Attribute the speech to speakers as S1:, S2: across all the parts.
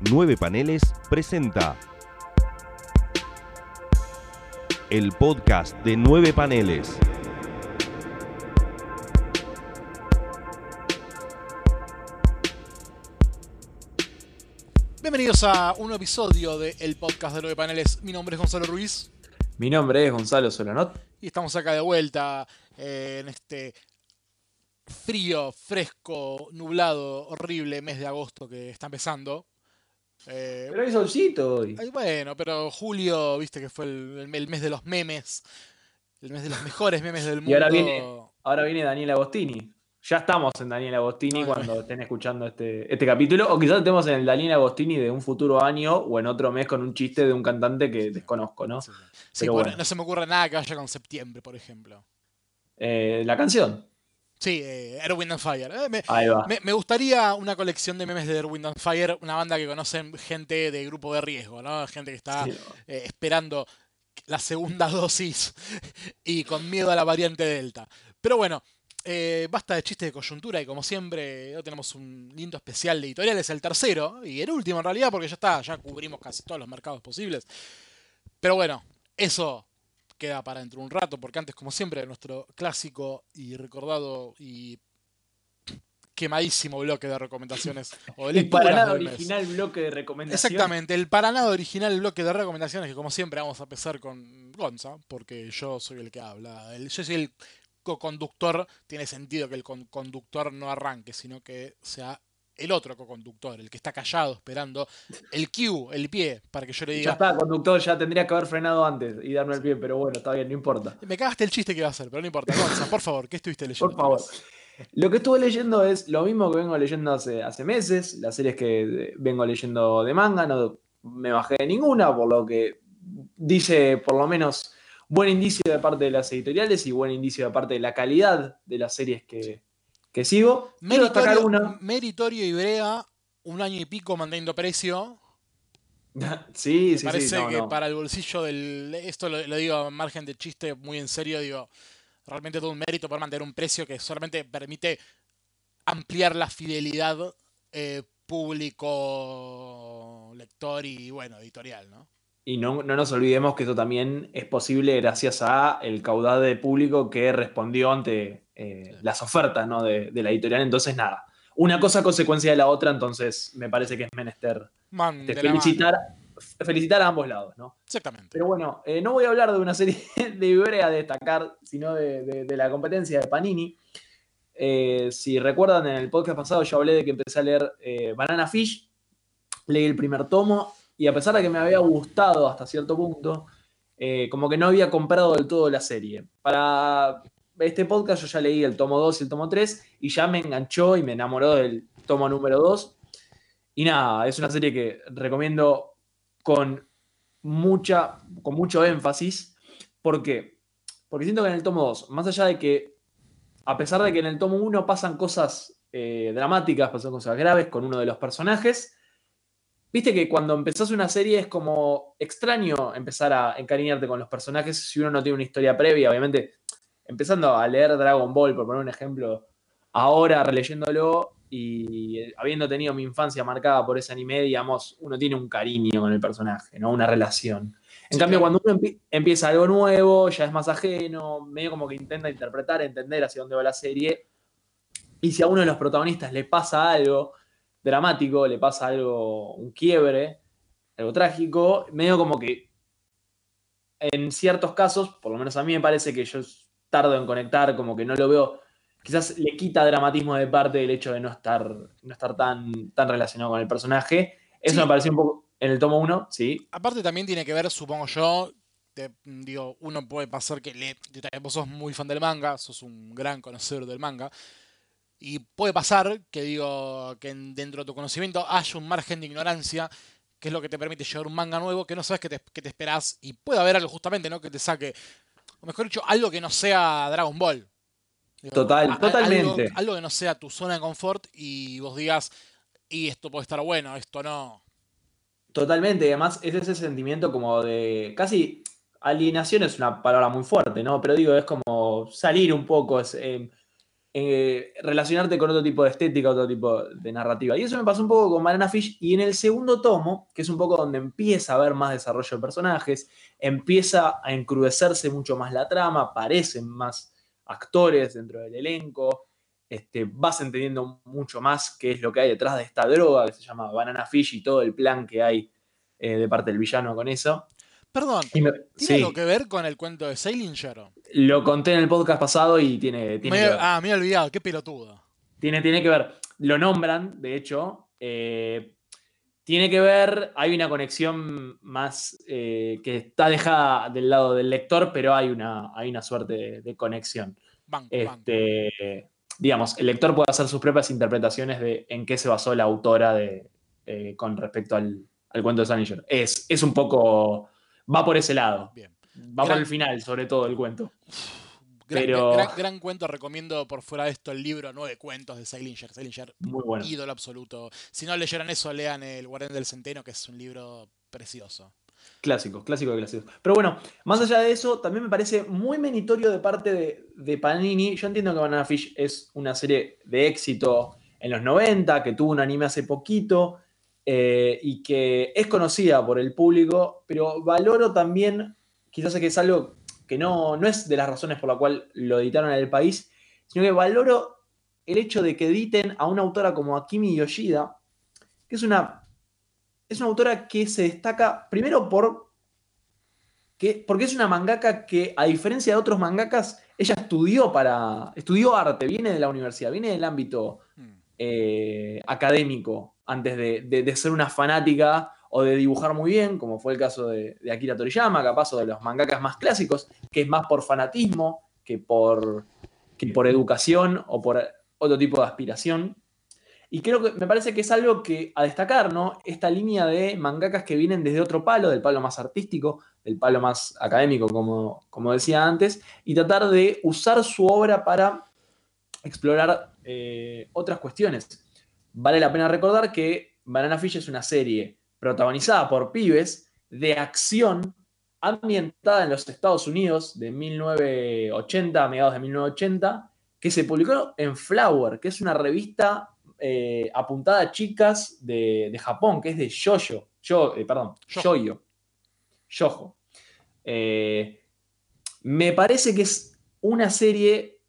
S1: Nueve Paneles presenta el podcast de Nueve Paneles.
S2: Bienvenidos a un nuevo episodio del podcast de Nueve Paneles. Mi nombre es Gonzalo Ruiz
S3: Mi nombre es Gonzalo Solanot.
S2: y estamos acá de vuelta eh, en este frío, fresco, nublado, horrible mes de agosto que está empezando. Eh,
S3: Pero hay solcito hoy.
S2: ay, bueno, pero julio, viste que fue el, el mes de los memes, el mes de los mejores memes del mundo.
S3: Y ahora viene- Ahora viene Daniel Agostini. Ya estamos en Daniel Agostini
S2: Ay,
S3: cuando estén escuchando este, este capítulo. O quizás estemos en el Daniel Agostini de un futuro año o en otro mes con un chiste de un cantante que desconozco, ¿no?
S2: Sí,
S3: bueno.
S2: no se me ocurre nada que vaya con septiembre, por ejemplo.
S3: Eh, la canción.
S2: Sí, eh, Air, Wind and Fire. Eh, me,
S3: Ahí va.
S2: Me, me gustaría una colección de memes de Air, Wind and Fire, una banda que conocen gente de grupo de riesgo, ¿no? Gente que está
S3: Sí.
S2: eh, esperando la segunda dosis y con miedo a la variante Delta. Pero bueno, eh, basta de chistes de coyuntura y como siempre hoy tenemos un lindo especial de editoriales, el tercero y el último en realidad porque ya está, ya cubrimos casi todos los mercados posibles. Pero bueno, eso queda para dentro de un rato porque antes como siempre nuestro clásico y recordado y quemadísimo bloque de recomendaciones o de
S3: El para nada
S2: mes.
S3: original bloque de recomendaciones.
S2: Exactamente, el para nada original bloque de recomendaciones que como siempre vamos a empezar con Gonza, porque yo soy el que habla. El- yo soy el co-conductor, tiene sentido que el con- conductor no arranque, sino que sea el otro co-conductor, el que está callado esperando el cue, el pie, para que yo le
S3: Ya
S2: diga,
S3: está, conductor, ya tendría que haber frenado antes y darme el pie, pero bueno, está bien, no importa.
S2: me cagaste el chiste que iba a hacer, pero no importa. Gonza, por favor, ¿qué estuviste leyendo?
S3: Por favor. Lo que estuve leyendo es lo mismo que vengo leyendo hace, hace meses, las series que eh, vengo leyendo de manga, no me bajé de ninguna, por lo que dice por lo menos buen indicio de parte de las editoriales y buen indicio de parte de la calidad de las series que, que sigo.
S2: Meritorio,
S3: una.
S2: Meritorio y Brea, un año y pico manteniendo precio.
S3: sí,
S2: Me
S3: sí,
S2: parece
S3: sí. no,
S2: que
S3: no.
S2: para el bolsillo del. Esto lo, lo digo a margen de chiste, muy en serio, digo. Realmente todo un mérito para mantener un precio que solamente permite ampliar la fidelidad eh, público, lector y bueno, editorial, ¿no?
S3: Y no, no nos olvidemos que esto también es posible gracias a el caudal de público que respondió ante eh, las ofertas ¿no? de, de la editorial. Entonces, nada, una cosa consecuencia de la otra, entonces me parece que es menester
S2: Man, la
S3: felicitar, felicitar a ambos lados. ¿no?
S2: Exactamente.
S3: Pero bueno, eh, no voy a hablar de una serie de Ibrea a destacar, sino de, de- de la competencia de Panini. Eh, si recuerdan, en el podcast pasado yo hablé de que empecé a leer Banana Fish, leí el primer tomo, y a pesar de que me había gustado hasta cierto punto, eh, como que no había comprado del todo la serie. Para este podcast yo ya leí el tomo 2 y el tomo 3, y ya me enganchó y me enamoró del tomo número 2. Y nada, es una serie que recomiendo con mucha, con mucho énfasis. ¿Por qué? Porque siento que en el tomo 2, más allá de que, a pesar de que en el tomo 1 pasan cosas eh, dramáticas, pasan cosas graves con uno de los personajes, viste que cuando empezás una serie es como extraño empezar a encariñarte con los personajes si uno no tiene una historia previa. Obviamente, empezando a leer Dragon Ball, por poner un ejemplo, ahora releyéndolo y eh, habiendo tenido mi infancia marcada por ese anime, digamos, uno tiene un cariño con el personaje, ¿no? Una relación. En
S2: Sí,
S3: cambio,
S2: claro.
S3: cuando uno empie- empieza algo nuevo, ya es más ajeno, medio como que intenta interpretar, entender hacia dónde va la serie. Y si a uno de los protagonistas le pasa algo dramático, le pasa algo, un quiebre, algo trágico, medio como que en ciertos casos, por lo menos a mí me parece que yo tardo en conectar, como que no lo veo, quizás le quita dramatismo de parte del hecho de no estar, no estar tan, tan relacionado con el personaje. Eso
S2: Sí.
S3: me pareció un poco en el tomo 1, sí.
S2: Aparte también tiene que ver, supongo yo, te- digo, uno puede pasar que le, vos sos muy fan del manga, sos un gran conocedor del manga, y puede pasar que digo que en- dentro de tu conocimiento haya un margen de ignorancia, que es lo que te permite llevar un manga nuevo que no sabes que te, que te esperás, y puede haber algo justamente, ¿no? Que te saque, o mejor dicho, algo que no sea Dragon Ball. Digo,
S3: Total,
S2: a-
S3: totalmente.
S2: Algo, algo que no sea tu zona de confort y vos digas, y esto puede estar bueno, esto no.
S3: Totalmente, y además es ese sentimiento como de casi alienación es una palabra muy fuerte, ¿no? Pero digo, es como salir un poco, es, eh, eh, relacionarte con otro tipo de estética, otro tipo de narrativa. Y eso me pasó un poco con Banana Fish. Y en el segundo tomo, que es un poco donde empieza a haber más desarrollo de personajes, empieza a encrudecerse mucho más la trama, aparecen más actores dentro del elenco, este, vas entendiendo mucho más qué es lo que hay detrás de esta droga que se llama Banana Fish y todo el plan que hay eh, de parte del villano con eso.
S2: Perdón,
S3: me-
S2: ¿tiene
S3: sí,
S2: algo que ver con el cuento de Salinger?
S3: Lo conté en el podcast pasado y tiene, tiene
S2: Me-
S3: que ver.
S2: ah, me he olvidado, qué pelotudo.
S3: Tiene, tiene que ver. Lo nombran, de hecho. eh, tiene que ver. Hay una conexión más eh, que está dejada del lado del lector, pero hay una, hay una suerte de, de conexión.
S2: Banco, banco.
S3: Este, digamos, el lector puede hacer sus propias interpretaciones de en qué se basó la autora de, eh, con respecto al, al cuento de Salinger. Es, es un poco. Va por ese lado.
S2: Bien.
S3: Va por
S2: Gran-
S3: el final, sobre todo, el cuento.
S2: Gran,
S3: pero-
S2: gran- gran cuento, recomiendo por fuera de esto el libro Nueve Cuentos de Salinger. Salinger,
S3: Muy bueno.
S2: ídolo absoluto. Si no leyeron eso, lean El Guardián del Centeno, que es un libro precioso.
S3: Clásico, clásico de clásicos. Pero bueno, más allá de eso, también me parece muy menitorio de parte de, de Panini. Yo entiendo que Banana Fish es una serie de éxito en los 90, que tuvo un anime hace poquito eh, y que es conocida por el público, pero valoro también, quizás es que es algo que no, no es de las razones por la cual lo editaron en el país, sino que valoro el hecho de que editen a una autora como Akimi Yoshida, que es una es una autora que se destaca primero por que, porque es una mangaka que, a diferencia de otros mangakas, ella estudió para. estudió arte, viene de la universidad, viene del ámbito
S2: Mm.
S3: eh, académico, antes de, de- de ser una fanática o de dibujar muy bien, como fue el caso de, de Akira Toriyama, capaz, o de los mangakas más clásicos, que es más por fanatismo que por, que por educación o por otro tipo de aspiración. Y creo que me parece que es algo que a destacar, ¿no? Esta línea de mangakas que vienen desde otro palo, del palo más artístico, del palo más académico, como, como decía antes, y tratar de usar su obra para explorar eh, otras cuestiones. Vale la pena recordar que Banana Fish es una serie protagonizada por pibes de acción ambientada en los Estados Unidos de 1980, a mediados de 1980, que se publicó en Flower, que es una revista eh, apuntada a chicas de, de Japón, que es de Yoyo. Yo, eh, perdón,
S2: Yojo.
S3: Yoyo. Yojo. Eh, me parece que es una serie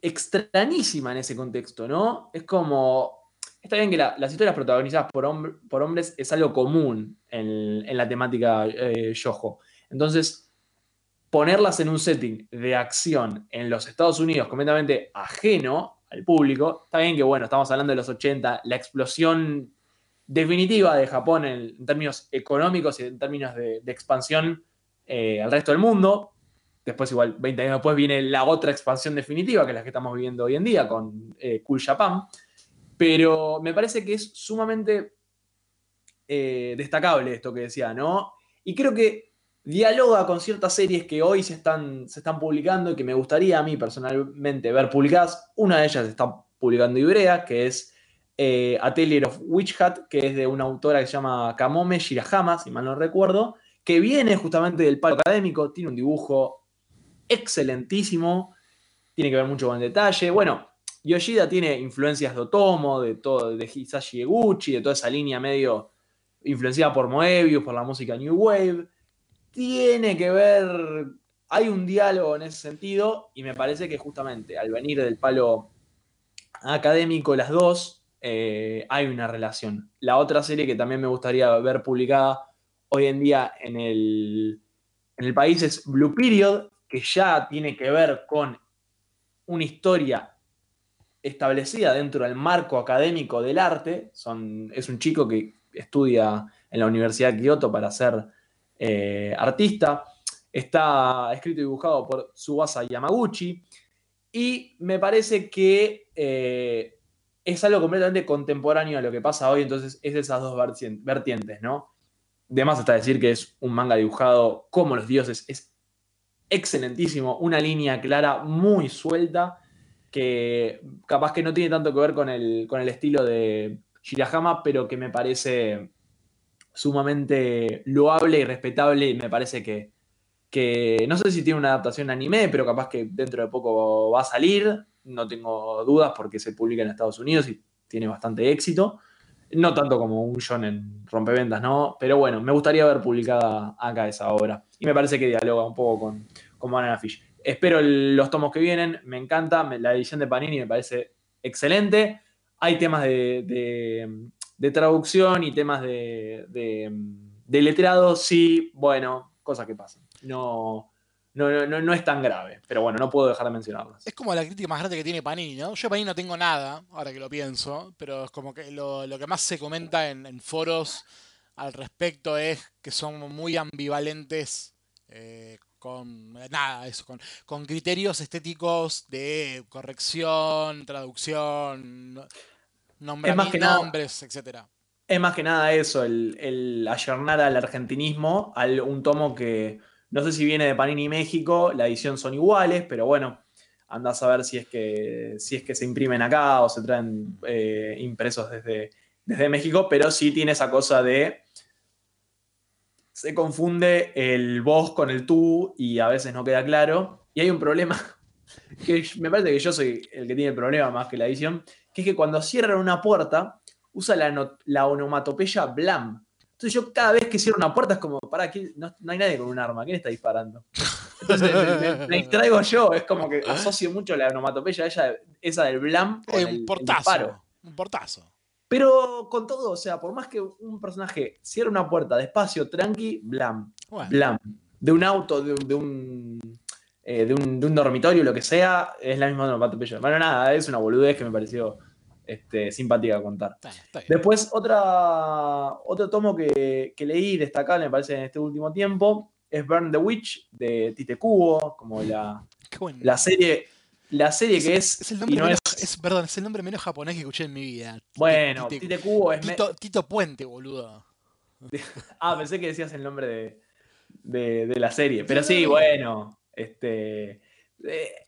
S3: extrañísima en ese contexto, ¿no? Es como. Está bien que la- las historias protagonizadas por, hombre- por hombres es algo común en, en la temática eh. Entonces, ponerlas en un setting de acción en los Estados Unidos completamente ajeno al público, está bien que, bueno, estamos hablando de los 80, la explosión definitiva de Japón en, términos económicos y en términos de, de expansión eh, al resto del mundo. Después, igual, 20 años después, viene la otra expansión definitiva, que es la que estamos viviendo hoy en día con eh, Cool Japan. Pero me parece que es sumamente eh, destacable esto que decía, ¿no? Y creo que dialoga con ciertas series que hoy se están, se están publicando y que me gustaría a mí personalmente ver publicadas. Una de ellas está publicando Ibrea, que es eh, Atelier of Witch Hat, que es de una autora que se llama Kamome Shirahama, si mal no recuerdo, que viene justamente del palo académico, tiene un dibujo excelentísimo, tiene que ver mucho con el detalle. Bueno, Yoshida tiene influencias de Otomo, de todo, de Hisashi Eguchi, de toda esa línea medio influenciada por Moebius, por la música New Wave. Tiene que ver, hay un diálogo en ese sentido y me parece que justamente al venir del palo académico las dos, eh, hay una relación. La otra serie que también me gustaría ver publicada hoy en día en el, en el país es Blue Period, que ya tiene que ver con una historia establecida dentro del marco académico del arte. Son, es un chico que estudia en la Universidad de Kioto para ser eh, artista. Está escrito y dibujado por Tsubasa Yamaguchi. Y me parece que eh, es algo completamente contemporáneo a lo que pasa hoy, entonces es de esas dos vertien- vertientes, ¿no? De más hasta decir que es un manga dibujado como los dioses, es excelentísimo, una línea clara, muy suelta, que capaz que no tiene tanto que ver con el, con el estilo de Shirahama, pero que me parece sumamente loable y respetable y me parece que, que no sé si tiene una adaptación anime, pero capaz que dentro de poco va a salir. no tengo dudas porque se publica en Estados Unidos y tiene bastante éxito. No tanto como un en rompeventas, ¿no? Pero bueno, me gustaría ver publicada acá esa obra. Y me parece que dialoga un poco con, con Fish. Espero los tomos que vienen, me encanta. La edición de Panini me parece excelente. Hay temas de, traducción y temas de, de, letrado, sí, bueno, cosas que pasan. No, no, no, es tan grave, pero bueno, no puedo dejar de mencionarlas.
S2: Es como la crítica más grande que tiene Panini, ¿no? Yo Panini no tengo nada, ahora que lo pienso, pero es como que lo, que más se comenta en, foros al respecto es que son muy ambivalentes eh, con nada, eso, con, con, criterios estéticos de corrección, traducción, nombres, nombres, etc.
S3: Es más que nada eso, el, el ayornar al argentinismo, al un tomo que no sé si viene de Panini México, la edición son iguales, pero bueno, anda a saber si es que, si es que se imprimen acá o se traen eh, impresos desde, desde México, pero sí tiene esa cosa de se confunde el vos con el tú y a veces no queda claro. Y hay un problema, que me parece que yo soy el que tiene el problema más que la edición, que es que cuando cierran una puerta, usa la, la onomatopeya blam. Entonces yo cada vez que cierro una puerta es como, para aquí no, hay nadie con un arma, ¿quién está disparando? Entonces me, distraigo yo, es como que asocio mucho la onomatopeya ella, esa del blam
S2: con un portazo, un portazo.
S3: Pero con todo, o sea, por más que un personaje cierre una puerta despacio, tranqui, blam, blam. De un auto, de, un, eh, de, un, de un dormitorio, lo que sea, es la misma onomatopeya. Bueno, nada, es una boludez que me pareció este, simpática contar. Después, otra, otro tomo que, leí destacable, me parece, en este último tiempo, es Burn the Witch de Tite Kubo, como la, la serie. La serie que es.
S2: el nombre menos, es, perdón, es el nombre menos japonés que escuché en mi vida.
S3: bueno, Tite, Kubo es.
S2: Tito, Puente, boludo.
S3: ah, pensé que decías el nombre de, la serie. Pero sí, bueno. Este. Eh,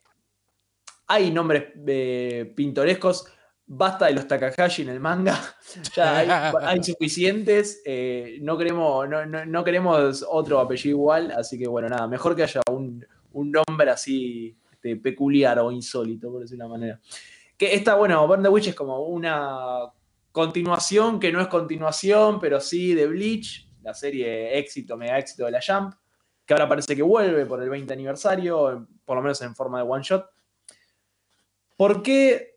S3: hay nombres eh, pintorescos basta de los Takahashi en el manga, ya hay, suficientes, eh, no, queremos, no, queremos otro apellido igual, así que bueno, nada, mejor que haya un, nombre así este, peculiar o insólito, por decirlo de una manera. Que esta, bueno, Burn the Witch es como una continuación que no es continuación, pero sí de Bleach, la serie éxito, mega éxito de la Jump, que ahora parece que vuelve por el 20 aniversario, por lo menos en forma de one shot. ¿Por qué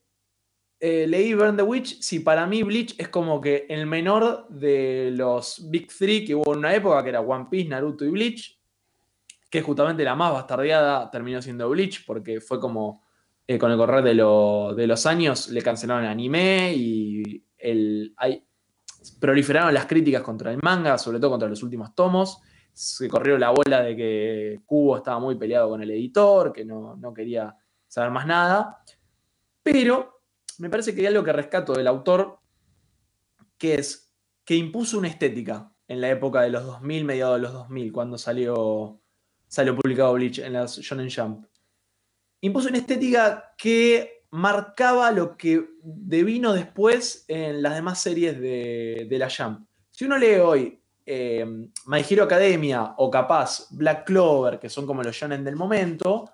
S3: eh, leí Burn the Witch, si para mí Bleach es como que el menor de los Big Three que hubo en una época, que era One Piece, Naruto y Bleach, que justamente la más bastardeada terminó siendo Bleach, porque fue como eh, con el correr de, los años le cancelaron el anime y el, hay, proliferaron las críticas contra el manga, sobre todo contra los últimos tomos. Se corrió la bola de que Kubo estaba muy peleado con el editor, que no, no quería saber más nada. Pero me parece que hay algo que rescato del autor, que es que impuso una estética en la época de los 2000, mediados de los 2000, cuando salió, salió publicado Bleach en la Shonen Jump. Impuso una estética que marcaba lo que devino después en las demás series de, la Jump. Si uno lee hoy eh, My Hero Academia o capaz Black Clover, que son como los shonen del momento,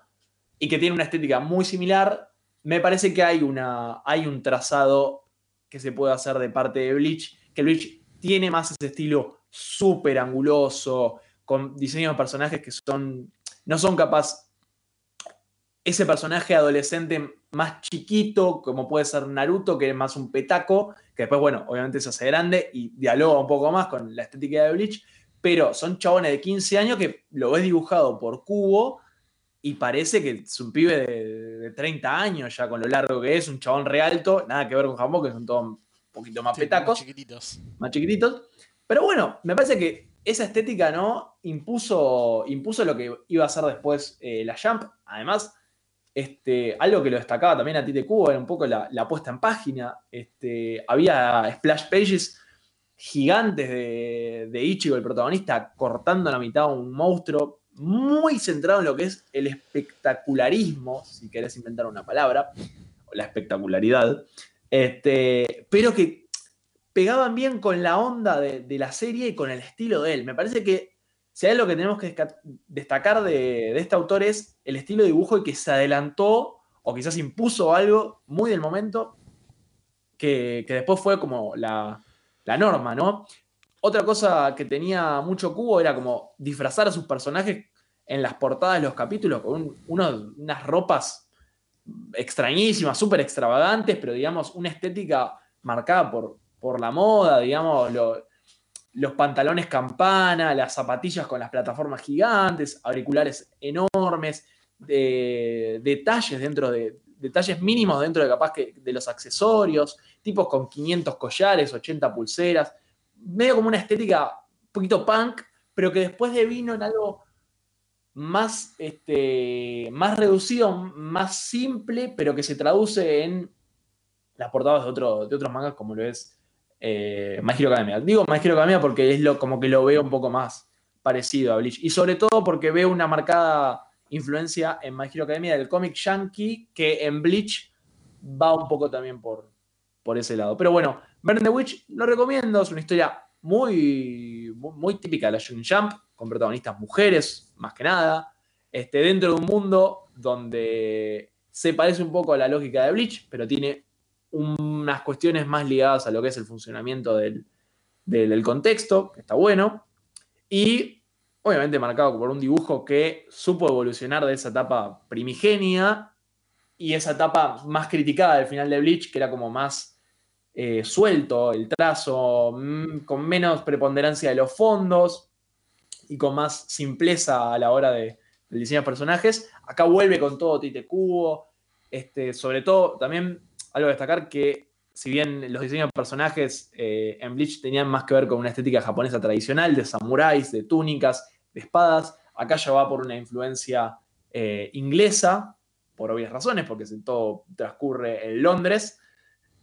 S3: y que tienen una estética muy similar, me parece que hay, una, hay un trazado que se puede hacer de parte de Bleach, que Bleach tiene más ese estilo súper anguloso, con diseños de personajes que son, no son capaz, ese personaje adolescente más chiquito, como puede ser Naruto, que es más un petaco, que después, bueno, obviamente se hace grande y dialoga un poco más con la estética de Bleach, pero son chabones de 15 años que lo ves dibujado por Cubo y parece que es un pibe de, 30 años ya con lo largo que es, un chabón realto, nada que ver con Jamón, que son todos un poquito más petacos.
S2: Más chiquititos.
S3: Más chiquititos. Pero bueno, me parece que esa estética, ¿no? Impuso, impuso lo que iba a ser después eh, la Jump. Además, este, algo que lo destacaba también a Tite Cubo era un poco la, puesta en página. Este, había splash pages gigantes de, de Ichigo, el protagonista, cortando la mitad a un monstruo muy centrado en lo que es el espectacularismo, si querés inventar una palabra, o la espectacularidad, este, pero que pegaban bien con la onda de, la serie y con el estilo de él. Me parece que si algo que tenemos que destacar de, este autor es el estilo de dibujo y que se adelantó o quizás impuso algo muy del momento que, después fue como la, norma, ¿no? Otra cosa que tenía mucho Cubo era como disfrazar a sus personajes en las portadas de los capítulos con unas ropas extrañísimas, súper extravagantes, pero digamos una estética marcada por, por la moda, digamos, lo- los pantalones campana, las zapatillas con las plataformas gigantes, auriculares enormes, de- detalles dentro de, detalles mínimos dentro de capaz que de los accesorios, tipos con 500 collares, 80 pulseras, medio como una estética un poquito punk, pero que después devino en algo más, este, más reducido, más simple, pero que se traduce en las portadas de, otro, de otros mangas como lo es eh, Hero Academia. Digo My Hero Academia porque es lo, como que lo veo un poco más parecido a Bleach. Y sobre todo porque veo una marcada influencia en My Hero Academia del cómic yankee que en Bleach va un poco también por, por ese lado. Pero bueno, Burn the Witch lo recomiendo, es una historia muy, muy, muy típica de la Shonen Jump, con protagonistas mujeres, más que nada, este, dentro de un mundo donde se parece un poco a la lógica de Bleach, pero tiene unas cuestiones más ligadas a lo que es el funcionamiento del, del, contexto, que está bueno, y obviamente marcado por un dibujo que supo evolucionar de esa etapa primigenia y esa etapa más criticada del final de Bleach, que era como más eh, suelto el trazo, mm, con menos preponderancia de los fondos y con más simpleza a la hora de, del diseño de personajes. Acá vuelve con todo Tite Cubo, este, sobre todo también algo a destacar que si bien los diseños de personajes eh, en Bleach tenían más que ver con una estética japonesa tradicional, de samuráis, de túnicas, de espadas, acá ya va por una influencia eh, inglesa, por obvias razones, porque todo transcurre en Londres,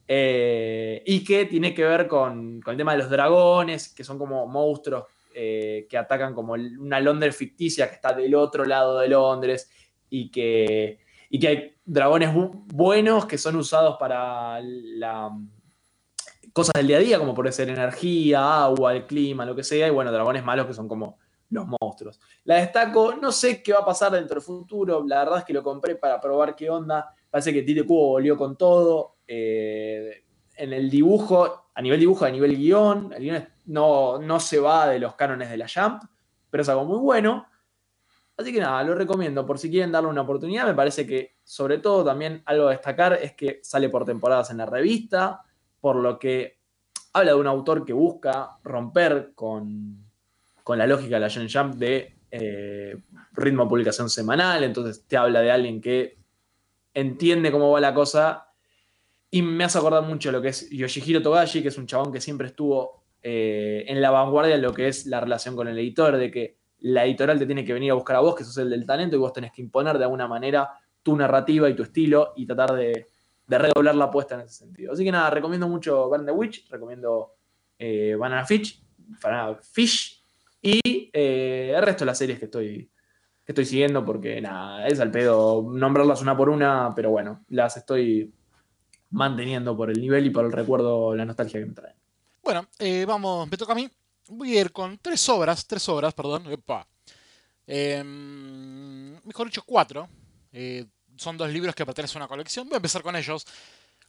S3: eh, y que tiene que ver con, con, el tema de los dragones, que son como monstruos que atacan como una Londres ficticia que está del otro lado de Londres, y que, y que hay dragones bu buenos que son usados para la, cosas del día a día, como puede ser energía, agua, el clima, lo que sea, y bueno, dragones malos que son como los monstruos. La destaco, no sé qué va a pasar dentro del futuro, la verdad es que lo compré para probar qué onda, parece que Tite Cubo volvió con todo, eh, en el dibujo, a nivel dibujo, a nivel guion, el guion no, no se va de los cánones de la Jump, pero es algo muy bueno. Así que nada, lo recomiendo por si quieren darle una oportunidad. Me parece que, sobre todo, también algo a destacar es que sale por temporadas en la revista, por lo que habla de un autor que busca romper con, con la lógica de la Shonen Jump de eh, ritmo de publicación semanal. Entonces, te habla de alguien que entiende cómo va la cosa. Y me hace acordar mucho lo que es Yoshihiro Togashi, que es un chabón que siempre estuvo eh, en la vanguardia de lo que es la relación con el editor, de que la editorial te tiene que venir a buscar a vos, que sos el del talento, y vos tenés que imponer de alguna manera tu narrativa y tu estilo y tratar de, de redoblar la apuesta en ese sentido. Así que nada, recomiendo mucho Burn the Witch, recomiendo eh, Banana Fish, Fish y eh, el resto de las series que estoy, que estoy siguiendo, porque nada, es al pedo nombrarlas una por una, pero bueno, las estoy manteniendo por el nivel y por el recuerdo, la nostalgia que me traen.
S2: Bueno, eh, vamos, me toca a mí. Voy a ir con tres obras, tres obras, perdón. Epa. Eh, mejor dicho, cuatro. Eh, son dos libros que pertenecen a una colección. Voy a empezar con ellos.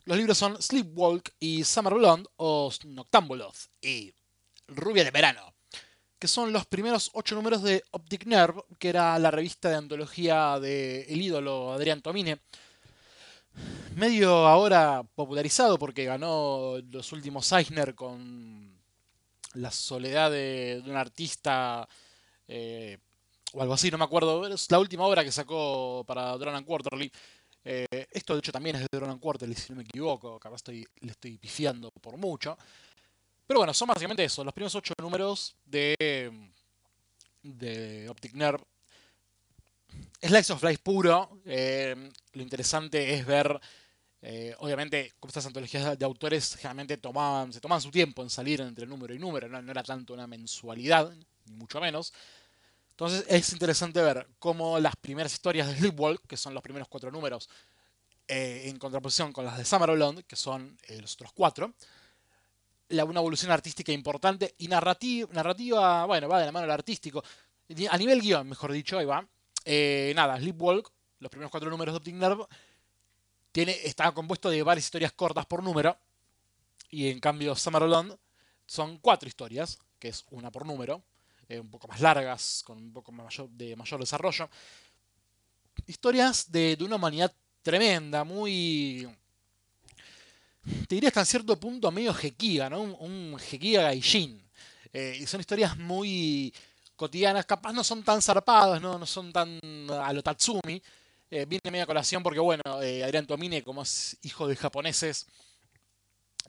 S2: Los libros son Sleepwalk y Summer Blonde o Noctambulos y Rubia de Verano, que son los primeros ocho números de Optic Nerve, que era la revista de antología del el ídolo Adrián Tomine. Medio ahora popularizado porque ganó los últimos Eisner con la soledad de, un artista eh, o algo así, no me acuerdo. Es la última obra que sacó para Drone Quarterly. Eh, esto de hecho también es de Drone Quarterly, si no me equivoco. Capaz estoy, le estoy pifiando por mucho. Pero bueno, son básicamente eso, los primeros ocho números de, de Optic Nerve. Slice of Life puro. Eh, lo interesante es ver, eh, obviamente, como estas antologías de autores generalmente tomaban, se tomaban su tiempo en salir entre número y número, no, era tanto una mensualidad, ni mucho menos. Entonces es interesante ver cómo las primeras historias de Sleepwalk, que son los primeros cuatro números, eh, en contraposición con las de Summer Blonde, que son eh, los otros cuatro, la, una evolución artística importante y narrativa, narrativa, bueno, va de la mano del artístico. A nivel guion, mejor dicho, ahí va. Eh, nada, Sleepwalk, los primeros cuatro números de Optic Nerve, tiene, está compuesto de varias historias cortas por número. Y en cambio Summerland son cuatro historias, que es una por número, eh, un poco más largas, con un poco mayor, de mayor desarrollo. Historias de, de una humanidad tremenda, muy te diría hasta cierto punto medio Jekiga, ¿no? Un, un Jekiga Gaijin. Eh, y son historias muy cotidianas, capaz no son tan zarpadas, no, no son tan a lo Tatsumi. Eh, viene media colación porque, bueno, eh, Adrián Tomine, como es hijo de japoneses,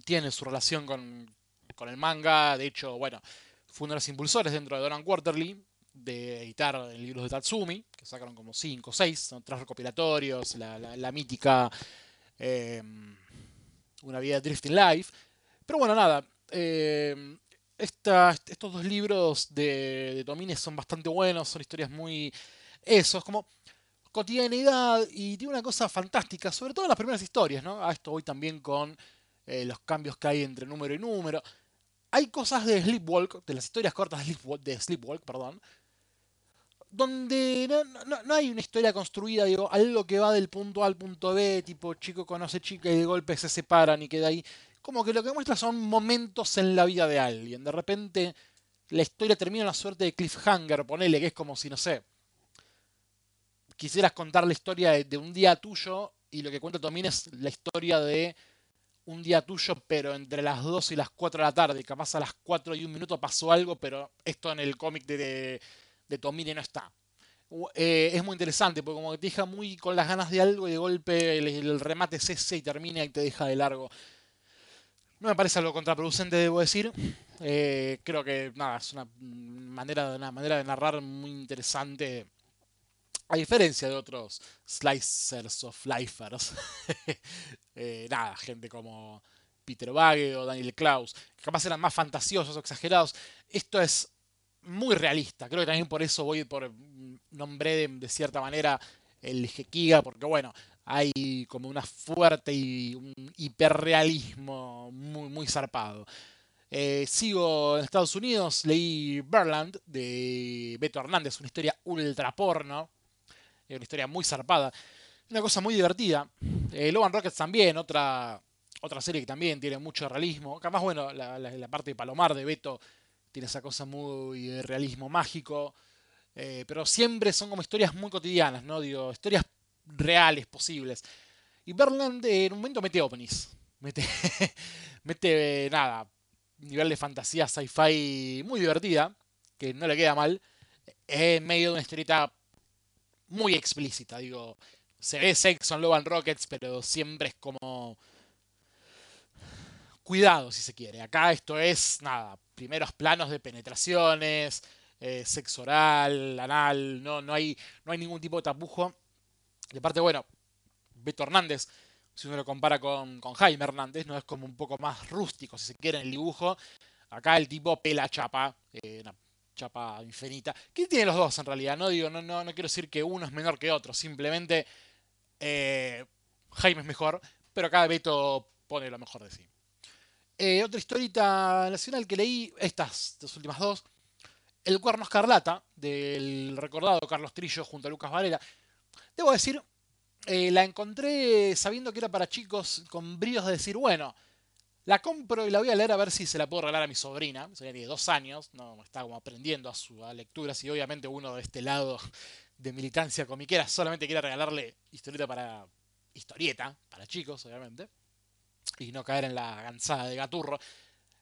S2: tiene su relación con, con el manga. De hecho, bueno, fue uno de los impulsores dentro de Doran Quarterly de editar libros de Tatsumi, que sacaron como 5 o 6, son tres recopilatorios, la, la, mítica eh, Una vida de Drifting Life. Pero bueno, nada, eh, estos dos libros de, de Tomine son bastante buenos, son historias muy... Eso, es como cotidianidad y tiene una cosa fantástica, sobre todo en las primeras historias, ¿no? A esto voy también con eh, los cambios que hay entre número y número. Hay cosas de Sleepwalk, de las historias cortas de Sleepwalk, de Sleepwalk perdón, donde no, no, no, hay una historia construida, digo, algo que va del punto A al punto B, tipo chico conoce chica y de golpe se separan y queda ahí. Como que lo que muestra son momentos en la vida de alguien. De repente la historia termina en una suerte de cliffhanger, ponele, que es como si, no sé, quisieras contar la historia de, un día tuyo y lo que cuenta Tomín es la historia de un día tuyo, pero entre las 2 y las 4 de la tarde. Capaz a las 4 y un minuto pasó algo, pero esto en el cómic de, de, Tomine no está. Eh, es muy interesante, porque como te deja muy con las ganas de algo y de golpe el, el remate es ese y termina y te deja de largo. No me parece algo contraproducente, debo decir. Eh, creo que nada, es una manera, una manera de narrar muy interesante. A diferencia de otros slicers of lifers. eh, nada, gente como Peter Bagge o Daniel Klaus, que capaz eran más fantasiosos o exagerados. Esto es muy realista. Creo que también por eso voy por nombré de, cierta manera el Gekiga, porque bueno, hay como una fuerte y un hiperrealismo muy, muy zarpado. Eh, sigo en Estados Unidos, leí Berland de Beto Hernández, una historia ultra porno, eh, una historia muy zarpada, una cosa muy divertida. Eh, Rockets también, otra, otra serie que también tiene mucho realismo. Capaz, bueno, la, parte de Palomar de Beto tiene esa cosa muy de realismo mágico, eh, pero siempre son como historias muy cotidianas, ¿no? Digo, historias reales, posibles. Y Berland en un momento mete ovnis, mete, mete nada, nivel de fantasía sci-fi muy divertida, que no le queda mal, en medio de una historieta muy explícita, digo, se ve sexo en Love and Rockets, pero siempre es como cuidado si se quiere. Acá esto es, nada, primeros planos de penetraciones, eh, sexo oral, anal, no, no, hay, no hay ningún tipo de tapujo. Y aparte, bueno, Beto Hernández, si uno lo compara con, con Jaime Hernández, no es como un poco más rústico, si se quiere, en el dibujo. Acá el tipo pela chapa, eh, chapa infinita. ¿Qué tiene los dos en realidad? No digo, no, no, no quiero decir que uno es menor que otro, simplemente eh, Jaime es mejor, pero acá Beto pone lo mejor de sí. Eh, otra historita nacional que leí, estas dos últimas dos, El Cuerno Escarlata, del recordado Carlos Trillo junto a Lucas Varela. Debo decir, eh, la encontré sabiendo que era para chicos con bríos de decir, bueno, la compro y la voy a leer a ver si se la puedo regalar a mi sobrina. Sobrina tiene dos años, no está como aprendiendo a su a y obviamente uno de este lado de militancia comiquera solamente quiere regalarle historieta para historieta, para chicos, obviamente y no caer en la gansada de gaturro.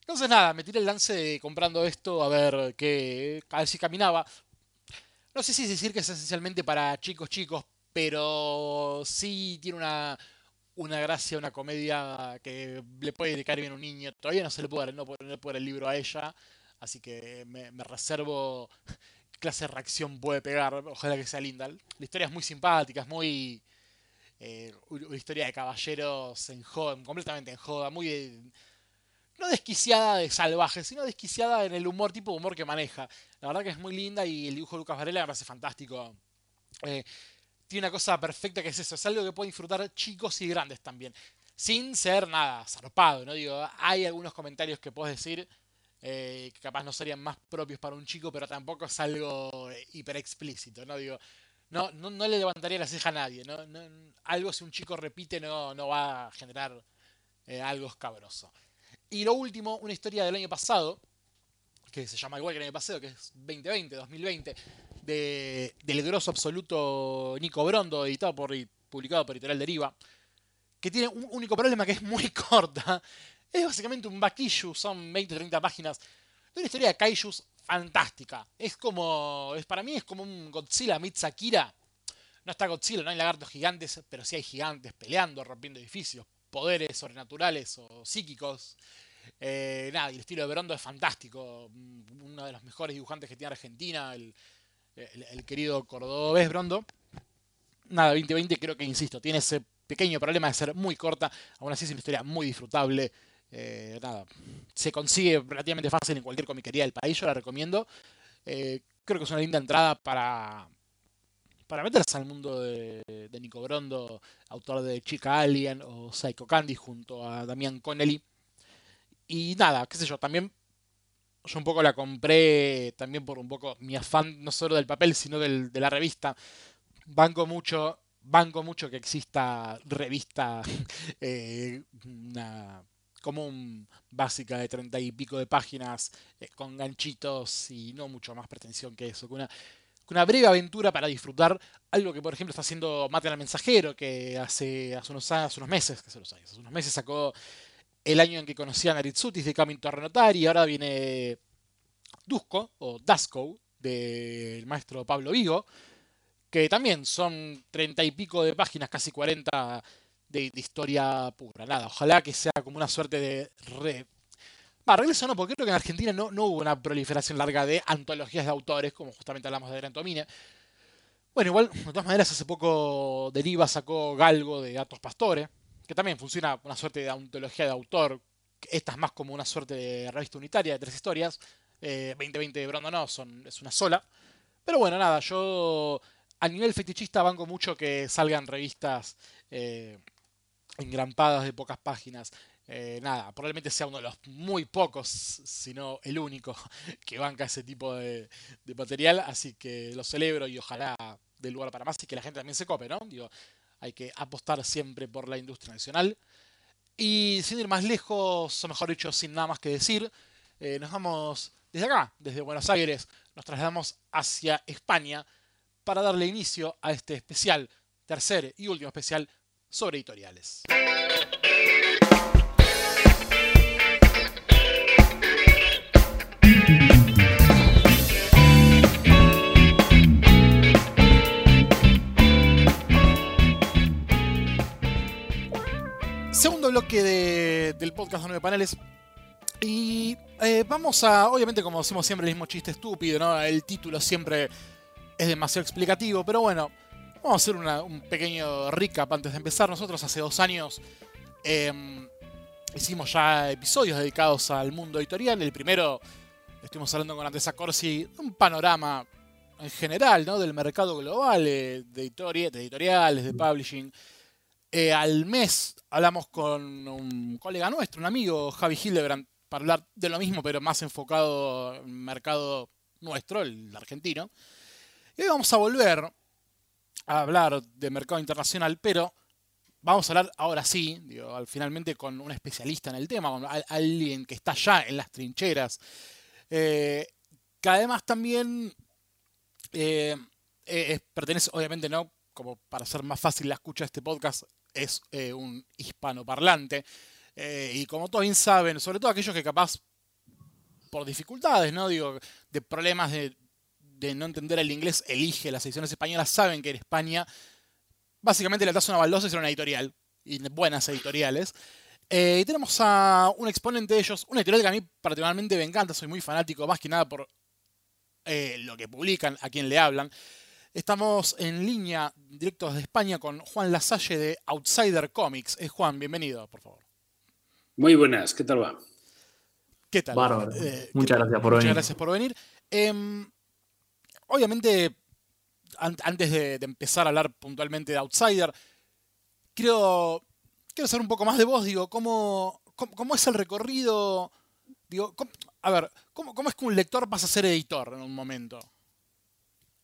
S2: Entonces nada, me tiré el lance comprando esto a ver qué, a ver si caminaba. No sé si decir que es esencialmente para chicos chicos, pero sí tiene una, una gracia, una comedia que le puede dedicar bien a un niño. Todavía no se le puede, no poner el libro a ella, así que me, reservo qué clase de reacción puede pegar. Ojalá que sea linda. La historia es muy simpática, es muy eh, una historia de caballeros en joda, completamente en joda, muy no desquiciada de salvaje, sino desquiciada en el humor, tipo de humor que maneja. La verdad que es muy linda y el dibujo de Lucas Varela me parece fantástico. Eh, tiene una cosa perfecta que es eso, es algo que pueden disfrutar chicos y grandes también. Sin ser nada zarpado, ¿no? Digo, hay algunos comentarios que puedes decir eh, que capaz no serían más propios para un chico, pero tampoco es algo hiper explícito, ¿no? Digo, no, no, no le levantaría la ceja a nadie. ¿no? No- algo si un chico repite no, no va a generar eh, algo escabroso. Y lo último, una historia del año pasado, que se llama igual que el año pasado, que es 2020, 2020, de, del grosso absoluto Nico Brondo, editado por y publicado por Editorial Deriva, que tiene un único problema que es muy corta. Es básicamente un issue, son 20-30 páginas de una historia de kaijus fantástica. Es como, es, para mí es como un Godzilla meets Akira. No está Godzilla, no hay lagartos gigantes, pero sí hay gigantes peleando, rompiendo edificios, poderes sobrenaturales o psíquicos. Eh, nada, y el estilo de Brondo es fantástico. Mm, Uno de los mejores dibujantes que tiene Argentina, el, el- querido cordobés Brondo. Nada, 2020 creo que, insisto, tiene ese pequeño problema de ser muy corta. Aún así es una historia muy disfrutable. Eh, nada, se consigue relativamente fácil en cualquier comiquería del país, yo la recomiendo. Eh, creo que es una linda entrada para, para meterse al mundo de, de Nico Brondo, autor de Chica Alien o Psycho Candy junto a Damián Connelly. Y nada, qué sé yo, también yo un poco la compré también por un poco mi afán no solo del papel, sino del- de la revista. Banco mucho, banco mucho que exista revista eh, una común básica de treinta y pico de páginas eh, con ganchitos y no mucho más pretensión que eso, que una, una breve aventura para disfrutar algo que por ejemplo está haciendo Mate al Mensajero, que hace, hace, unos, hace unos meses, hace unos meses sacó el año en que conocían a Ritsutis de Kami Torrenotari y ahora viene Dusko o Dasko del maestro Pablo Vigo, que también son treinta y pico de páginas, casi 40 de, historia pura. Nada, ojalá que sea como una suerte de re... Va, regreso no, porque creo que en Argentina no, no hubo una proliferación larga de antologías de autores, como justamente hablamos de Gran Tomine. Bueno, igual, de todas maneras, hace poco Deriva sacó Galgo de Gatos Pastores, que también funciona una suerte de antología de autor. Esta es más como una suerte de revista unitaria de tres historias. Eh, 2020 de Brondo no, son, es una sola. Pero bueno, nada, yo a nivel fetichista banco mucho que salgan revistas eh, engrampadas de pocas páginas. Eh, nada, probablemente sea uno de los muy pocos, si no el único, que banca ese tipo de, de material. Así que lo celebro y ojalá dé lugar para más y que la gente también se cope, ¿no? Digo, hay que apostar siempre por la industria nacional. Y sin ir más lejos, o mejor dicho, sin nada más que decir, eh, nos vamos desde acá, desde Buenos Aires, nos trasladamos hacia España para darle inicio a este especial, tercer y último especial sobre editoriales. Segundo bloque de- del podcast de nueve paneles. Y eh, vamos a, obviamente como decimos siempre, el mismo chiste estúpido, ¿no? El título siempre es demasiado explicativo, pero bueno, vamos a hacer un pequeño recap antes de empezar. Nosotros hace dos años em, hicimos ya episodios dedicados al mundo editorial. El primero, estuvimos hablando con Andrés Corsi, un panorama en general, ¿no? Del mercado global, eh, de, editori- de editoriales, de publishing. Eh, al mes hablamos con un colega nuestro, un amigo, Javi Hildebrand, para hablar de lo mismo, pero más enfocado en mercado nuestro, el argentino. Y hoy vamos a volver a hablar de mercado internacional, pero vamos a hablar ahora sí, finalmente con un especialista en el tema, con al- alguien que está ya en las trincheras, eh, que además también eh, pertenece, obviamente, ¿no? Como para hacer más fácil la escucha de este podcast, es eh, un hispanoparlante. Eh, y como todos bien saben, sobre todo aquellos que capaz por dificultades, ¿no? Digo, de problemas de, no entender el inglés, elige las ediciones españolas, saben que en España básicamente le das una baldosa y una editorial. Y buenas editoriales. Eh, y tenemos a un exponente de ellos, una editorial que a mí particularmente me encanta, soy muy fanático, más que nada por eh, lo que publican, a quien le hablan. Estamos en línea directos de España con Juan Lasalle de Outsider Comics. Eh, Juan, bienvenido, por favor.
S4: Muy buenas, ¿qué tal va?
S2: ¿Qué tal?
S3: Bárbaro.
S2: Eh,
S3: Muchas
S2: ¿qué-
S3: gracias por
S2: muchas
S3: venir.
S2: gracias por venir. Em, obviamente, an- antes de, de empezar a hablar puntualmente de Outsider, quiero, quiero saber un poco más de vos. Digo, ¿cómo, cómo, cómo es el recorrido? Digo, ¿cómo- a ver, ¿cómo, ¿cómo es que un lector pasa a ser editor en un momento?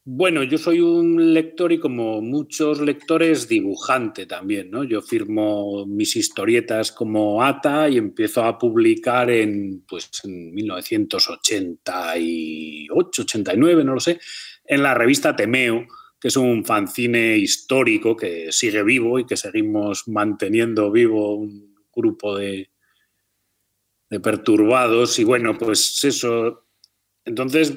S4: Bueno, yo soy un lector y como muchos lectores dibujante también, ¿no? Yo firmo mis historietas como ATA y empiezo a publicar en, pues, en 1988, 89, no lo sé, en la revista Temeo, que es un fanzine histórico que sigue vivo y que seguimos manteniendo vivo un grupo de, de perturbados. Y bueno, pues eso. Entonces,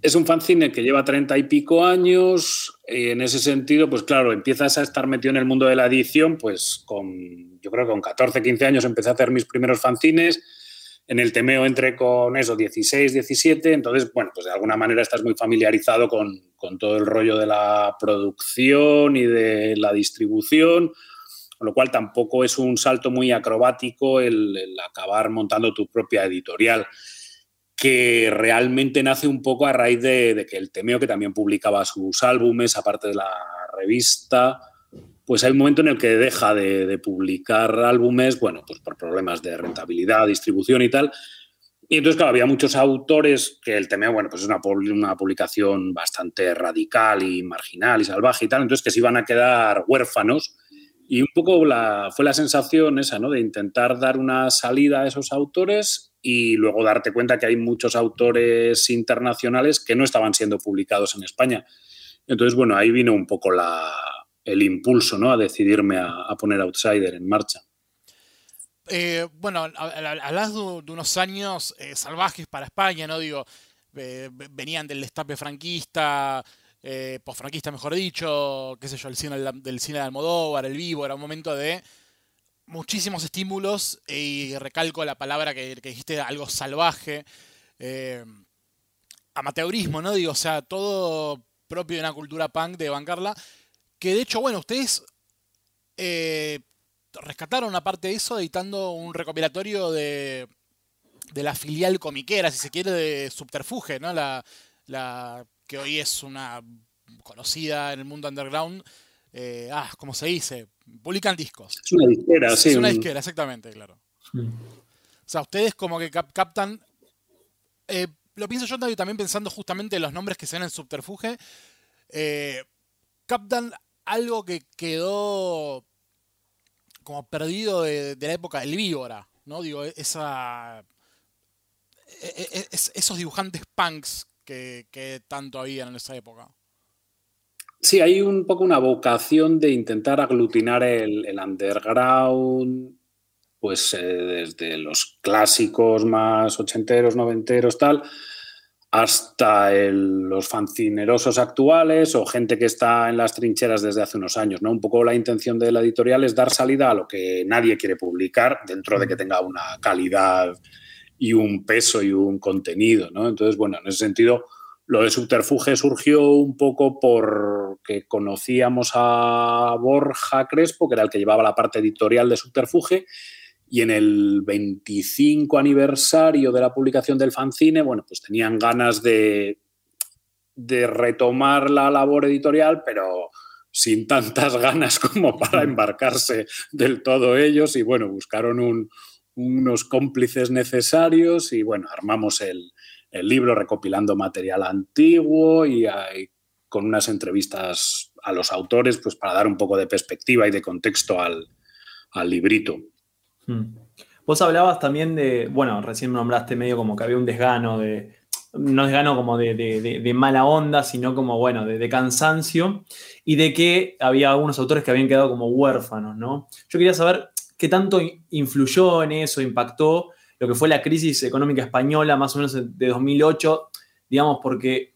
S4: es un fanzine que lleva treinta y pico años. Y en ese sentido, pues claro, empiezas a estar metido en el mundo de la edición, pues con, yo creo que con 14, 15 años empecé a hacer mis primeros fanzines. En el Temeo entré con eso, 16, 17. Entonces, bueno, pues de alguna manera estás muy familiarizado con, con todo el rollo de la producción y de la distribución. Con lo cual tampoco es un salto muy acrobático el, el acabar montando tu propia editorial que realmente nace un poco a raíz de, de, que el Temeo, que también publicaba sus álbumes, aparte de la revista, pues hay un momento en el que deja de, de, publicar álbumes, bueno, pues por problemas de rentabilidad, distribución y tal. Y entonces, claro, había muchos autores que el Temeo, bueno, pues es una, una publicación bastante radical y marginal y salvaje y tal, entonces que se iban a quedar huérfanos. Y un poco fue la sensación esa, ¿no? De intentar dar una salida a esos autores y luego darte cuenta que hay muchos autores internacionales que no estaban siendo publicados en España. Entonces, bueno, ahí vino un poco el impulso ¿no? a decidirme a, poner Outsider en marcha.
S2: Eh, bueno, hablas de, de, unos años eh, salvajes para España, ¿no? Digo, eh, venían del destape franquista, eh, posfranquista mejor dicho, qué sé yo, el cine del, cine de Almodóvar, el vivo, era un momento de muchísimos estímulos y recalco la palabra que, que dijiste, algo salvaje. Eh, amateurismo, ¿no? Digo, o sea, todo propio de una cultura punk de bancarla. Que de hecho, bueno, ustedes eh, rescataron una parte de eso editando un recopilatorio de, de la filial comiquera, si se quiere, de Subterfuge, ¿no? La, la que hoy es una conocida en el mundo underground. Eh, ah, ¿cómo se dice? publican discos.
S4: Es una disquera, sí.
S2: Es una disquera, exactamente, claro. Sí. O sea, ustedes como que cap captan. Eh, lo pienso yo también pensando justamente en los nombres que se ven en Subterfuge. Eh, captan algo que quedó como perdido de, de la época del Víbora, ¿no? Digo, esa. Es, esos dibujantes punks que, que tanto habían en esa época.
S4: Sí, hay un poco una vocación de intentar aglutinar el, el underground, pues eh, desde los clásicos más ochenteros, noventeros, tal, hasta el, los fancinerosos actuales o gente que está en las trincheras desde hace unos años. ¿no? Un poco la intención de la editorial es dar salida a lo que nadie quiere publicar dentro de que tenga una calidad y un peso y un contenido. ¿no? Entonces, bueno, en ese sentido lo de Subterfuge surgió un poco porque conocíamos a Borja Crespo, que era el que llevaba la parte editorial de Subterfuge, y en el 25 aniversario de la publicación del fanzine, bueno, pues tenían ganas de, de retomar la labor editorial, pero sin tantas ganas como para embarcarse del todo ellos, y bueno, buscaron un, unos cómplices necesarios y bueno, armamos el, el libro recopilando material antiguo y, y, con unas entrevistas a los autores, pues para dar un poco de perspectiva y de contexto al, al librito.
S3: Hmm. Vos hablabas también de, bueno, recién nombraste medio como que había un desgano de, no desgano como de, de, de mala onda, sino como, bueno, de, cansancio, y de que había algunos autores que habían quedado como huérfanos, ¿no? Yo quería saber qué tanto influyó en eso, impactó lo que fue la crisis económica española más o menos de 2008, digamos, porque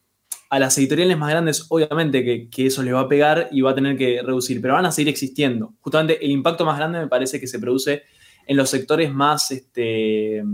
S3: a las editoriales más grandes obviamente que, eso les va a pegar y va a tener que reducir, pero van a seguir existiendo. Justamente el impacto más grande me parece que se produce en los sectores más este,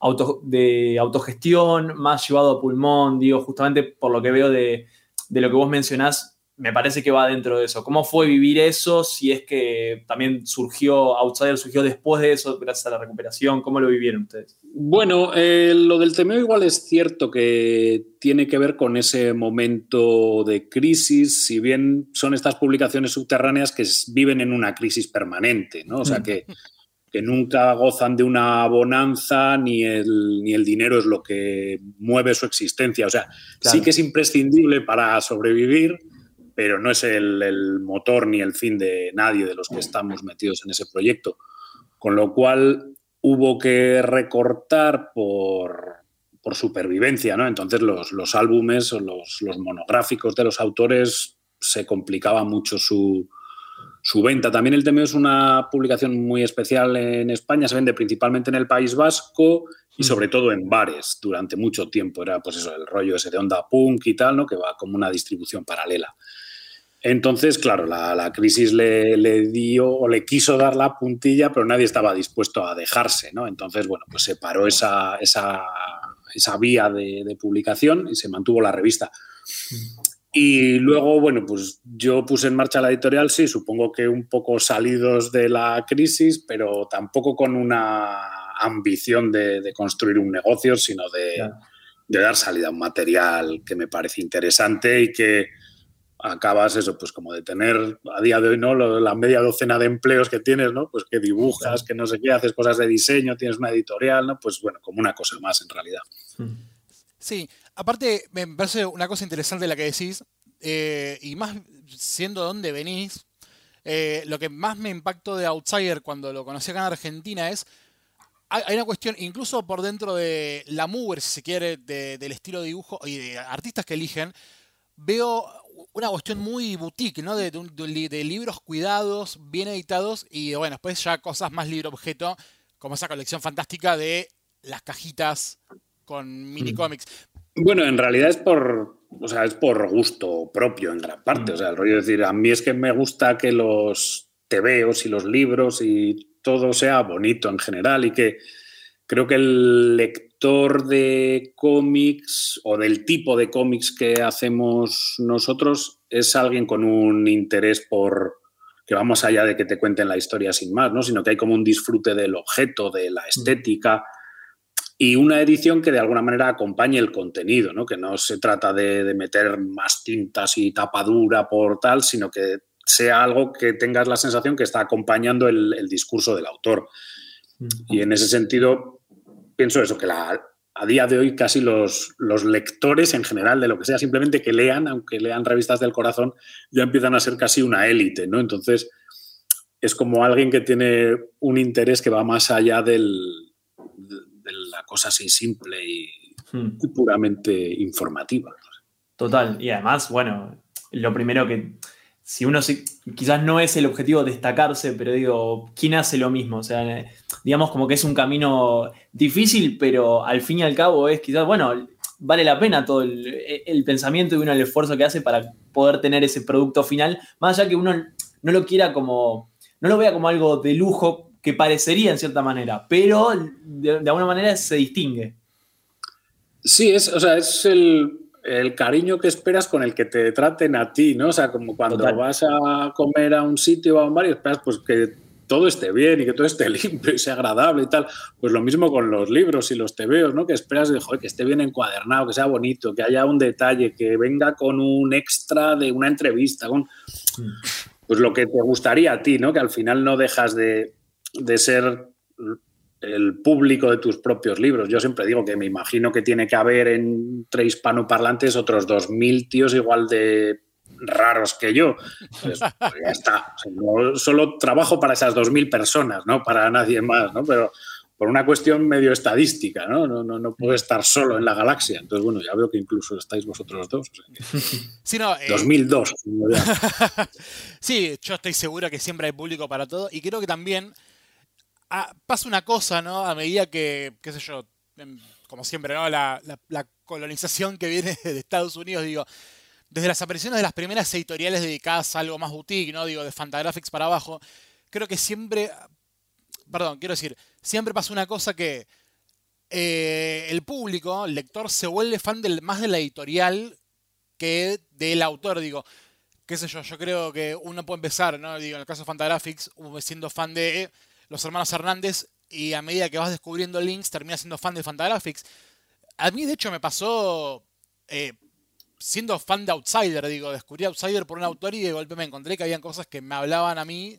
S3: auto, de autogestión, más llevado a pulmón, digo, justamente por lo que veo de, de lo que vos mencionás, me parece que va dentro de eso. ¿Cómo fue vivir eso? Si es que también surgió, Outsider surgió después de eso, gracias a la recuperación. ¿Cómo lo vivieron ustedes?
S4: Bueno, eh, lo del temeo igual es cierto que tiene que ver con ese momento de crisis, si bien son estas publicaciones subterráneas que viven en una crisis permanente, ¿no? O sea, mm. que, que nunca gozan de una bonanza ni el, ni el dinero es lo que mueve su existencia. O sea,
S3: Claro.
S4: sí que es imprescindible para sobrevivir, pero no es el, el motor ni el fin de nadie de los que estamos metidos en ese proyecto. Con lo cual hubo que recortar por, por supervivencia, ¿no? Entonces los, los álbumes o los, los monográficos de los autores se complicaba mucho su, su venta. También el TMO es una publicación muy especial en España, se vende principalmente en el País Vasco y sobre todo en bares durante mucho tiempo. Era pues eso, el rollo ese de onda punk y tal, ¿no? que va como una distribución paralela. Entonces, claro, la, la crisis le, le, dio o le quiso dar la puntilla, pero nadie estaba dispuesto a dejarse, ¿no? Entonces, bueno, pues se paró esa, esa, esa vía de, de, publicación y se mantuvo la revista. Y luego, bueno, pues yo puse en marcha la editorial, sí, supongo que un poco salidos de la crisis, pero tampoco con una ambición de, de construir un negocio, sino de, claro. de, dar salida a un material que me parece interesante y que acabas eso, pues como de tener a día de hoy, ¿no? La media docena de empleos que tienes, ¿no? Pues que dibujas, que no sé qué, haces cosas de diseño, tienes una editorial, ¿no? Pues bueno, como una cosa más en realidad.
S2: Sí, aparte me parece una cosa interesante la que decís, eh, y más siendo de dónde venís, eh, lo que más me impactó de Outsider cuando lo conocí acá en Argentina es, hay una cuestión, incluso por dentro de la mover, si se quiere, de, del estilo de dibujo y de artistas que eligen, veo una cuestión muy boutique, ¿no? De, de, de, libros cuidados, bien editados y bueno, después ya cosas más libro objeto, como esa colección fantástica de las cajitas con mini cómics.
S4: Bueno, en realidad es por, o sea, es por gusto propio en gran parte. O sea, el rollo es decir, a mí es que me gusta que los tebeos y los libros y todo sea bonito en general y que creo que el lector de cómics o del tipo de cómics que hacemos nosotros es alguien con un interés por que va más allá de que te cuenten la historia sin más, ¿no? sino que hay como un disfrute del objeto, de la estética y una edición que de alguna manera acompañe el contenido, ¿no? que no se trata de, de meter más tintas y tapadura por tal, sino que sea algo que tengas la sensación que está acompañando el, el discurso del autor. Y en ese sentido, pienso eso, que la, a día de hoy casi los, los, lectores en general de lo que sea, simplemente que lean, aunque lean revistas del corazón, ya empiezan a ser casi una élite, ¿no? Entonces, es como alguien que tiene un interés que va más allá del, de, de la cosa así simple y, hmm. y puramente informativa.
S3: Total, y además, bueno, lo primero que si uno se, quizás no es el objetivo destacarse, pero digo, ¿quién hace lo mismo? O sea, digamos como que es un camino difícil, pero al fin y al cabo es quizás, bueno, vale la pena todo el, el pensamiento y uno el esfuerzo que hace para poder tener ese producto final, más allá que uno no lo quiera como, no lo vea como algo de lujo que parecería en cierta manera, pero de, de alguna manera se distingue.
S4: Sí, es, o sea, es el, el cariño que esperas con el que te traten a ti, ¿no? O sea, como cuando Total. vas a comer a un sitio o a un bar y esperas pues que todo esté bien y que todo esté limpio y sea agradable y tal. Pues lo mismo con los libros y los tebeos, ¿no? Que esperas de, joder, que esté bien encuadernado, que sea bonito, que haya un detalle, que venga con un extra de una entrevista, con... Pues lo que te gustaría a ti, ¿no? Que al final no dejas de, de ser el público de tus propios libros. Yo siempre digo que me imagino que tiene que haber entre hispanoparlantes otros 2.000 tíos igual de raros que yo. Pues, pues ya está. No, solo trabajo para esas 2.000 personas, no para nadie más, ¿no? Pero por una cuestión medio estadística, ¿no? No, no, no puedo estar solo en la galaxia. Entonces, bueno, ya veo que incluso estáis vosotros dos. O sea,
S2: sí, no, eh...
S4: 2002.
S2: sí, yo estoy seguro que siempre hay público para todo y creo que también ah, pasa una cosa, ¿no? A medida que, qué sé yo, como siempre, ¿no? La, la, colonización que viene de Estados Unidos, digo, desde las apariciones de las primeras editoriales dedicadas a algo más boutique, ¿no? Digo, de Fantagraphics para abajo, creo que siempre, perdón, quiero decir, siempre pasa una cosa que eh, el público, el lector, se vuelve fan del, más de la editorial que del autor, digo. Qué sé yo, yo creo que uno puede empezar, ¿no? Digo, en el caso de Fantagraphics, siendo fan de los hermanos Hernández y a medida que vas descubriendo links terminas siendo fan de Fantagraphics. A mí de hecho me pasó eh, siendo fan de Outsider, digo, descubrí Outsider por un autor y de golpe me encontré que habían cosas que me hablaban a mí.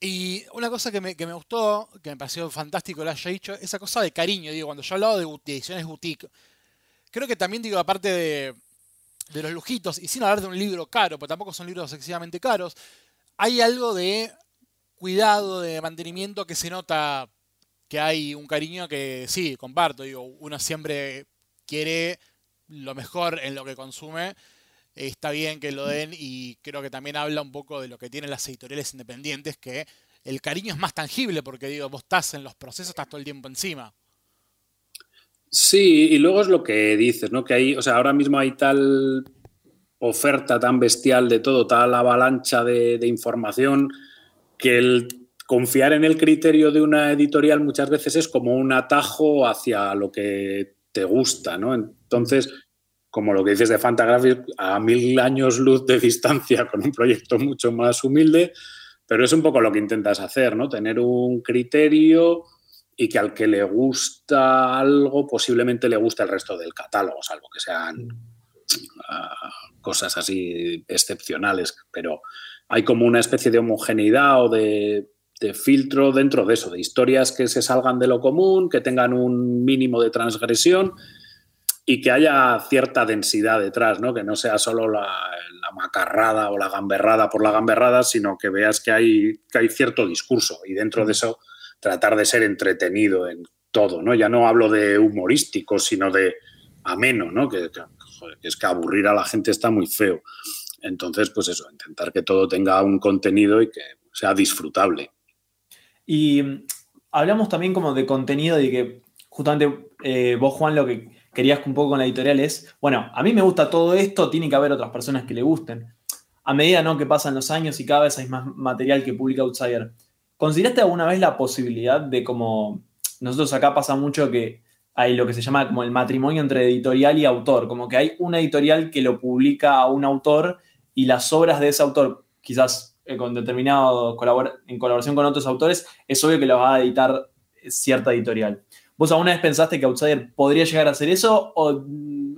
S2: Y una cosa que me, que me gustó, que me pareció fantástico lo haya dicho, esa cosa de cariño, digo, cuando yo hablaba de, de ediciones boutique, creo que también digo, aparte de, de los lujitos, y sin hablar de un libro caro, porque tampoco son libros excesivamente caros, hay algo de cuidado, de mantenimiento que se nota que hay un cariño que sí, comparto, digo, uno siempre quiere lo mejor en lo que consume, está bien que lo den y creo que también habla un poco de lo que tienen las editoriales independientes, que el cariño es más tangible porque digo, vos estás en los procesos, estás todo el tiempo encima.
S4: Sí, y luego es lo que dices, ¿no? Que hay, o sea, ahora mismo hay tal oferta tan bestial de todo, tal avalancha de, de información, que el confiar en el criterio de una editorial muchas veces es como un atajo hacia lo que te gusta, ¿no? Entonces, como lo que dices de Fantagraphics, a mil años luz de distancia con un proyecto mucho más humilde, pero es un poco lo que intentas hacer, ¿no? Tener un criterio y que al que le gusta algo posiblemente le guste el resto del catálogo, salvo que sean uh, cosas así excepcionales, pero hay como una especie de homogeneidad o de, de, filtro dentro de eso, de historias que se salgan de lo común, que tengan un mínimo de transgresión y que haya cierta densidad detrás, ¿no? que no sea solo la, la macarrada o la gamberrada por la gamberrada, sino que veas que hay, que hay cierto discurso y dentro de eso tratar de ser entretenido en todo, ¿no? Ya no hablo de humorístico, sino de ameno, ¿no? Que, que, joder, que, es que aburrir a la gente está muy feo. Entonces, pues eso, intentar que todo tenga un contenido y que sea disfrutable.
S3: Y mm, hablamos también como de contenido y que justamente eh, vos, Juan, lo que querías un poco con la editorial es, bueno, a mí me gusta todo esto, tiene que haber otras personas que le gusten. A medida ¿no? que pasan los años y cada vez hay más material que publica Outsider, ¿Consideraste alguna vez la posibilidad de como nosotros acá pasa mucho que hay lo que se llama como el matrimonio entre editorial y autor, como que hay una editorial que lo publica a un autor y las obras de ese autor, quizás eh, con determinado colabor en colaboración con otros autores, es obvio que lo va a editar cierta editorial. ¿Vos alguna vez pensaste que Outsider podría llegar a hacer eso o mm,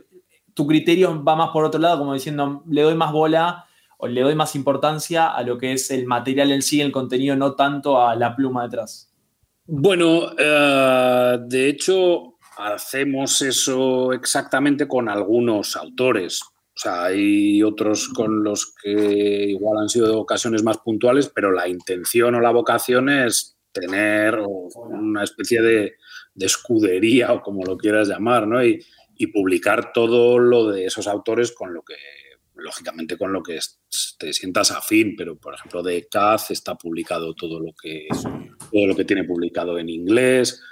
S3: tu criterio va más por otro lado, como diciendo, le doy más bola o le doy más importancia a lo que es el material en sí, el contenido, no tanto a la pluma detrás?
S4: Bueno, uh, de hecho, hacemos eso exactamente con algunos autores. O sea, hay otros con los que igual han sido ocasiones más puntuales, pero la intención o la vocación es tener una especie de, de escudería o como lo quieras llamar, ¿no? Y, publicar todo lo de esos autores con lo que lógicamente con lo que te sientas afín, pero por ejemplo de Kaz está publicado todo lo que todo lo que tiene publicado en inglés,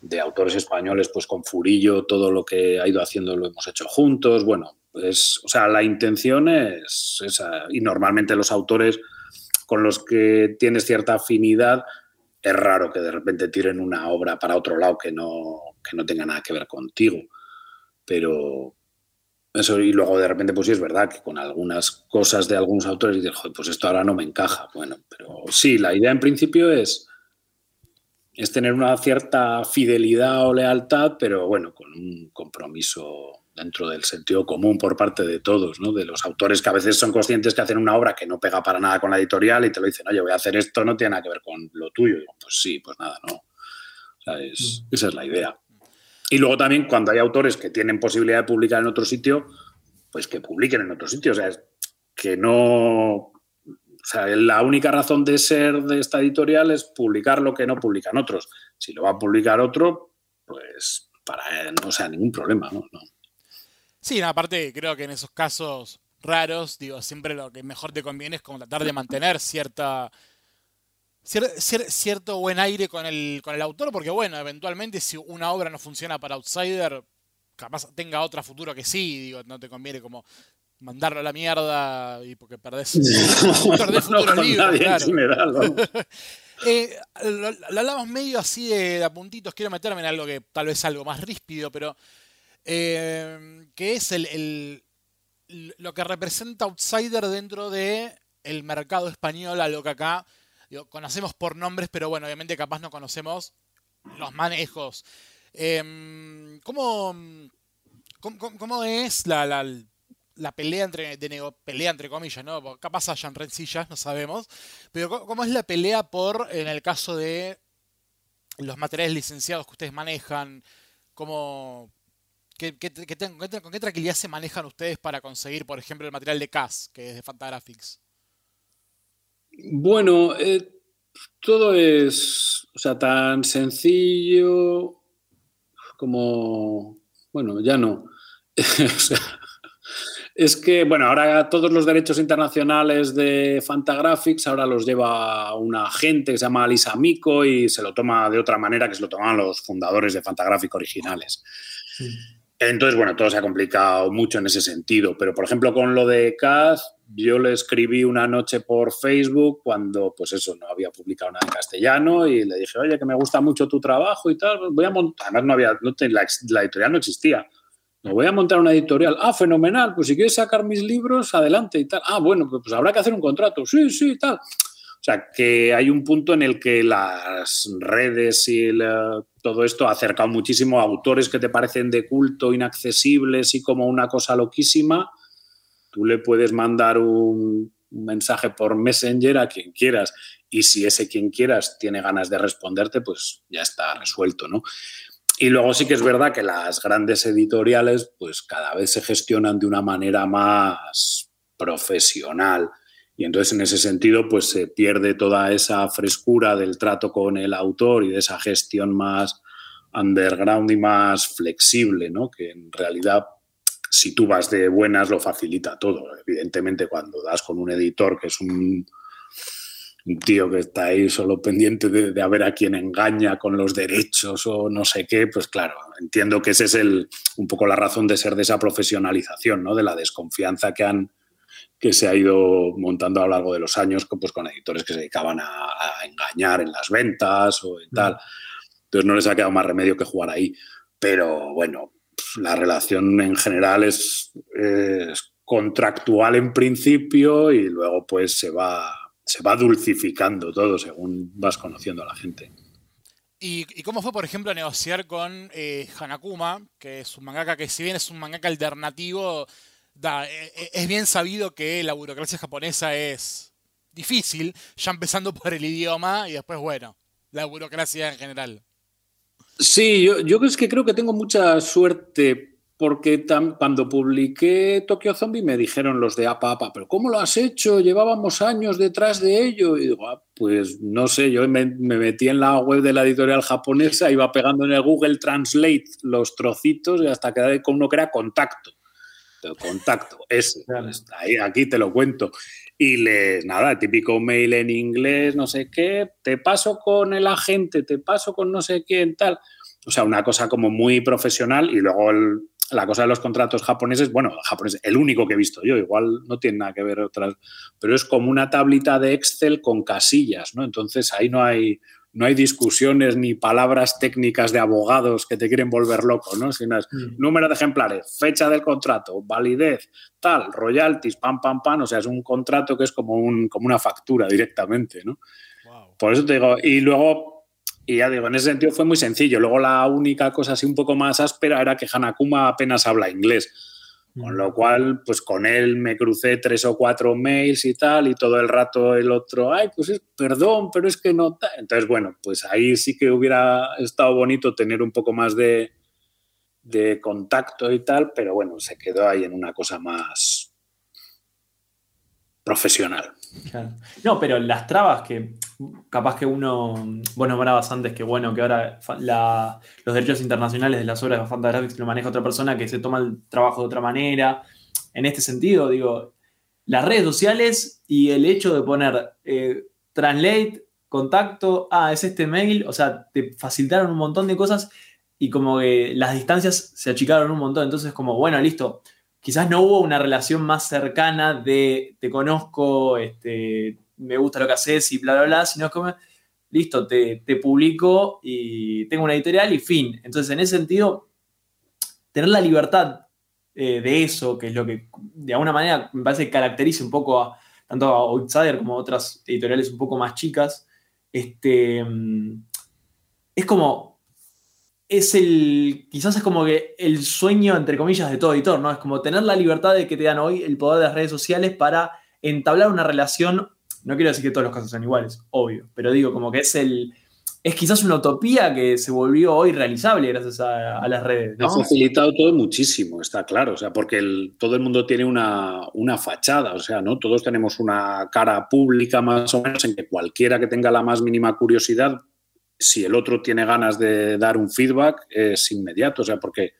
S4: de autores españoles pues con Furillo todo lo que ha ido haciendo lo hemos hecho juntos, bueno, es, o sea, la intención es esa y normalmente los autores con los que tienes cierta afinidad es raro que de repente tiren una obra para otro lado que no que no tenga nada que ver contigo, pero eso, y luego de repente, pues sí es verdad que con algunas cosas de algunos autores dices, pues esto ahora no me encaja. Bueno, pero sí, la idea en principio es, es tener una cierta fidelidad o lealtad, pero bueno, con un compromiso dentro del sentido común por parte de todos, ¿no? De los autores que a veces son conscientes que hacen una obra que no pega para nada con la editorial y te lo dicen, oye, voy a hacer esto, no tiene nada que ver con lo tuyo. Y digo, pues sí, pues nada, no. O sea, es, esa es la idea. Y luego también cuando hay autores que tienen posibilidad de publicar en otro sitio, pues que publiquen en otro sitio. O sea, que no... O sea, la única razón de ser de esta editorial es publicar lo que no publican otros. Si lo va a publicar otro, pues para él no sea ningún problema, ¿no? no.
S2: Sí, no, aparte creo que en esos casos raros, digo, siempre lo que mejor te conviene es como tratar de mantener cierta cier, cier, cierto buen aire con el, con el autor, porque bueno, eventualmente si una obra no funciona para Outsider, capaz tenga otra futuro que sí, digo, no te conviene como mandarlo a la mierda y porque perdés, perdés futuro
S4: no,
S2: libro, claro.
S4: general,
S2: eh, lo, lo, hablamos medio así de, de, apuntitos, quiero meterme en algo que tal vez algo más ríspido, pero eh, que es el, lo que representa Outsider dentro de el mercado español, algo que acá conocemos por nombres, pero bueno, obviamente capaz no conocemos los manejos. Eh, ¿cómo, cómo, ¿Cómo es la, la, la pelea entre, pelea entre comillas, ¿no? Capaz hayan rencillas, no sabemos. Pero ¿cómo es la pelea por, en el caso de los materiales licenciados que ustedes manejan? ¿Cómo, qué, ¿Con qué tranquilidad se manejan ustedes para conseguir, por ejemplo, el material de CAS, que es de Fantagraphics?
S4: Bueno, eh, todo es, o sea, tan sencillo como, bueno, ya no. es que, bueno, ahora todos los derechos internacionales de Fantagraphics ahora los lleva una agente que se llama Alisa Mico y se lo toma de otra manera que se lo toman los fundadores de Fantagraphics originales. Entonces, bueno, todo se ha complicado mucho en ese sentido, pero por ejemplo con lo de Kaz, yo le escribí una noche por Facebook cuando, pues eso, no había publicado nada en castellano y le dije, oye, que me gusta mucho tu trabajo y tal, voy a montar, además no había, la, editorial no existía, me voy a montar una editorial, ah, fenomenal, pues si quieres sacar mis libros, adelante y tal, ah, bueno, pues, pues habrá que hacer un contrato, sí, sí, tal. Que hay un punto en el que las redes y todo esto ha acercado muchísimo a autores que te parecen de culto, inaccesibles y como una cosa loquísima. Tú le puedes mandar un, mensaje por Messenger a quien quieras y si ese quien quieras tiene ganas de responderte, pues ya está resuelto, ¿no? Y luego sí que es verdad que las grandes editoriales pues cada vez se gestionan de una manera más profesional y entonces en ese sentido pues se pierde toda esa frescura del trato con el autor y de esa gestión más underground y más flexible, ¿no? Que en realidad si tú vas de buenas lo facilita todo. Evidentemente cuando das con un editor que es un, tío que está ahí solo pendiente de, de, a ver a quién engaña con los derechos o no sé qué, pues claro, entiendo que ese es el, un poco la razón de ser de esa profesionalización, ¿no? De la desconfianza que han que se ha ido montando a lo largo de los años pues, con editores que se dedicaban a, engañar en las ventas o tal. Entonces no les ha quedado más remedio que jugar ahí. Pero bueno, la relación en general es, contractual en principio y luego pues se va, se va dulcificando todo según vas conociendo a la gente.
S2: ¿Y, cómo fue, por ejemplo, negociar con eh, Hanakuma, que es un mangaka que si bien es un mangaka alternativo, e, e, es bien sabido que la burocracia japonesa es difícil, ya empezando por el idioma y después, bueno, la burocracia en general.
S4: Sí, yo, yo es que creo que tengo mucha suerte porque cuando publiqué Tokyo Zombie me dijeron los de APA APA, pero ¿cómo lo has hecho? Llevábamos años detrás de ello. Y digo, ah, pues no sé, yo me, metí en la web de la editorial japonesa, iba pegando en el Google Translate los trocitos y hasta quedé con uno que era contacto contacto, ese. Ahí, aquí te lo cuento. Y les, nada, típico mail en inglés, no sé qué, te paso con el agente, te paso con no sé quién, tal. O sea, una cosa como muy profesional y luego la cosa de los contratos japoneses, bueno, japonés, el único que he visto yo, igual no tiene nada que ver otras, pero es como una tablita de Excel con casillas, ¿no? Entonces ahí no hay, no hay discusiones ni palabras técnicas de abogados que te quieren volver loco, ¿no? Sino es mm. número de ejemplares, fecha del contrato, validez, tal, royalties, pam, pam, pam. O sea, es un contrato que es como, un, como una factura directamente, ¿no? Por eso te digo, y luego, y ya digo, en ese sentido fue muy sencillo. Luego la única cosa así un poco más áspera era que Hanakuma apenas habla inglés. Con lo cual, pues con él me crucé tres o cuatro mails y tal, y todo el rato el otro, ay, pues es, perdón, pero es que no. Entonces, bueno, pues ahí sí que hubiera estado bonito tener un poco más de, de contacto y tal, pero bueno, se quedó ahí en una cosa más profesional.
S3: No, pero las trabas que capaz que uno, vos nombrabas antes que bueno, que ahora los derechos internacionales de las obras de Fantagraphics lo maneja otra persona que se toma el trabajo de otra manera. En este sentido, digo, las redes sociales y el hecho de poner eh, translate, contacto, ah, es este mail, o sea, te facilitaron un montón de cosas y como que las distancias se achicaron un montón. Entonces, como, bueno, listo, quizás no hubo una relación más cercana de te conozco, este, me gusta lo que haces y bla, bla, bla, sino como, listo, te, publico y tengo una editorial y fin. Entonces, en ese sentido, tener la libertad eh, de eso, que es lo que de alguna manera me parece que caracteriza un poco a, tanto a Outsider como a otras editoriales un poco más chicas, este, mm, es como es el, quizás es como que el sueño, entre comillas, de todo editor, ¿no? Es como tener la libertad de que te dan hoy el poder de las redes sociales para entablar una relación, no quiero decir que todos los casos sean iguales, obvio, pero digo, como que es el, es quizás una utopía que se volvió hoy realizable gracias a, las redes.
S4: Ha facilitado todo muchísimo, está claro, o sea, porque todo el mundo tiene una, una, fachada, o sea, ¿no? Todos tenemos una cara pública más o menos en que cualquiera que tenga la más mínima curiosidad si el otro tiene ganas de dar un feedback, es inmediato, o sea, porque,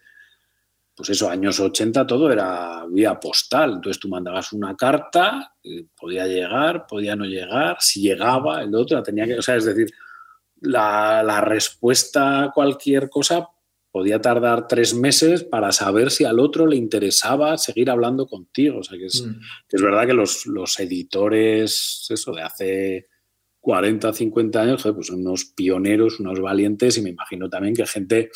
S4: pues eso, años 80 todo era vía postal, entonces tú mandabas una carta, podía llegar, podía no llegar, si llegaba, el otro la tenía que, o sea, es decir, la, respuesta a cualquier cosa podía tardar tres meses para saber si al otro le interesaba seguir hablando contigo. O sea, que es, mm. que es verdad que los, los, editores, eso, de hace 40, 50 años, pues son unos pioneros, unos valientes y me imagino también que gente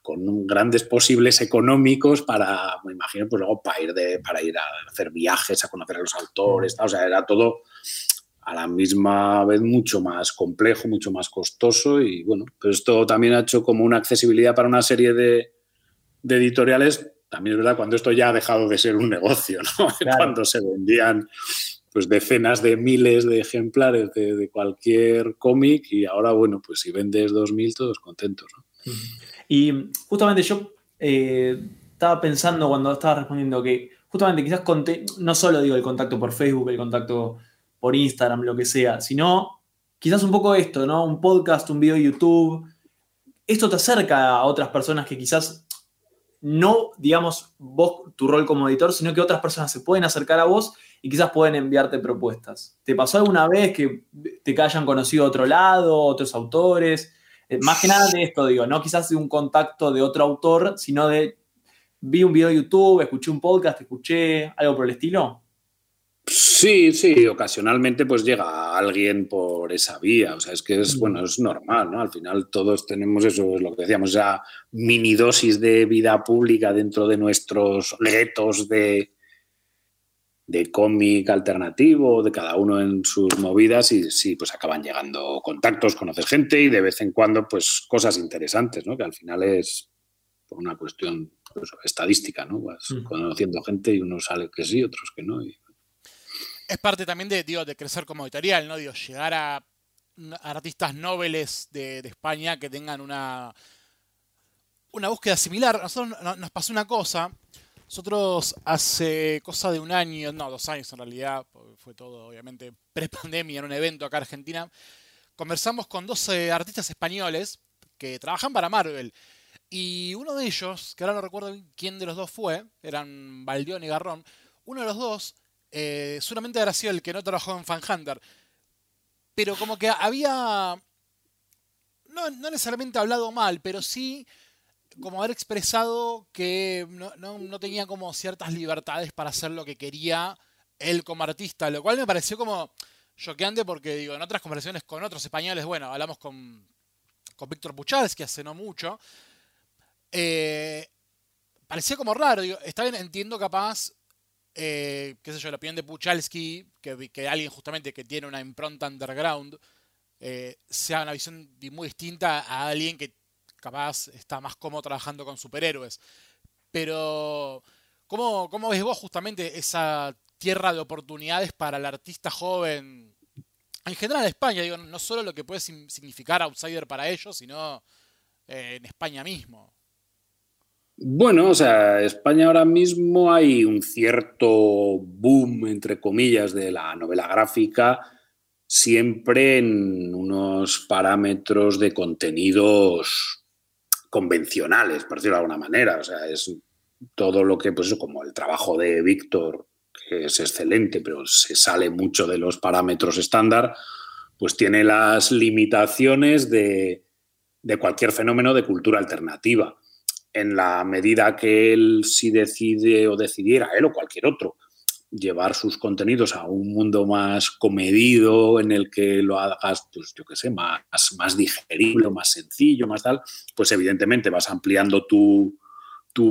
S4: con grandes posibles económicos para, me imagino, pues luego para ir, de, para ir a hacer viajes, a conocer a los autores, o sea, era todo a la misma vez mucho más complejo, mucho más costoso y bueno, pero esto también ha hecho como una accesibilidad para una serie de, editoriales, también es verdad, cuando esto ya ha dejado de ser un negocio, ¿no? Cuando se vendían pues decenas de miles de ejemplares de, cualquier cómic y ahora, bueno, pues si vendes 2.000, todos contentos.
S3: Y justamente yo eh, estaba pensando cuando estaba respondiendo que justamente quizás no solo digo el contacto por Facebook, el contacto por Instagram, lo que sea, sino quizás un poco esto, ¿no? Un podcast, un video de YouTube. Esto te acerca a otras personas que quizás no, digamos, vos, tu rol como editor, sino que otras personas se pueden acercar a vos y quizás pueden enviarte propuestas. ¿Te pasó alguna vez que te hayan conocido otro lado, otros autores? Eh, más que nada de esto, digo, no quizás de un contacto de otro autor, sino de vi un video de YouTube, escuché un podcast, escuché algo por el estilo.
S4: Sí, sí, ocasionalmente pues llega alguien por esa vía, o sea, es que es, mm. bueno, es normal, ¿no? Al final todos tenemos eso, es lo que decíamos, esa mini dosis de vida pública dentro de nuestros retos de, de cómic alternativo, de cada uno en sus movidas y sí, pues acaban llegando contactos, conoces gente y de vez en cuando pues cosas interesantes, ¿no? Que al final es por una cuestión pues, estadística, ¿no? Vas mm. conociendo gente y unos sale que sí, otros que no.
S2: Es parte también de, digo, de crecer como editorial, ¿no? Digo, llegar a artistas nobles de, España que tengan una, una búsqueda similar. A nosotros nos pasó una cosa nosotros hace cosa de un año, no, dos años en realidad, fue todo obviamente pre-pandemia en un evento acá en Argentina, conversamos con 12 artistas españoles que trabajan para Marvel. Y uno de ellos, que ahora no recuerdo quién de los dos fue, eran Baldión y Garrón, uno de los dos eh, solamente habrá sido el que no trabajó en Fan Hunter. Pero como que había. No, no necesariamente hablado mal, pero sí como haber expresado que no, tenía como ciertas libertades para hacer lo que quería él como artista, lo cual me pareció como choqueante porque digo, en otras conversaciones con otros españoles, bueno, hablamos con, con Víctor Puchales, que hace no mucho, eh, parecía como raro, digo, está bien, entiendo capaz, eh, qué sé yo, la opinión de Puchalski, que, que alguien justamente que tiene una impronta underground, eh, sea una visión muy distinta a alguien que capaz está más cómodo trabajando con superhéroes. Pero, ¿cómo, cómo ves vos justamente esa tierra de oportunidades para el artista joven? En general en España, digo, no solo lo que puede significar outsider para ellos, sino eh, en España mismo.
S4: Bueno, o sea, España ahora mismo hay un cierto boom, entre comillas, de la novela gráfica, siempre en unos parámetros de contenidos convencionales, por decirlo de alguna manera. O sea, es todo lo que, pues como el trabajo de Víctor, que es excelente, pero se sale mucho de los parámetros estándar, pues tiene las limitaciones de, de cualquier fenómeno de cultura alternativa. En la medida que él sí decide o decidiera, él o cualquier otro, llevar sus contenidos a un mundo más comedido, en el que lo hagas, pues yo qué sé, más, más digerible, más sencillo, más tal, pues evidentemente vas ampliando tu,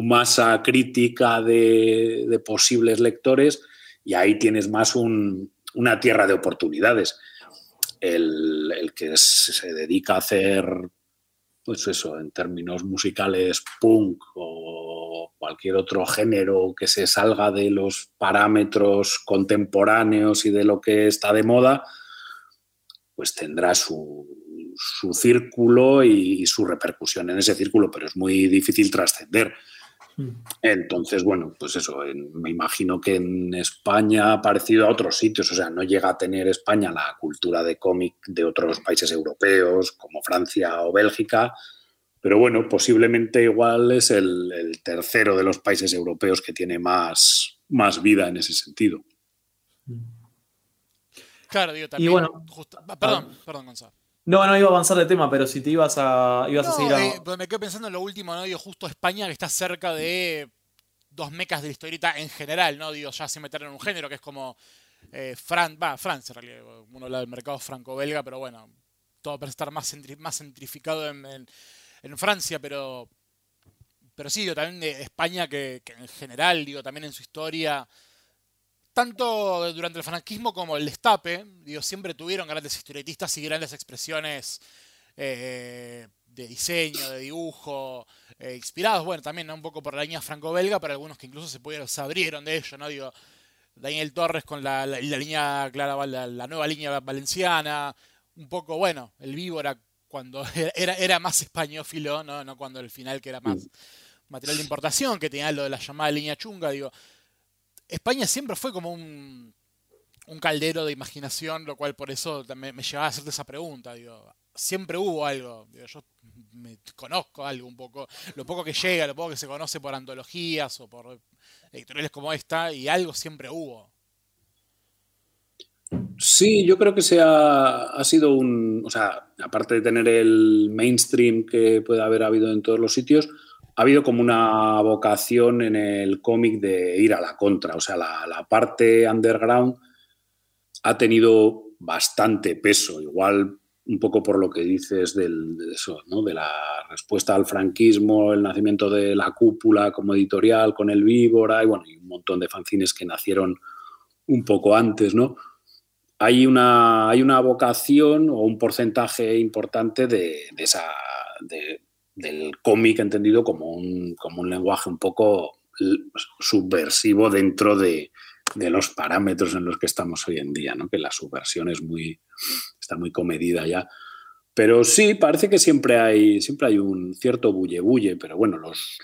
S4: masa crítica de, posibles lectores y ahí tienes más una tierra de oportunidades. El, el, que se dedica a hacer pues eso, en términos musicales punk o cualquier otro género que se salga de los parámetros contemporáneos y de lo que está de moda, pues tendrá su, su círculo y, su repercusión en ese círculo, pero es muy difícil trascender. Mm. Entonces, bueno, pues eso, me imagino que en España, parecido a otros sitios, o sea, no llega a tener España la cultura de cómic de otros países europeos, como Francia o Bélgica, pero bueno, posiblemente igual es el, tercero de los países europeos que tiene más, más vida en ese sentido.
S2: Claro, digo, también. Y bueno, perdón, perdón, Gonzalo.
S3: No, no iba a avanzar de tema, pero si te ibas a, ibas a seguir
S2: eh, me quedo pensando en lo último, ¿no? Digo, justo España, que está cerca de dos mecas de la historieta en general, ¿no? Digo, ya sin meter en un género que es como eh, Fran, va, Francia en realidad, uno habla del mercado franco-belga, pero bueno, todo parece estar más, más centrificado en, Francia, pero, pero sí, digo, también de España que, que en general, digo, también en su historia tanto durante el franquismo como el destape, digo, siempre tuvieron grandes historietistas y grandes expresiones eh, de diseño, de dibujo, eh, inspirados, bueno, también un poco por la línea franco-belga, pero algunos que incluso se, pudieron, se abrieron de ello, ¿no? Digo, Daniel Torres con la, línea, clara, la, nueva línea valenciana, un poco, bueno, el Víbora cuando era, era más españófilo, ¿no? no cuando el final que era más material de importación, que tenía lo de la llamada línea chunga, digo, España siempre fue como un, caldero de imaginación, lo cual por eso me, me, llevaba a hacerte esa pregunta. Digo, siempre hubo algo. yo me conozco algo un poco. Lo poco que llega, lo poco que se conoce por antologías o por editoriales como esta, y algo siempre hubo.
S4: Sí, yo creo que se ha, ha, sido un. O sea, aparte de tener el mainstream que puede haber habido en todos los sitios, ha habido como una vocación en el cómic de ir a la contra. O sea, la, parte underground ha tenido bastante peso. Igual un poco por lo que dices del, de la respuesta al franquismo, el nacimiento de la cúpula como editorial con el Víbora y bueno, y un montón de fanzines que nacieron un poco antes, ¿no? Hay una, hay una vocación o un porcentaje importante de, de esa, de, del cómic entendido como un, como un lenguaje un poco subversivo dentro de, los parámetros en los que estamos hoy en día, ¿no? que la subversión es muy, está muy comedida ya. Pero sí, parece que siempre hay, siempre hay un cierto bulle bulle, pero bueno, los,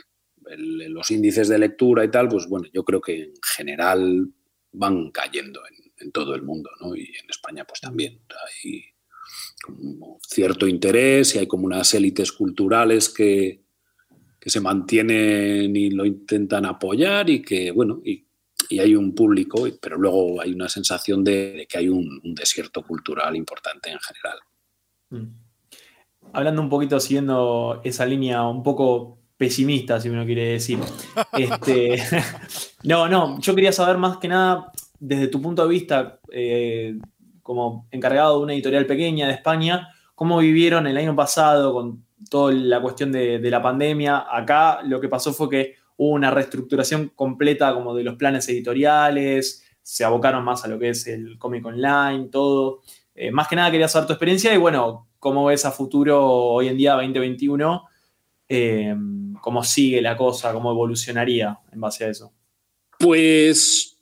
S4: los índices de lectura y tal, pues bueno, yo creo que en general van cayendo en, en todo el mundo, ¿no? Y en España pues también. Hay, cierto interés y hay como unas élites culturales que, se mantienen y lo intentan apoyar y que, bueno, y, hay un público, pero luego hay una sensación de, que hay un, desierto cultural importante en general.
S3: Mm. Hablando un poquito, siguiendo esa línea un poco pesimista, si uno quiere decir. Este, no, no, yo quería saber más que nada, desde tu punto de vista, eh, como encargado de una editorial pequeña de España, ¿cómo vivieron el año pasado con toda la cuestión de, la pandemia? Acá lo que pasó fue que hubo una reestructuración completa como de los planes editoriales, se abocaron más a lo que es el cómic online, todo. Eh, más que nada quería saber tu experiencia y bueno, cómo ves a futuro hoy en día 2021, eh, cómo sigue la cosa, cómo evolucionaría en base a eso.
S4: Pues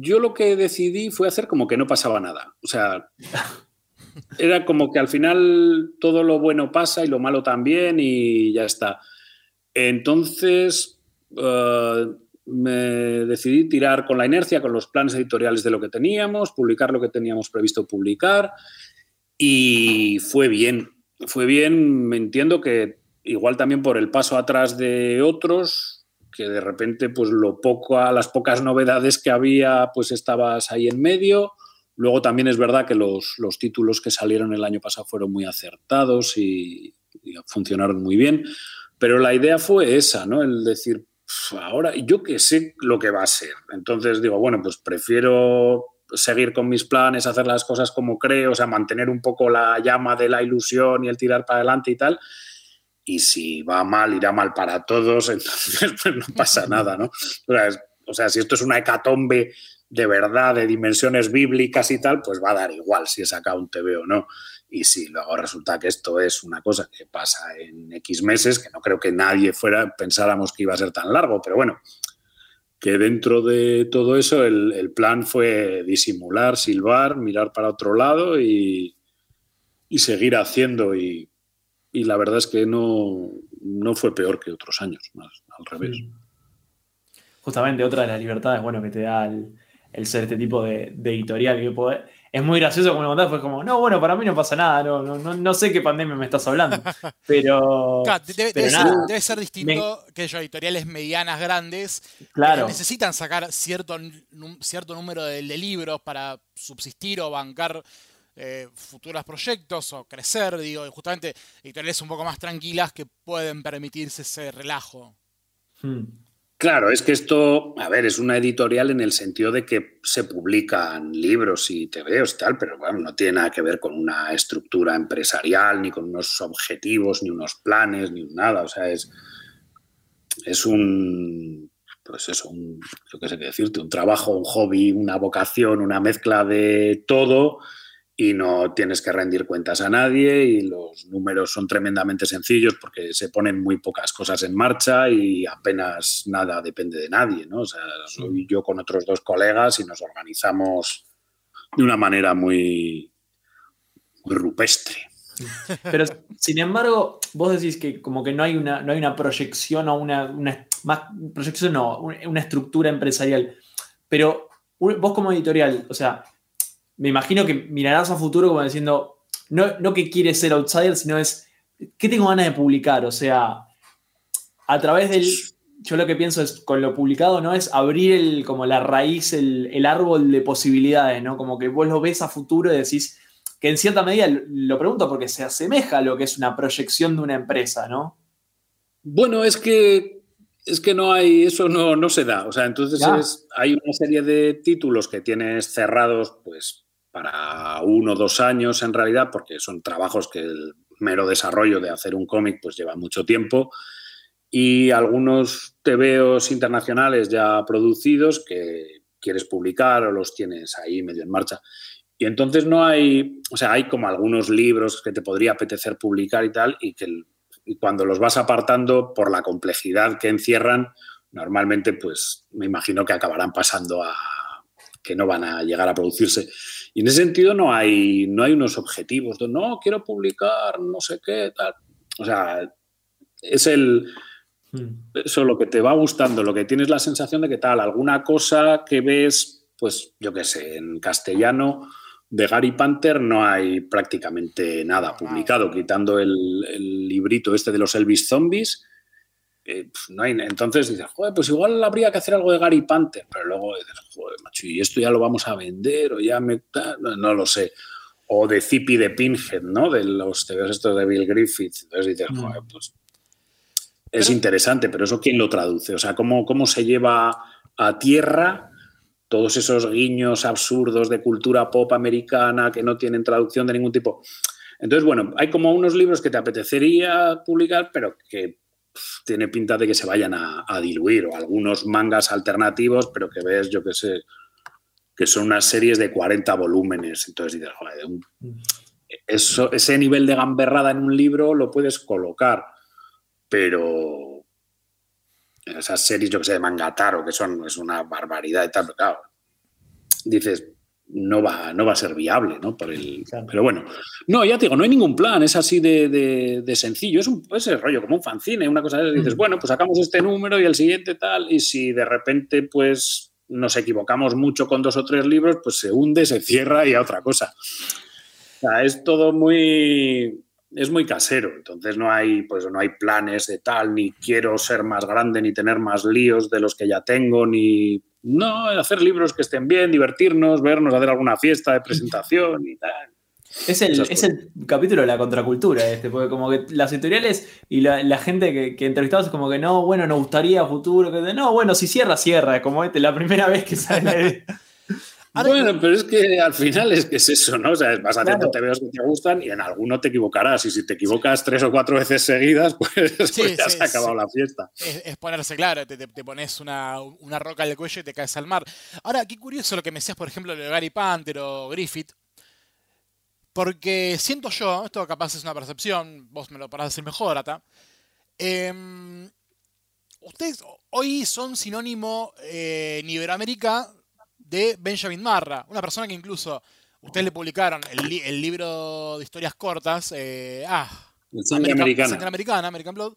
S4: yo lo que decidí fue hacer como que no pasaba nada. O sea, era como que al final todo lo bueno pasa y lo malo también y ya está. Entonces eh, me decidí tirar con la inercia, con los planes editoriales de lo que teníamos, publicar lo que teníamos previsto publicar y fue bien. Fue bien, me entiendo que igual también por el paso atrás de otros, que de repente pues lo poco las pocas novedades que había pues estabas ahí en medio. Luego también es verdad que los, títulos que salieron el año pasado fueron muy acertados y, funcionaron muy bien, pero la idea fue esa, ¿no? El decir, ahora yo que sé lo que va a ser. Entonces digo, bueno, pues prefiero seguir con mis planes, hacer las cosas como creo, o sea, mantener un poco la llama de la ilusión y el tirar para adelante y tal, y si va mal, irá mal para todos, entonces pues no pasa nada, ¿no? O sea, si esto es una hecatombe de verdad, de dimensiones bíblicas y tal, pues va a dar igual si es acá un TV o no. Y si luego resulta que esto es una cosa que pasa en X meses, que no creo que nadie fuera, pensáramos que iba a ser tan largo, pero bueno, que dentro de todo eso el, el plan fue disimular, silbar, mirar para otro lado y, y seguir haciendo. Y, y, la verdad es que no, no fue peor que otros años, más al revés.
S3: Justamente otra de las libertades, bueno, que te da el, el ser este tipo de, de editorial que puede, es muy gracioso como lo contás, fue como, no, bueno, para mí no pasa nada, no, no, no sé qué pandemia me estás hablando. Pero.
S2: Claro, debe, pero debe, ser, debe, ser, distinto me... que ellos editoriales medianas, grandes,
S3: claro.
S2: que necesitan sacar cierto, cierto número de, de libros para subsistir o bancar eh, futuros proyectos o crecer, digo, y justamente editoriales un poco más tranquilas que pueden permitirse ese relajo.
S3: Hmm.
S4: Claro, es que esto, a ver, es una editorial en el sentido de que se publican libros y tebeos y tal, pero bueno, no tiene nada que ver con una estructura empresarial, ni con unos objetivos, ni unos planes, ni nada. O sea, es, es un, pues eso, un, yo qué sé qué decirte, un trabajo, un hobby, una vocación, una mezcla de todo y no tienes que rendir cuentas a nadie y los números son tremendamente sencillos porque se ponen muy pocas cosas en marcha y apenas nada depende de nadie, ¿no? O sea, soy yo con otros dos colegas y nos organizamos de una manera muy, muy rupestre.
S3: Pero, sin embargo, vos decís que como que no hay una, no hay una proyección o una, una más proyección no, una estructura empresarial. Pero vos como editorial, o sea, me imagino que mirarás a futuro como diciendo, no, no que quieres ser outsider, sino es, ¿qué tengo ganas de publicar? O sea, a través del, yo lo que pienso es, con lo publicado, ¿no? Es abrir el, como la raíz, el, el árbol de posibilidades, ¿no? Como que vos lo ves a futuro y decís, que en cierta medida, lo pregunto porque se asemeja a lo que es una proyección de una empresa, ¿no?
S4: Bueno, es que es que no hay, eso no, no se da. O sea, entonces es, hay una serie de títulos que tienes cerrados, pues, para uno o dos años en realidad, porque son trabajos que el mero desarrollo de hacer un cómic pues lleva mucho tiempo y algunos tebeos internacionales ya producidos que quieres publicar o los tienes ahí medio en marcha. Y entonces no hay, o sea, hay como algunos libros que te podría apetecer publicar y tal, y que y cuando los vas apartando por la complejidad que encierran, normalmente pues me imagino que acabarán pasando a que no van a llegar a producirse. Y en ese sentido no hay, no hay unos objetivos de no, quiero publicar, no sé qué, tal. O sea, es el. Eso lo que te va gustando, lo que tienes la sensación de que tal, alguna cosa que ves, pues yo qué sé, en castellano de Gary Panther no hay prácticamente nada publicado, quitando el, el librito este de los Elvis Zombies eh, no hay, entonces dices, joder, pues igual habría que hacer algo de Gary Panther, pero luego dices, joder, macho, y esto ya lo vamos a vender o ya me... No, no lo sé. O de Zippy de Pinhead, ¿no? De los TVs estos de Bill Griffith. Entonces dices, joder, pues es interesante, pero eso quién lo traduce? O sea, ¿cómo, cómo se lleva a tierra todos esos guiños absurdos de cultura pop americana que no tienen traducción de ningún tipo? Entonces, bueno, hay como unos libros que te apetecería publicar, pero que tiene pinta de que se vayan a, diluir, o algunos mangas alternativos, pero que ves, yo qué sé, que son unas series de 40 volúmenes. Entonces dices, joder, eso, ese nivel de gamberrada en un libro lo puedes colocar, pero esas series, yo que sé, de Mangataro, que son es una barbaridad y tal, pero claro, dices, no va, no va a ser viable, ¿no? Por el, claro. Pero bueno, no, ya te digo, no hay ningún plan, es así de, de, de sencillo, es un es el rollo como un fanzine, una cosa de dices, mm. bueno, pues sacamos este número y el siguiente tal, y si de repente, pues nos equivocamos mucho con dos o tres libros, pues se hunde, se cierra y a otra cosa. O sea, es todo muy, es muy casero, entonces no hay, pues no hay planes de tal, ni quiero ser más grande, ni tener más líos de los que ya tengo, ni no, hacer libros que estén bien, divertirnos, vernos, hacer alguna fiesta de presentación y tal.
S3: Es el, es el capítulo de la contracultura este, porque como que las editoriales y la, la gente que, que, entrevistamos es como que no, bueno, nos gustaría futuro, que no, bueno, si cierra, cierra, como este, la primera vez que sale.
S4: Bueno, pero es que al final es que es eso, ¿no? O sea, vas haciendo claro. TVOs que te gustan y en alguno te equivocarás. Y si te equivocas tres o cuatro veces seguidas, pues, sí, pues ya sí, se ha acabado sí. la fiesta.
S2: Es, es, ponerse claro, te, te, te pones una, una, roca al cuello y te caes al mar. Ahora, qué curioso lo que me decías, por ejemplo, de Gary Panther o Griffith. Porque siento yo, esto capaz es una percepción, vos me lo podrás decir mejor, Ata. em, ustedes hoy son sinónimo eh, en Iberoamérica de Benjamin Marra, una persona que incluso ustedes le publicaron el, li- el libro de historias cortas, eh, ah,
S4: El sangre
S2: American-
S4: americana.
S2: Sangre Americana, American Blood,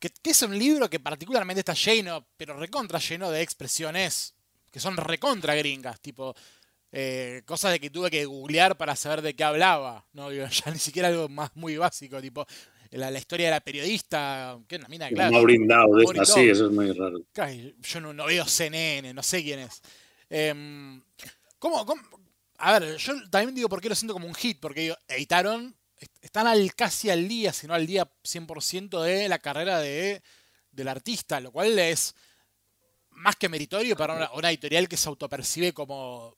S2: que, que es un libro que particularmente está lleno, pero recontra lleno de expresiones que son recontra gringas, tipo eh, cosas de que tuve que googlear para saber de qué hablaba, no ya ni siquiera algo más muy básico, tipo la, la historia de la periodista, que es una mina de clase.
S4: Maureen Dow, de
S2: Maureen
S4: estas, sí,
S2: Dow.
S4: eso es muy raro.
S2: Yo no, no veo CNN, no sé quién es. Em, ¿cómo, cómo? A ver, yo también digo por qué lo siento como un hit, porque digo, editaron, est- están al, casi al día, si no al día 100% de la carrera de, del artista, lo cual es más que meritorio para una, una editorial que se autopercibe como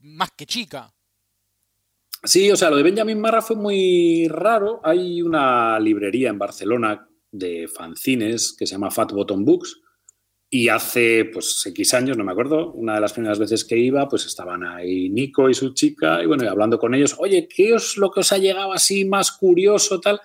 S2: más que chica.
S4: Sí, o sea, lo de Benjamin Marra fue muy raro. Hay una librería en Barcelona de fanzines que se llama Fat Bottom Books y hace, pues, X años, no me acuerdo, una de las primeras veces que iba, pues estaban ahí Nico y su chica y bueno, y hablando con ellos, oye, ¿qué es lo que os ha llegado así más curioso tal?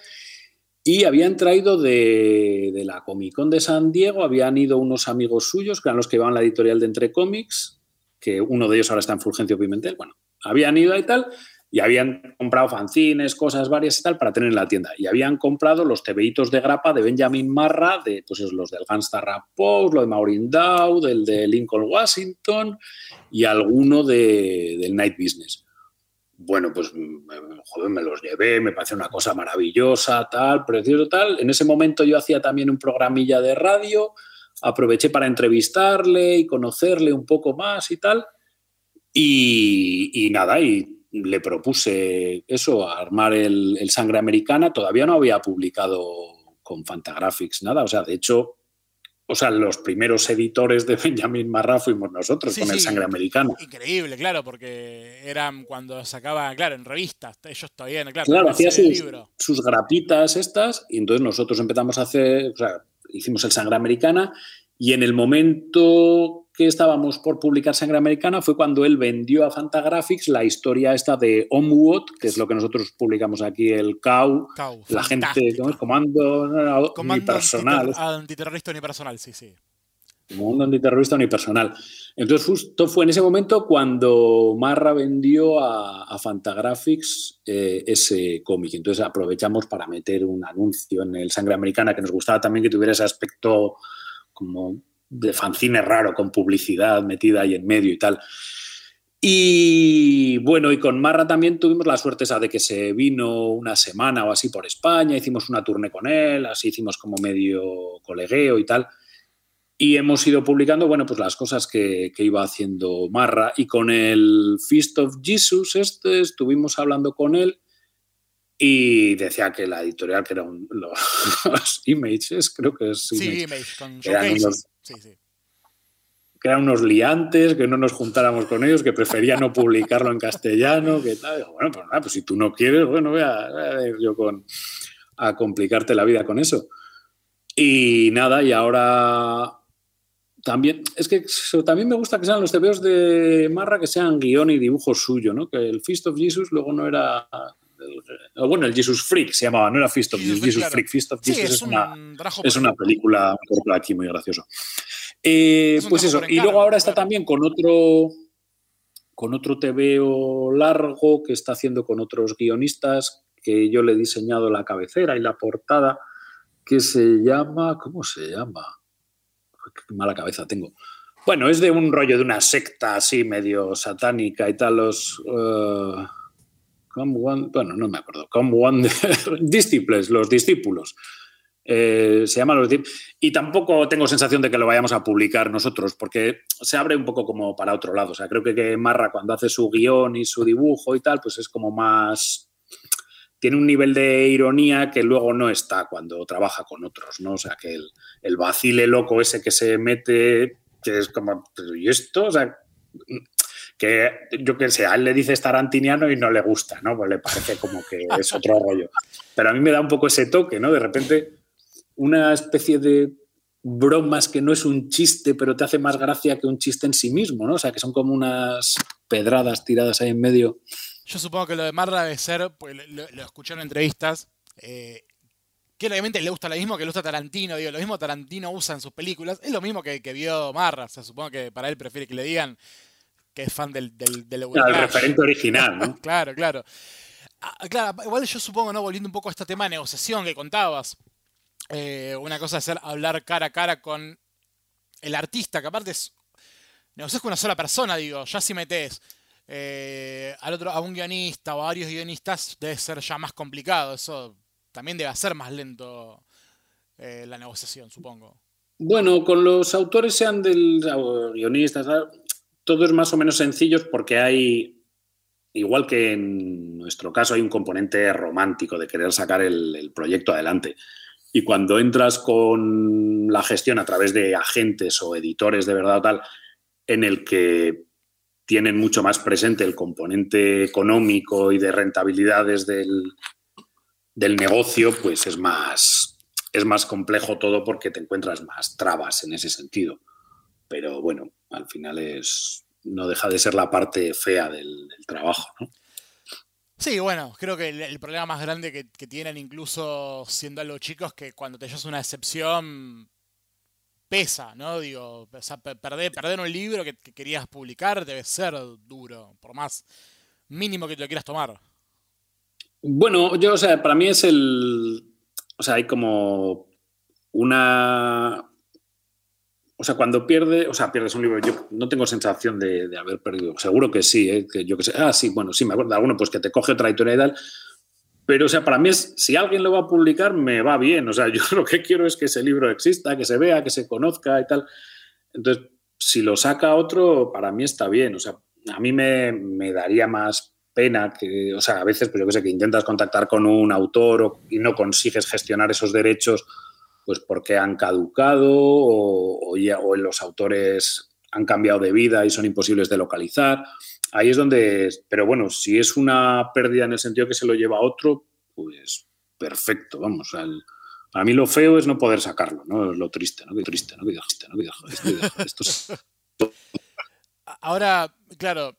S4: Y habían traído de, de la Comic Con de San Diego, habían ido unos amigos suyos, que eran los que iban la editorial de Entre Comics, que uno de ellos ahora está en Fulgencio Pimentel, bueno, habían ido y tal, y habían comprado fanzines, cosas varias y tal para tener en la tienda. Y habían comprado los tebeitos de grapa de Benjamin Marra, de pues es los del Gangsta Rap Post, lo de Maureen Dow, del de Lincoln Washington y alguno de, del Night Business. Bueno, pues mm, joder, me los llevé, me pareció una cosa maravillosa, tal, precioso, tal. En ese momento yo hacía también un programilla de radio, aproveché para entrevistarle y conocerle un poco más y tal. Y, y nada, y le propuse eso, armar el, el Sangre Americana. Todavía no había publicado con Fantagraphics nada. O sea, de hecho, o sea, los primeros editores de Benjamin Marra fuimos nosotros
S2: Sí,
S4: con el. Sangre Americana.
S2: Increíble, claro, porque eran cuando sacaban, claro, en revistas, ellos todavía, claro,
S4: Claro, hacía sus,
S2: libro.
S4: sus grapitas estas y entonces nosotros empezamos a hacer, o sea, hicimos el Sangre Americana y en el momento que estábamos por publicar Sangre Americana fue cuando él vendió a Fantagraphics la historia esta de Homewood, que es lo que nosotros publicamos aquí, el CAU,
S2: Cau,
S4: la gente. ¿cómo es? Comando no,
S2: Comando
S4: unipersonal,
S2: antiter- antiterrorista unipersonal, sí, sí.
S4: Comando antiterrorista unipersonal. Entonces justo fue en ese momento cuando Marra vendió a, a Fantagraphics eh, ese cómic. Entonces aprovechamos para meter un anuncio en el Sangre Americana que nos gustaba también que tuviera ese aspecto como de fanzine raro, con publicidad metida ahí en medio y tal. Y bueno, y con Marra también tuvimos la suerte esa de que se vino una semana o así por España, hicimos una tournée con él, así hicimos como medio colegueo y tal. Y hemos ido publicando, bueno, pues las cosas que, que iba haciendo Marra. Y con el Feast of Jesus, este, estuvimos hablando con él y decía que la editorial, que eran los, los Images, creo que es
S2: Sí,
S4: Image,
S2: Image, con
S4: Eran unos-
S2: Sí, sí.
S4: que eran unos liantes, que no nos juntáramos con ellos, que prefería no publicarlo en castellano, que tal. Digo, bueno, pues nada, pues si tú no quieres, bueno, voy a, voy a ir yo con, a complicarte la vida con eso. Y nada, y ahora también, es que también me gusta que sean los TVOs de Marra, que sean guion y dibujo suyo, ¿no? Que el Feast of Jesus luego no era... el- bueno, el Jesus Freak se llamaba, no era Feast of
S2: Jesus
S4: Jesus,
S2: Freak,
S4: Jesus
S2: claro.
S4: Freak. Feast of
S2: Sí,
S4: Jesus
S2: es
S4: una, es
S2: por-
S4: una película, corto aquí muy gracioso. Eh,
S2: Es
S4: pues eso,
S2: por
S4: y luego ahora está también con otro con otro TVO largo que está haciendo con otros guionistas que yo le he diseñado la cabecera y la portada que se llama, ¿cómo se llama? Qué mala cabeza tengo. Bueno, es de un rollo de una secta así medio satánica y tal, los... eh, Come One- bueno, no me acuerdo. Come One Disciples, los discípulos. Eh, se llama Los Discípulos. Y tampoco tengo sensación de que lo vayamos a publicar nosotros, porque se abre un poco como para otro lado. O sea, creo que, que Marra cuando hace su guion y su dibujo y tal, pues es como más... Tiene un nivel de ironía que luego no está cuando trabaja con otros, ¿no? O sea, que el, el vacile loco ese que se mete, que es como, "¿Pero ¿y esto? O sea, que yo que sé, a él le dices tarantiniano y no le gusta, ¿no? Pues le parece como que es otro rollo. Pero a mí me da un poco ese toque, ¿no? De repente, una especie de bromas que no es un chiste, pero te hace más gracia que un chiste en sí mismo, ¿no? O sea, que son como unas pedradas tiradas ahí en medio
S2: Yo supongo que lo de Marra debe ser, pues lo, lo escuché en entrevistas, eh, que obviamente le gusta lo mismo que le gusta Tarantino, digo, lo mismo Tarantino usa en sus películas, es lo mismo que, que vio Marra, o sea, supongo que para él prefiere que le digan que es fan del, del, del
S4: Claro, el referente original, ¿no?
S2: Claro, claro. Ah, claro, igual yo supongo, ¿no? Volviendo un poco a este tema de negociación que contabas. eh, una cosa es hablar cara a cara con el artista, que aparte es. Negocias con una sola persona, digo, ya si metes eh, al otro, a un guionista o a varios guionistas, debe ser ya más complicado. Eso también debe ser más lento eh, la negociación, supongo.
S4: Bueno, con los autores sean del o guionistas, tal, todo es más o menos sencillo porque hay, igual que en nuestro caso, hay un componente romántico de querer sacar el, el proyecto adelante. Y cuando entras con la gestión a través de agentes o editores de verdad o tal, en el que tienen mucho más presente el componente económico y de rentabilidades del, del negocio, pues es más, es más complejo todo porque te encuentras más trabas en ese sentido. Pero bueno, al final es no deja de ser la parte fea del, del trabajo, ¿no?
S2: Sí, bueno, creo que el, el problema más grande que, que tienen, incluso siendo algo chicos, es que cuando te llevas una decepción, pesa, ¿no? Digo, o sea, pe- perder, perder un libro que, que querías publicar debe ser duro, por más mínimo que te lo quieras tomar.
S4: Bueno, yo, o sea, para mí es el. O sea, hay como una. O sea, cuando pierde, o sea, pierdes un libro, yo no tengo sensación de, de haber perdido. Seguro que sí, ¿eh? que yo que sé. Ah, sí, bueno, sí, me acuerdo alguno, pues que te coge otra historia y tal. Pero, o sea, para mí es, si alguien lo va a publicar, me va bien. O sea, yo lo que quiero es que ese libro exista, que se vea, que se conozca y tal. Entonces, si lo saca otro, para mí está bien. O sea, a mí me, me daría más pena que, o sea, a veces, pues yo que sé, que intentas contactar con un autor o- y no consigues gestionar esos derechos, pues porque han caducado o, o ya- o los autores han cambiado de vida y son imposibles de localizar. Ahí es donde, pero bueno, si es una pérdida en el sentido que se lo lleva a otro, pues perfecto, vamos. al- para mí lo feo es no poder sacarlo, ¿no? Es lo triste, ¿no? Qué triste, ¿no? Qué triste, ¿no? Qué triste,
S2: Ahora, claro,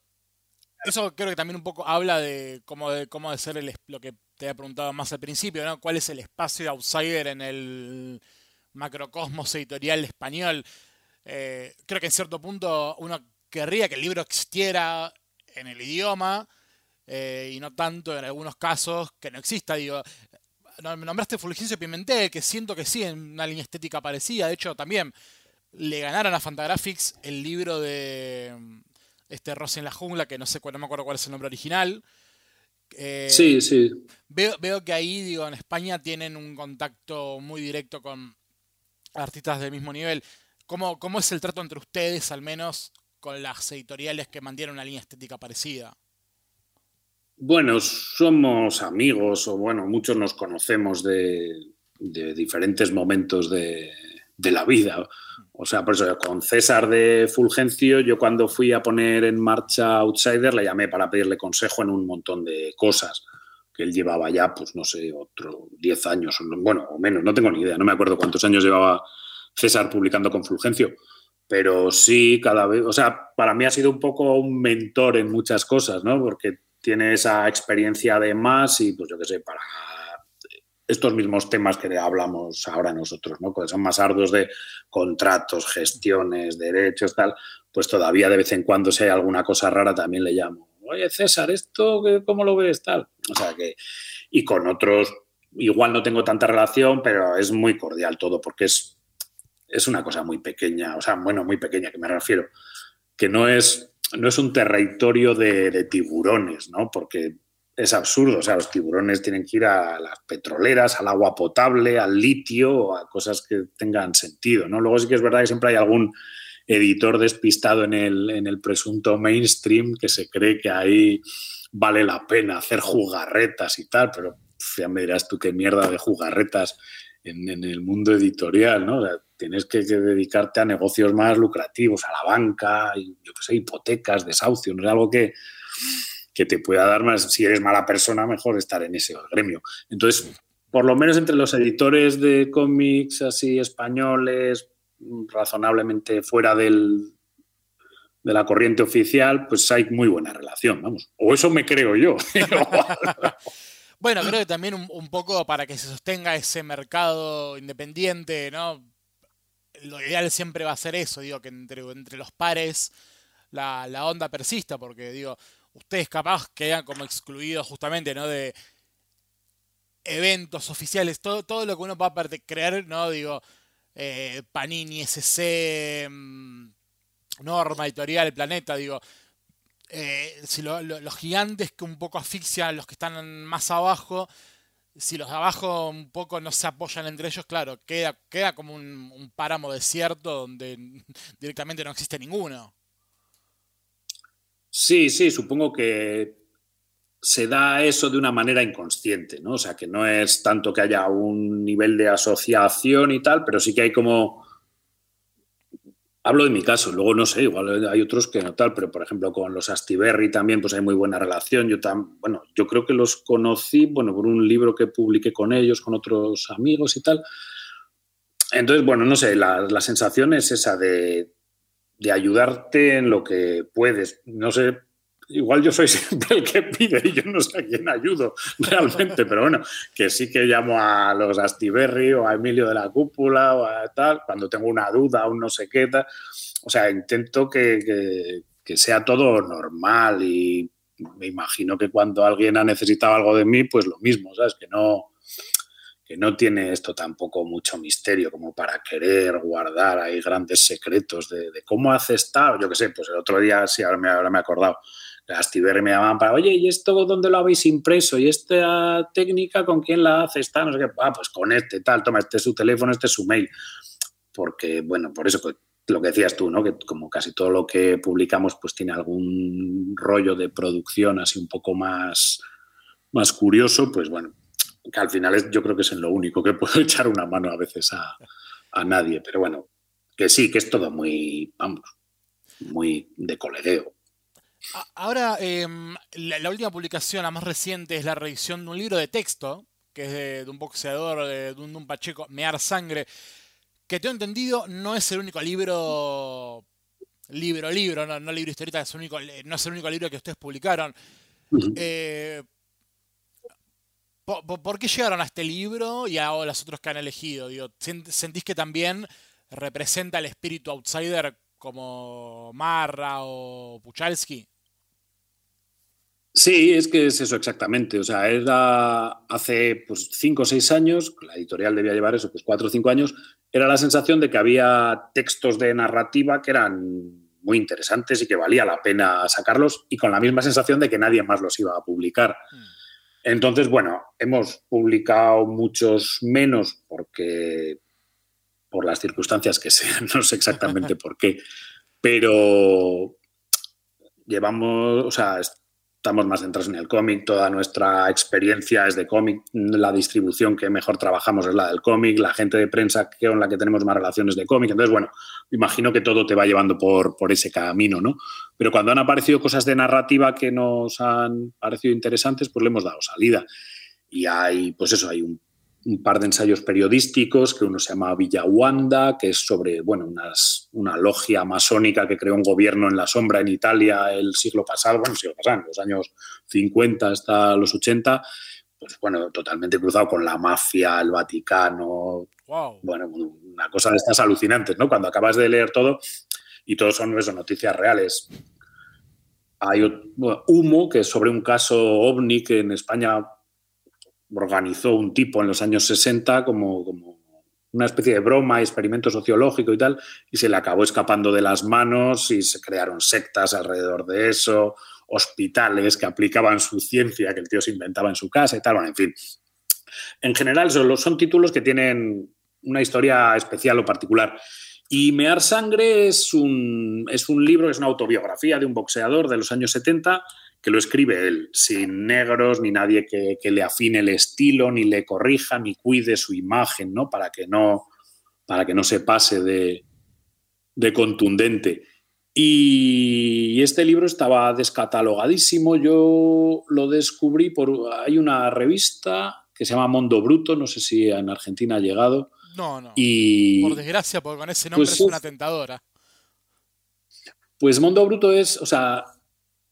S2: eso creo que también un poco habla de cómo de, cómo de ser el, lo que te había preguntado más al principio, ¿no? ¿Cuál es el espacio de outsider en el macrocosmos editorial español? Eh, creo que en cierto punto uno querría que el libro existiera en el idioma eh, y no tanto en algunos casos que no exista. Digo, nombraste Fulgencio Pimentel, que siento que sí, en una línea estética parecida. De hecho, también le ganaron a Fantagraphics el libro de este Rosy en la jungla, que no sé cuál, no me acuerdo cuál es el nombre original. Eh,
S4: Sí, sí.
S2: Veo, veo que ahí, digo, en España tienen un contacto muy directo con artistas del mismo nivel. ¿Cómo, cómo es el trato entre ustedes, al menos, con las editoriales que mantienen una línea estética parecida?
S4: Bueno, somos amigos o bueno, muchos nos conocemos de, de diferentes momentos de, de la vida. O sea, por eso con César de Fulgencio, yo cuando fui a poner en marcha Outsider le llamé para pedirle consejo en un montón de cosas que él llevaba ya, pues no sé, otro 10 años, bueno, o menos, no tengo ni idea, no me acuerdo cuántos años llevaba César publicando con Fulgencio. Pero sí, cada vez, o sea, para mí ha sido un poco un mentor en muchas cosas, ¿no? Porque tiene esa experiencia de más y, pues yo qué sé, para estos mismos temas que hablamos ahora nosotros, ¿no? Que son más arduos de contratos, gestiones, derechos, tal, pues todavía de vez en cuando si hay alguna cosa rara también le llamo. Oye, César, ¿esto cómo lo ves? Tal. O sea que, y con otros igual no tengo tanta relación, pero es muy cordial todo porque es, es una cosa muy pequeña, o sea, bueno, muy pequeña que me refiero, que no es, no es un territorio de, de tiburones, ¿no? Porque es absurdo, o sea, los tiburones tienen que ir a las petroleras, al agua potable, al litio, a cosas que tengan sentido, ¿no? Luego sí que es verdad que siempre hay algún editor despistado en el, en el presunto mainstream que se cree que ahí vale la pena hacer jugarretas y tal, pero ya me dirás tú qué mierda de jugarretas en, en el mundo editorial, ¿no? O sea, tienes que, que dedicarte a negocios más lucrativos, a la banca, y, yo qué sé, hipotecas, desahucios, no es algo que, que te pueda dar más, si eres mala persona, mejor estar en ese gremio. Entonces, por lo menos entre los editores de cómics así españoles, razonablemente fuera del, de la corriente oficial, pues hay muy buena relación, vamos. O eso me creo yo.
S2: bueno, creo que también un, poco para que se sostenga ese mercado independiente, ¿no? Lo ideal siempre va a ser eso, digo, que entre, entre los pares la, la onda persista, porque digo, ustedes capaz quedan como excluidos justamente, ¿no? De eventos oficiales, todo, todo lo que uno pueda creer, ¿no? Digo, eh, Panini, SC, mm, Norma, Editorial, Planeta, digo, eh, si los gigantes que un poco asfixian a los que están más abajo, si los de abajo un poco no se apoyan entre ellos, claro, queda, queda como un páramo desierto donde directamente no existe ninguno.
S4: Sí, sí, supongo que se da eso de una manera inconsciente, ¿no? O sea, que no es tanto que haya un nivel de asociación y tal, pero sí que hay como... Hablo de mi caso, luego no sé, igual hay otros que no tal, pero por ejemplo con los Astiberri también pues hay muy buena relación. Yo tam, bueno, yo creo que los conocí, bueno, por un libro que publiqué con ellos, con otros amigos y tal. Entonces, bueno, no sé, la, la sensación es esa de, de ayudarte en lo que puedes. No sé, igual yo soy siempre el que pide y yo no sé a quién ayudo realmente, pero bueno, que sí que llamo a los Astiberri o a Emilio de la Cúpula o a tal, cuando tengo una duda o no sé qué tal. O sea, intento que, que sea todo normal y me imagino que cuando alguien ha necesitado algo de mí, pues lo mismo, ¿sabes? Que no, no tiene esto tampoco mucho misterio como para querer guardar ahí grandes secretos de, cómo hace estar. Yo qué sé, pues el otro día, sí, ahora me, ahora me he acordado, las Tiberri me llamaban para, oye, ¿y esto dónde lo habéis impreso? ¿Y esta técnica con quién la hace? Está, no sé qué, ah, pues con este, tal, toma, este es su teléfono, este es su mail. Porque, bueno, por eso lo que decías tú, ¿no? Que como casi todo lo que publicamos, pues tiene algún rollo de producción así un poco más, más curioso, pues bueno, que al final es, yo creo que es en lo único que puedo echar una mano a veces a, nadie, pero bueno, que sí, que es todo muy, vamos, muy de colegueo.
S2: Ahora, em, la, última publicación, la más reciente, es la revisión de un libro de texto, que es de, un boxeador, de, un, pacheco, Mear Sangre, que tengo entendido no es el único libro, libro, libro, no, libro historieta, es único, no es el único libro que ustedes publicaron. ¿Por, qué llegaron a este libro y a los otros que han elegido? ¿Sentís que también representa el espíritu outsider como Marra o Puchalski?
S4: Sí, es que es eso exactamente. O sea, era hace pues, cinco o seis años, la editorial debía llevar eso, pues cuatro o cinco años, era la sensación de que había textos de narrativa que eran muy interesantes y que valía la pena sacarlos y con la misma sensación de que nadie más los iba a publicar. Mm. Entonces, bueno, hemos publicado muchos menos porque por las circunstancias que sean, no sé exactamente por qué, pero llevamos, o sea, estamos más centrados en el cómic, toda nuestra experiencia es de cómic, la distribución que mejor trabajamos es la del cómic, la gente de prensa con la que tenemos más relaciones de cómic, entonces bueno, imagino que todo te va llevando por, por ese camino, ¿no? Pero cuando han aparecido cosas de narrativa que nos han parecido interesantes, pues le hemos dado salida. Y hay, pues eso, hay un un par de ensayos periodísticos, que uno se llama Wanda, que es sobre bueno, una logia masónica que creó un gobierno en la sombra en Italia el siglo pasado, bueno, el siglo pasado, en los años 50 hasta los 80, pues bueno, totalmente cruzado con la mafia, el Vaticano, bueno, una cosa de estas alucinantes, ¿no? Cuando acabas de leer todo y todo son eso, noticias reales. Hay Humo, que es sobre un caso ovni que en España organizó un tipo en los años 60 como, como una especie de broma, experimento sociológico y tal, y se le acabó escapando de las manos y se crearon sectas alrededor de eso, hospitales que aplicaban su ciencia que el tío se inventaba en su casa y tal, bueno, en fin. En general son, son títulos que tienen una historia especial o particular. Y Mear Sangre es un, es un libro, es una autobiografía de un boxeador de los años 70 que lo escribe él, sin negros, ni nadie que, le afine el estilo, ni le corrija, ni cuide su imagen, ¿no? Para que no, para que no se pase de, contundente. Y este libro estaba descatalogadísimo. Yo lo descubrí por. Hay una revista que se llama Mondo Bruto, no sé si en Argentina ha llegado.
S2: No, no. Y, por desgracia, porque con ese nombre pues es una tentadora.
S4: Pues Mundo Bruto es, o sea,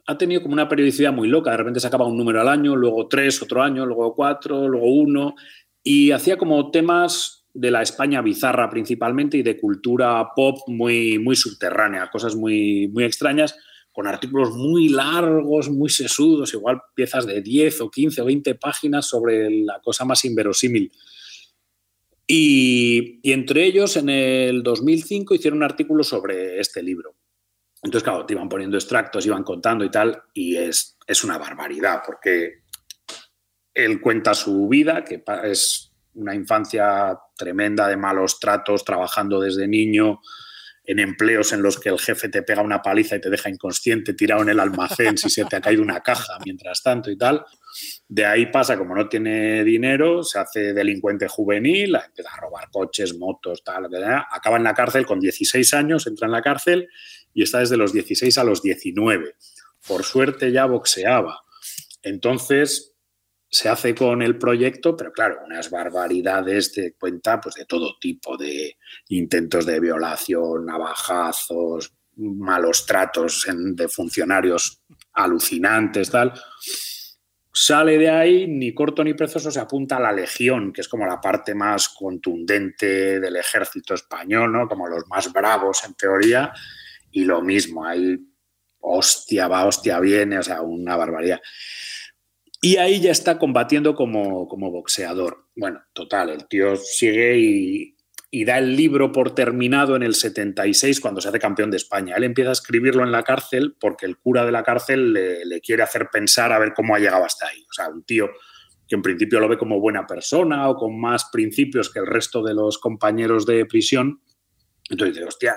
S4: ha tenido como una periodicidad muy loca. De repente se acaba un número al año, luego tres otro año, luego cuatro, luego uno. Y hacía como temas de la España bizarra principalmente y de cultura pop muy, muy subterránea, cosas muy, muy extrañas, con artículos muy largos, muy sesudos, igual piezas de 10 o 15 o 20 páginas sobre la cosa más inverosímil. Y, y entre ellos, en el 2005, hicieron un artículo sobre este libro. Entonces, claro, te iban poniendo extractos, iban contando y tal, y es, es una barbaridad, porque él cuenta su vida, que es una infancia tremenda de malos tratos, trabajando desde niño en empleos en los que el jefe te pega una paliza y te deja inconsciente tirado en el almacén si se te ha caído una caja mientras tanto y tal. De ahí pasa, como no tiene dinero, se hace delincuente juvenil, empieza a robar coches, motos, tal, acaba en la cárcel con 16 años, entra en la cárcel y está desde los 16 a los 19. Por suerte ya boxeaba. Entonces se hace con el proyecto, pero claro, unas barbaridades de cuenta pues de todo tipo de intentos de violación, navajazos, malos tratos de funcionarios alucinantes, tal. Sale de ahí, ni corto ni precioso, se apunta a la Legión, que es como la parte más contundente del ejército español, ¿no? Como los más bravos en teoría, y lo mismo, ahí hostia va, hostia viene, o sea, una barbaridad. Y ahí ya está combatiendo como, como boxeador. Bueno, total, el tío sigue y, y, da el libro por terminado en el 76 cuando se hace campeón de España. Él empieza a escribirlo en la cárcel porque el cura de la cárcel le, le quiere hacer pensar a ver cómo ha llegado hasta ahí. O sea, un tío que en principio lo ve como buena persona o con más principios que el resto de los compañeros de prisión. Entonces dice, hostia,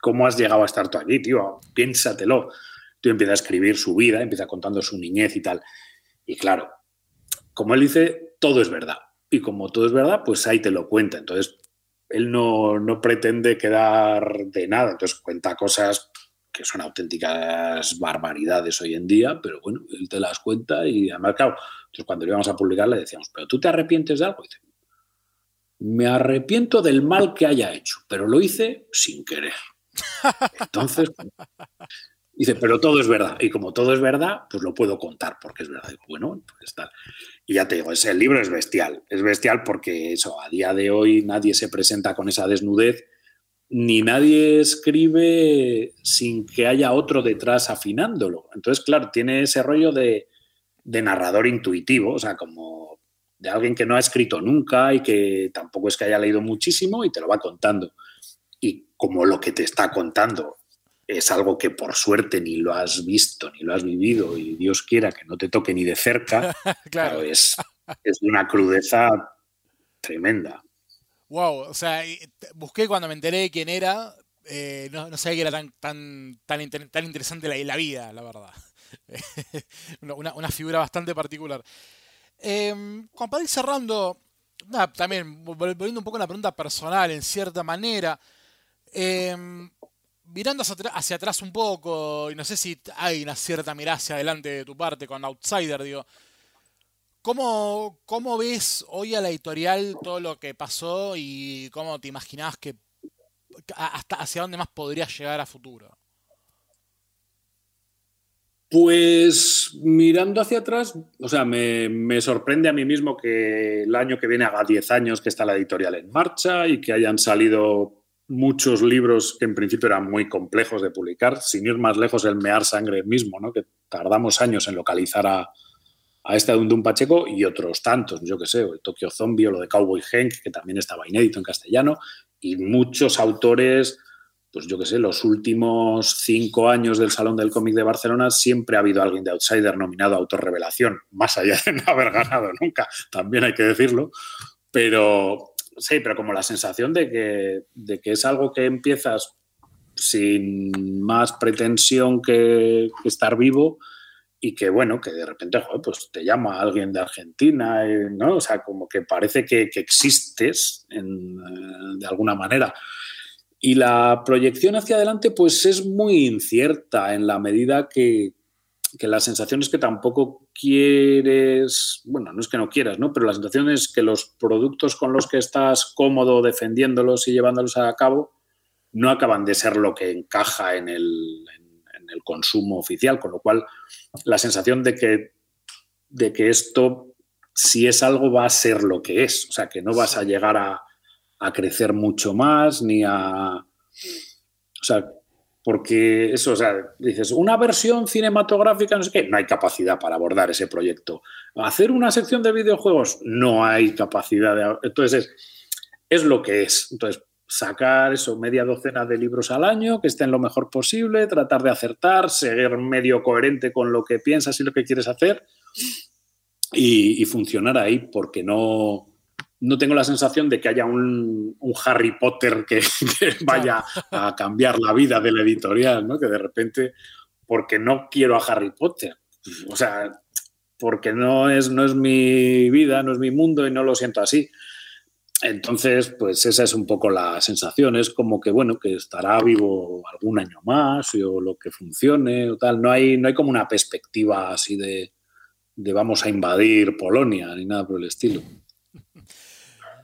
S4: ¿cómo has llegado a estar tú aquí, tío? Piénsatelo. Tú empieza a escribir su vida, empieza contando su niñez y tal. Y claro, como él dice, todo es verdad. Y como todo es verdad, pues ahí te lo cuenta. Entonces, él no, no pretende quedar de nada. Entonces, cuenta cosas que son auténticas barbaridades hoy en día, pero bueno, él te las cuenta y además, claro, entonces cuando le íbamos a publicar le decíamos, ¿pero tú te arrepientes de algo? Y dice, me arrepiento del mal que haya hecho, pero lo hice sin querer. Entonces, dice, pero todo es verdad. Y como todo es verdad, pues lo puedo contar porque es verdad. bueno, pues tal. Y ya te digo, ese, libro es bestial. Es bestial porque eso, a día de hoy nadie se presenta con esa desnudez, ni nadie escribe sin que haya otro detrás afinándolo. Entonces, claro, tiene ese rollo de, de narrador intuitivo, o sea, como de alguien que no ha escrito nunca y que tampoco es que haya leído muchísimo y te lo va contando y como lo que te está contando es algo que por suerte ni lo has visto ni lo has vivido y Dios quiera que no te toque ni de cerca, claro. es, es de una crudeza tremenda.
S2: Wow, o sea, busqué cuando me enteré de quién era, eh, no, no, sabía que era tan, tan, tan, tan interesante la, la, vida, la verdad. una, una, figura bastante particular. Eh, para ir cerrando, nada, también volviendo un poco a la pregunta personal, en cierta manera, eh, mirando hacia, atrás un poco, y no sé si hay una cierta mirada hacia adelante de tu parte con Outsider, digo, ¿cómo, ¿cómo ves hoy a la editorial todo lo que pasó y cómo te imaginabas que hasta hacia dónde más podría llegar a futuro?
S4: Pues mirando hacia atrás, o sea, me, me, sorprende a mí mismo que el año que viene haga 10 años que está la editorial en marcha y que hayan salido muchos libros que en principio eran muy complejos de publicar, sin ir más lejos el Mear Sangre mismo, ¿no? que tardamos años en localizar a, a este Dundum Pacheco y otros tantos, yo que sé, el Tokyo Zombie o lo de Cowboy Hank, que también estaba inédito en castellano, y muchos autores, pues yo que sé, los últimos cinco años del Salón del Cómic de Barcelona siempre ha habido alguien de Outsider nominado a Autorrevelación, más allá de no haber ganado nunca, también hay que decirlo, pero sí, pero como la sensación de que, de que es algo que empiezas sin más pretensión que, estar vivo y que, bueno, que de repente, pues te llama alguien de Argentina, ¿no? O sea, como que parece que, que existes en, eh, de alguna manera. Y la proyección hacia adelante, pues es muy incierta en la medida que, que la sensación es que tampoco quieres, bueno, no es que no quieras, ¿no? Pero la sensación es que los productos con los que estás cómodo defendiéndolos y llevándolos a cabo no acaban de ser lo que encaja en, el, en el consumo oficial, con lo cual la sensación de que, de que esto, si es algo, va a ser lo que es. O sea, que no vas a llegar a, a crecer mucho más, ni a... O sea, porque eso, o sea, dices, una versión cinematográfica, no sé qué, no hay capacidad para abordar ese proyecto. Hacer una sección de videojuegos, no hay capacidad de... Entonces, es, es lo que es. Entonces, sacar eso, media docena de libros al año, que estén lo mejor posible, tratar de acertar, seguir medio coherente con lo que piensas y lo que quieres hacer y funcionar ahí, porque no, no tengo la sensación de que haya un, Harry Potter que, que, vaya a cambiar la vida de la editorial, ¿no? Que de repente, porque no quiero a Harry Potter. O sea, porque no es, no es mi vida, no es mi mundo y no lo siento así. Entonces, pues esa es un poco la sensación. Es como que, bueno, que estará vivo algún año más o lo que funcione o tal. No hay, no hay como una perspectiva así de, de vamos a invadir Polonia ni nada por el estilo.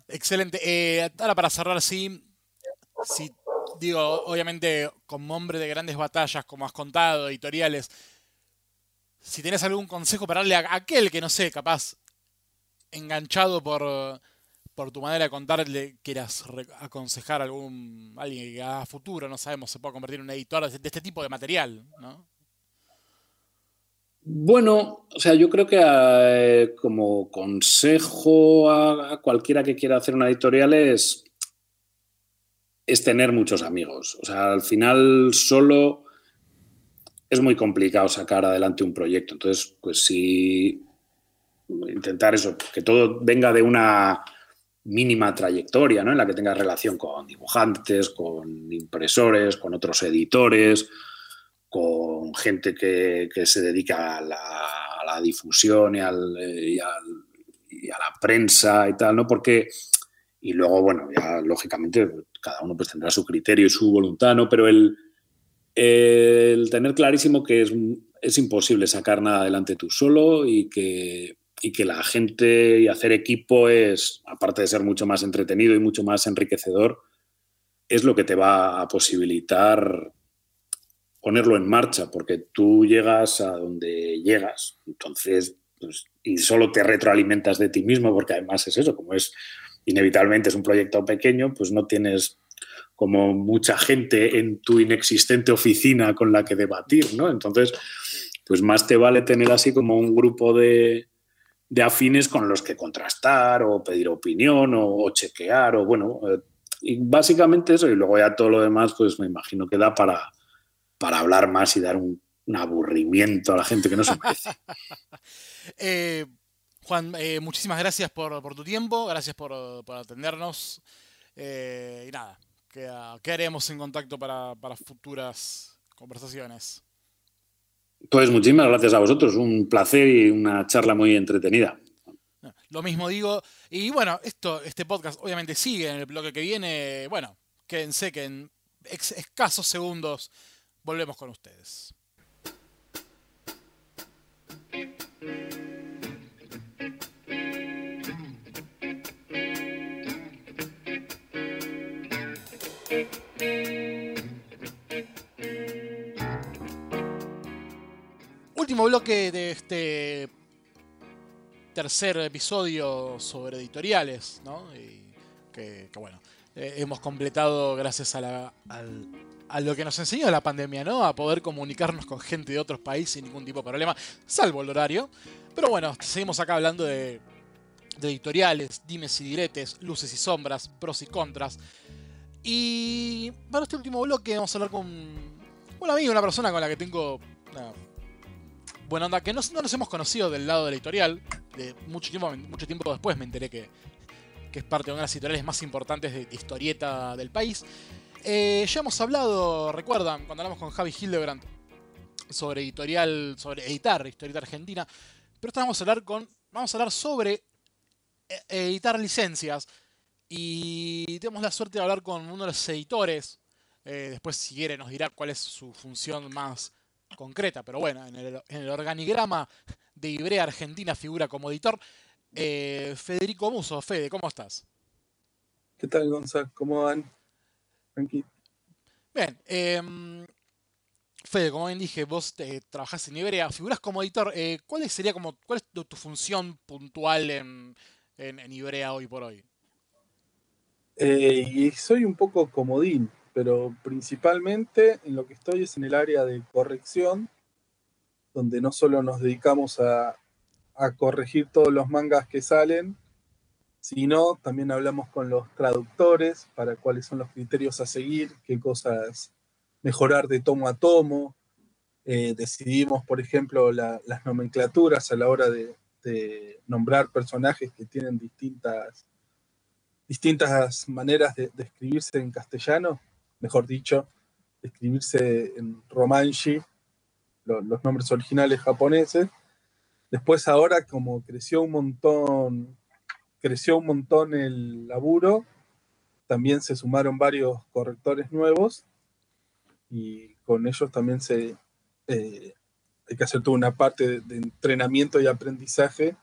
S2: Excelente. Eh, ahora para cerrar, sí, sí, digo, obviamente como hombre de grandes batallas, como has contado, editoriales, si tenés algún consejo para darle a aquel que, no sé, capaz, enganchado por, por tu manera de contarle, quieras aconsejar a algún alguien que a futuro, no sabemos, se pueda convertir en un editor de, de este tipo de material, ¿no?
S4: Bueno, o sea, yo creo que eh, como consejo a, cualquiera que quiera hacer una editorial es, es tener muchos amigos. O sea, al final solo es muy complicado sacar adelante un proyecto. Entonces, pues sí, intentar eso, que todo venga de una mínima trayectoria, ¿no? En la que tenga relación con dibujantes, con impresores, con otros editores, con gente que, que se dedica a la, a la difusión y, al, y, al, y, a la prensa y tal, ¿no? Porque, y luego, bueno, ya lógicamente cada uno pues tendrá su criterio y su voluntad, ¿no? Pero el, el tener clarísimo que es, es, imposible sacar nada adelante tú solo y que, y que la gente y hacer equipo es, aparte de ser mucho más entretenido y mucho más enriquecedor, es lo que te va a posibilitar ponerlo en marcha, porque tú llegas a donde llegas, entonces, pues, y solo te retroalimentas de ti mismo, porque además es eso, como es inevitablemente es un proyecto pequeño, pues no tienes como mucha gente en tu inexistente oficina con la que debatir, ¿no? Entonces, pues más te vale tener así como un grupo de, de afines con los que contrastar o pedir opinión o, chequear o bueno, eh, y básicamente eso y luego ya todo lo demás, pues me imagino que da para, para hablar más y dar un, un aburrimiento a la gente que no se merece.
S2: eh, Juan, eh, muchísimas gracias por, por, tu tiempo, gracias por, por atendernos. Eh, y nada, queda, quedaremos en contacto para, para, futuras conversaciones.
S4: Pues muchísimas gracias a vosotros, un placer y una charla muy entretenida.
S2: Lo mismo digo. Y bueno, esto, este podcast obviamente sigue en el bloque que viene. Bueno, quédense que en escasos segundos Volvemos con ustedes. Último bloque de este tercer episodio sobre editoriales, ¿no? Y que, bueno, eh, hemos completado gracias a la, al, a lo que nos enseñó la pandemia, ¿no? A poder comunicarnos con gente de otros países sin ningún tipo de problema, salvo el horario. Pero bueno, seguimos acá hablando de, de editoriales, dimes y diretes, luces y sombras, pros y contras. Y para este último bloque vamos a hablar con un amigo, una persona con la que tengo una buena onda, que no, no, nos hemos conocido del lado de la editorial. De mucho tiempo, mucho tiempo después me enteré que, que es parte de una de las editoriales más importantes de historieta del país. Eh, ya hemos hablado, recuerdan, cuando hablamos con Javi Hildebrand sobre editorial, sobre editar, historieta argentina. Pero esta vamos a hablar con. Vamos a hablar sobre eh, editar licencias. Y tenemos la suerte de hablar con uno de los editores. Eh, después, si quiere, nos dirá cuál es su función más concreta. Pero bueno, en el, organigrama de Ibrea Argentina figura como editor. Federico Muso, Fede, ¿cómo estás?
S5: ¿Qué tal, Gonzalo? ¿Cómo van?
S2: Bien, eh, Fede, como bien dije, vos eh, trabajás en Iberia, figuras como editor. eh, ¿Cuál sería como, cuál es tu, tu función puntual en, en, en Iberia hoy por hoy?
S5: Eh, y soy un poco comodín, pero principalmente en lo que estoy es en el área de corrección, donde no solo nos dedicamos a, a corregir todos los mangas que salen, sino también hablamos con los traductores para cuáles son los criterios a seguir, qué cosas mejorar de tomo a tomo. Eh, decidimos, por ejemplo, la- las nomenclaturas a la hora de, nombrar personajes que tienen distintas, distintas maneras de, escribirse en castellano, mejor dicho, de escribirse en romanshi, lo- los nombres originales japoneses. Después ahora, como creció un montón, creció un montón el laburo, también se sumaron varios correctores nuevos y con ellos también se eh, hay que hacer toda una parte de, entrenamiento y aprendizaje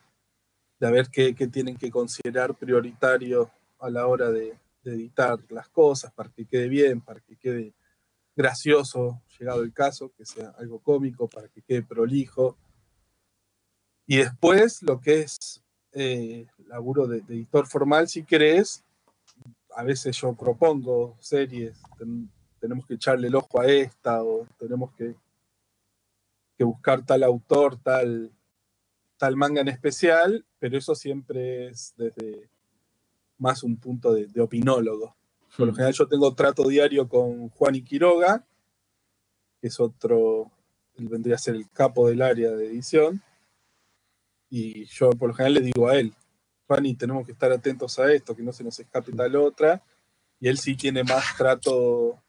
S5: de ver qué, qué tienen que considerar prioritario a la hora de, de editar las cosas para que quede bien, para que quede gracioso, llegado el caso, que sea algo cómico, para que quede prolijo. Y después lo que es eh, laburo de, de editor formal, si querés, a veces yo propongo series, ten- tenemos que echarle el ojo a esta o tenemos que, que buscar tal autor, tal, tal manga en especial, pero eso siempre es desde más un punto de, de opinólogo. Por lo general yo tengo trato diario con Juan y Quiroga, que es otro, él vendría a ser el capo del área de edición, y yo por lo general le digo a él, Juan, y tenemos que estar atentos a esto, que no se nos escape tal otra, y él sí tiene más trato,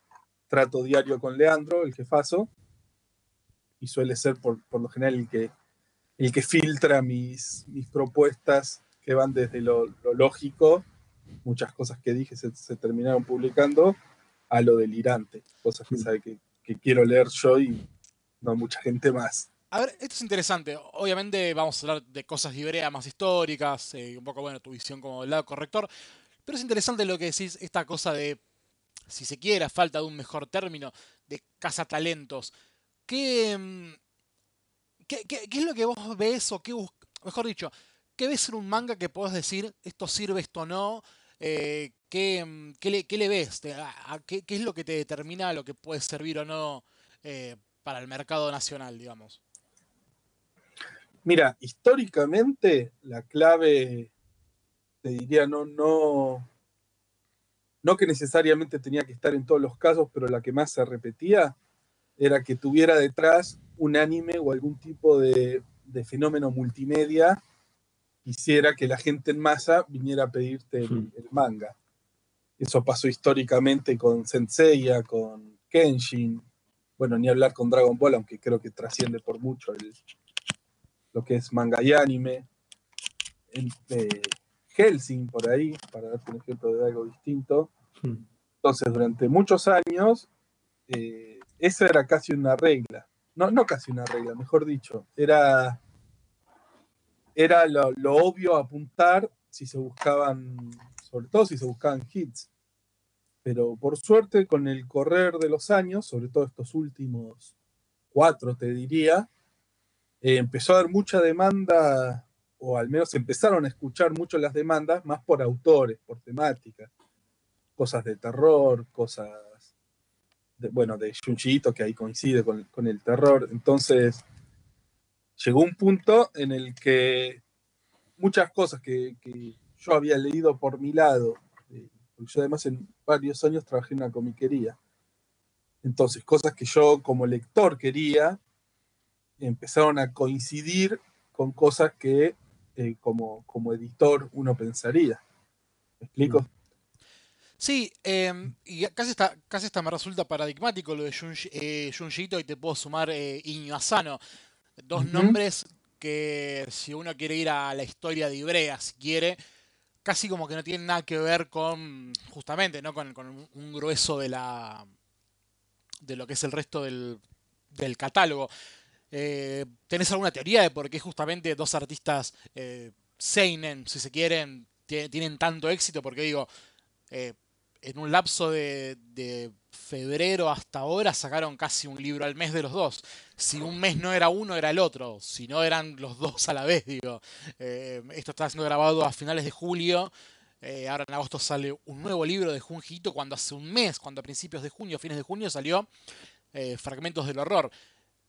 S5: trato diario con Leandro, el jefazo, y suele ser por, por lo general el que, el que filtra mis, mis propuestas que van desde lo, lo lógico, muchas cosas que dije se, se terminaron publicando, a lo delirante, cosas que sabe que, que quiero leer yo y no mucha gente más.
S2: A ver, esto es interesante. Obviamente vamos a hablar de cosas de Ibrea más históricas, eh, un poco, bueno, tu visión como del lado corrector. Pero es interesante lo que decís, esta cosa de, si se quiere, falta de un mejor término, de cazatalentos. ¿Qué, mm, qué, qué- qué es lo que vos ves o qué mejor dicho, qué ves en un manga que podés decir esto sirve, esto no? Eh, ¿qué, mm, qué le, qué le ves? A- qué es lo que te determina lo que puede servir o no eh, para el mercado nacional, digamos?
S5: Mira, históricamente la clave, te diría, no, no, no que necesariamente tenía que estar en todos los casos, pero la que más se repetía era que tuviera detrás un anime o algún tipo de, de fenómeno multimedia hiciera que la gente en masa viniera a pedirte el,
S3: Hmm.
S5: el manga. Eso pasó históricamente con Senseiya, con Kenshin, bueno, ni hablar con Dragon Ball, aunque creo que trasciende por mucho el, lo que es manga y anime. En, eh, Helsing, por ahí, para darte un ejemplo de algo distinto.
S3: Hmm.
S5: Entonces, durante muchos años, eh, esa era casi una regla. No, no casi una regla, mejor dicho. Era, era lo, lo obvio apuntar si se buscaban, sobre todo si se buscaban hits. Pero por suerte, con el correr de los años, sobre todo estos últimos cuatro, te diría, eh, empezó a haber mucha demanda, o al menos empezaron a escuchar mucho las demandas, más por autores, por temáticas, cosas de terror, cosas, de, bueno, de Junji que ahí coincide con, el terror. Entonces, llegó un punto en el que muchas cosas que, que yo había leído por mi lado, eh, porque yo además en varios años trabajé en una comiquería. Entonces, cosas que yo como lector quería, empezaron a coincidir con cosas que eh, como, como editor uno pensaría. ¿Me explico?
S2: Sí, eh, y casi esta, casi esta me resulta paradigmático lo de Junji, eh, Junji Ito y te puedo sumar eh, Iño Asano. Dos nombres que si uno quiere ir a la historia de Ibrea, si quiere, casi como que no tienen nada que ver con, justamente, ¿no? con, con un grueso de la de lo que es el resto del, del catálogo. Eh, ¿Tenés alguna teoría de por qué justamente dos artistas eh, Seinen, si se quieren, tie- tienen tanto éxito? Porque digo, eh, en un lapso de, febrero hasta ahora sacaron casi un libro al mes de los dos. Si un mes no era uno, era el otro. Si no eran los dos a la vez, digo. Eh, esto está siendo grabado a finales de julio. Ahora en agosto sale un nuevo libro de Junjito cuando hace un mes, cuando a principios de junio, fines de junio, salió Fragmentos del Horror.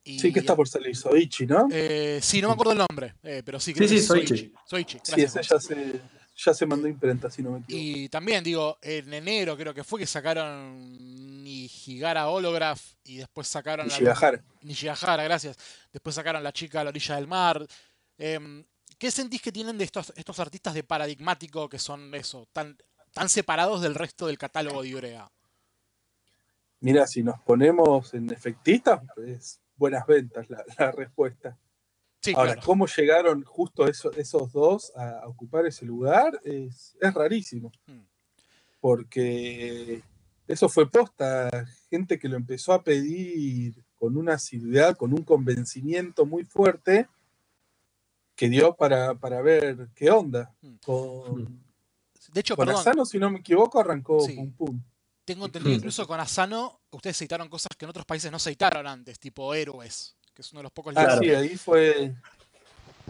S2: Y,
S5: Sí, que está por salir Soichi, ¿no?
S2: eh, sí, no me acuerdo el nombre, eh, pero sí, creo
S3: Sí,
S2: que
S3: sí, Soichi.
S2: Soichi. Soichi,
S5: Sí,
S2: gracias,
S5: ese ya se, ya se mandó imprenta, si no me equivoco.
S2: Y también, digo, en enero creo que fue que sacaron Nijigara Holograph y después sacaron...
S5: Y
S2: la-
S5: Shigahara.
S2: Nishigahara, gracias. Después sacaron La chica a la orilla del mar. Em, ¿Qué sentís que tienen de estos, estos artistas de paradigmático que son eso, tan, tan separados del resto del catálogo de Iorea?
S5: Mira, si nos ponemos en efectistas, pues buenas ventas la, la respuesta.
S2: Sí,
S5: Ahora,
S2: claro.
S5: cómo llegaron justo eso- esos dos a, a ocupar ese lugar es, es rarísimo.
S2: Mm.
S5: Porque eso fue posta, gente que lo empezó a pedir con una asiduidad, con un convencimiento muy fuerte, que dio para, para ver qué onda.
S2: Mm.
S5: Con,
S2: De hecho,
S5: con
S2: perdón,
S5: Asano, si no me equivoco, arrancó
S2: Sí.
S5: pum pum.
S2: Tengo entendido
S3: Mm.
S2: incluso con Asano, ustedes editaron cosas que en otros países no se editaron antes, tipo Héroes, que es uno de los pocos
S5: Ah,
S2: libros.
S5: sí, ahí fue.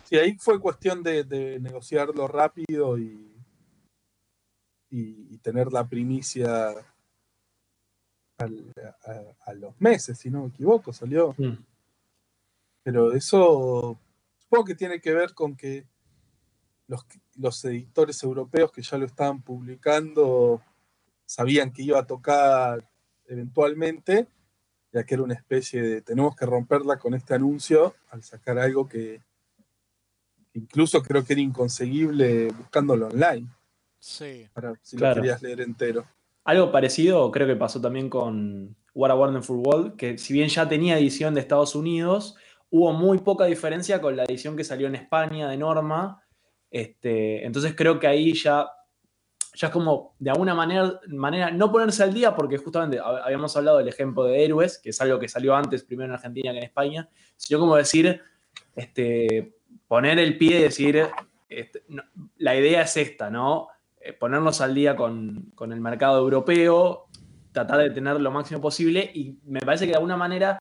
S5: Sí, ahí fue cuestión de, de negociarlo rápido y, y, y tener la primicia al- a, a los meses, si no me equivoco, salió.
S3: Mm.
S5: Pero eso supongo que tiene que ver con que los, los editores europeos que ya lo estaban publicando sabían que iba a tocar eventualmente, ya que era una especie de tenemos que romperla con este anuncio al sacar algo que incluso creo que era inconseguible buscándolo online,
S2: Sí.
S5: para si
S3: Claro.
S5: lo querías leer entero.
S3: Algo parecido creo que pasó también con What a Wonderful World, que si bien ya tenía edición de Estados Unidos, hubo muy poca diferencia con la edición que salió en España de Norma. Este, entonces creo que ahí ya, ya es como de alguna manera, manera no ponerse al día, porque justamente hab- habíamos hablado del ejemplo de Héroes, que es algo que salió antes, primero en Argentina que en España, sino como decir, este, poner el pie y decir, este, la idea es esta, ¿no? Eh, ponernos al día con, con el mercado europeo, tratar de tener lo máximo posible y me parece que de alguna manera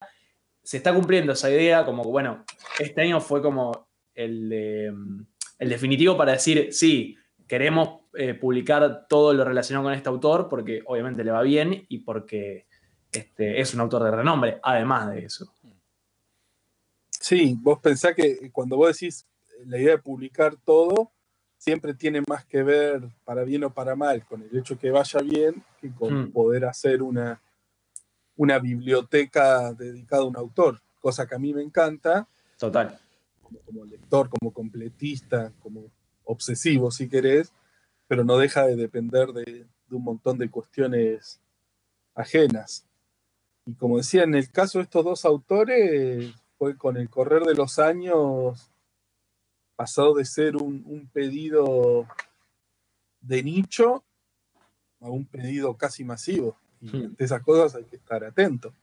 S3: se está cumpliendo esa idea, como bueno, este año fue como el, el definitivo para decir, sí, queremos eh, publicar todo lo relacionado con este autor porque obviamente le va bien y porque este, es un autor de renombre, además de eso.
S5: Sí, vos pensás que cuando vos decís eh, la idea de publicar todo, siempre tiene más que ver, para bien o para mal, con el hecho que vaya bien que con
S3: Mm.
S5: poder hacer una, una biblioteca dedicada a un autor, cosa que a mí me encanta,
S3: Total.
S5: como, como lector, como completista, como obsesivo si querés, pero no deja de depender de, de un montón de cuestiones ajenas. Y como decía, en el caso de estos dos autores, fue con el correr de los años pasado de ser un, un pedido de nicho a un pedido casi masivo. Y
S3: Hmm.
S5: ante esas cosas hay que estar atento.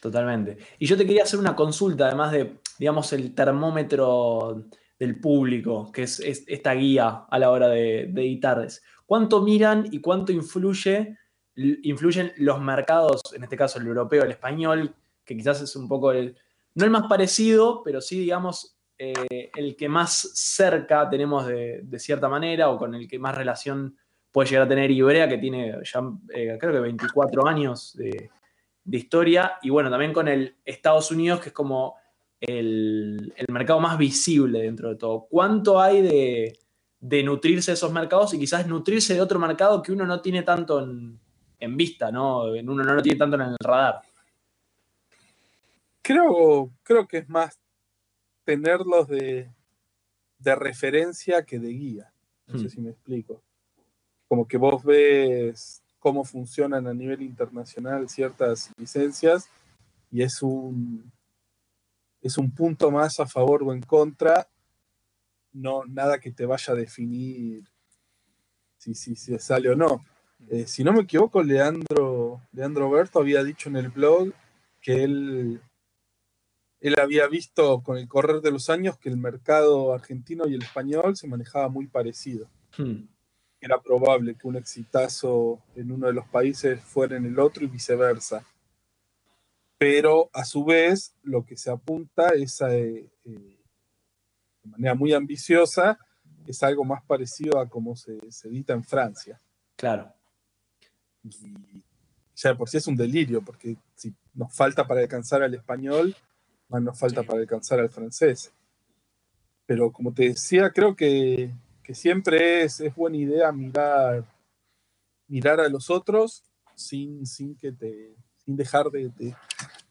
S3: Totalmente. Y yo te quería hacer una consulta, además de, digamos, el termómetro del público, que es, es esta guía a la hora de, de editarles. ¿Cuánto miran y cuánto influye, influyen los mercados, en este caso el europeo, el español, que quizás es un poco el, no el más parecido, pero sí, digamos, eh, el que más cerca tenemos de, de cierta manera o con el que más relación puede llegar a tener Ibrea, que tiene ya eh, creo que 24 años de historia, y bueno, también con el Estados Unidos, que es como el, el mercado más visible dentro de todo. ¿Cuánto hay de, de nutrirse de esos mercados y quizás nutrirse de otro mercado que uno no tiene tanto en, en vista, ¿no? Uno no lo tiene tanto en el radar.
S5: Creo, creo que es más tenerlos de, de referencia que de guía. No sé
S3: Hmm.
S5: si me explico. Como que vos ves cómo funcionan a nivel internacional ciertas licencias y es un, es un punto más a favor o en contra, no nada que te vaya a definir si, si, si sale o no. Eh, si no me equivoco, Leandro, Leandro Berto había dicho en el blog que él, él había visto con el correr de los años que el mercado argentino y el español se manejaba muy parecido.
S3: Hmm.
S5: era probable que un exitazo en uno de los países fuera en el otro y viceversa. Pero a su vez, lo que se apunta es a, eh, eh, de manera muy ambiciosa, es algo más parecido a como se, se edita en Francia.
S3: Claro.
S5: Y ya de por sí es un delirio, porque si nos falta para alcanzar al español, más nos falta
S2: Sí.
S5: para alcanzar al francés. Pero como te decía, creo que, que siempre es, es buena idea mirar, mirar a los otros sin, sin que te sin dejar de, de-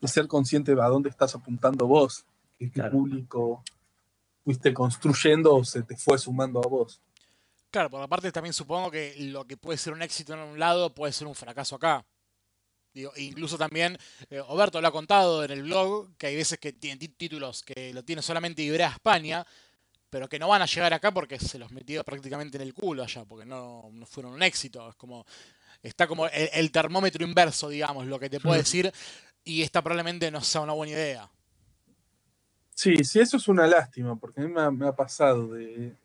S5: de ser consciente de a dónde estás apuntando vos, qué, qué
S3: Claro.
S5: público fuiste construyendo o se te fue sumando a vos.
S2: Claro, por aparte también supongo que lo que puede ser un éxito en un lado puede ser un fracaso acá. Digo, incluso también, eh, Oberto lo ha contado en el blog, que hay veces que tienen tí- títulos que lo tiene solamente Ibrea España, pero que no van a llegar acá porque se los metió prácticamente en el culo allá, porque no, no fueron un éxito. Es como, está como el, el termómetro inverso, digamos, lo que te puede decir, y esta probablemente no sea una buena idea.
S5: Sí, sí, eso es una lástima, porque a mí me ha, me ha pasado de...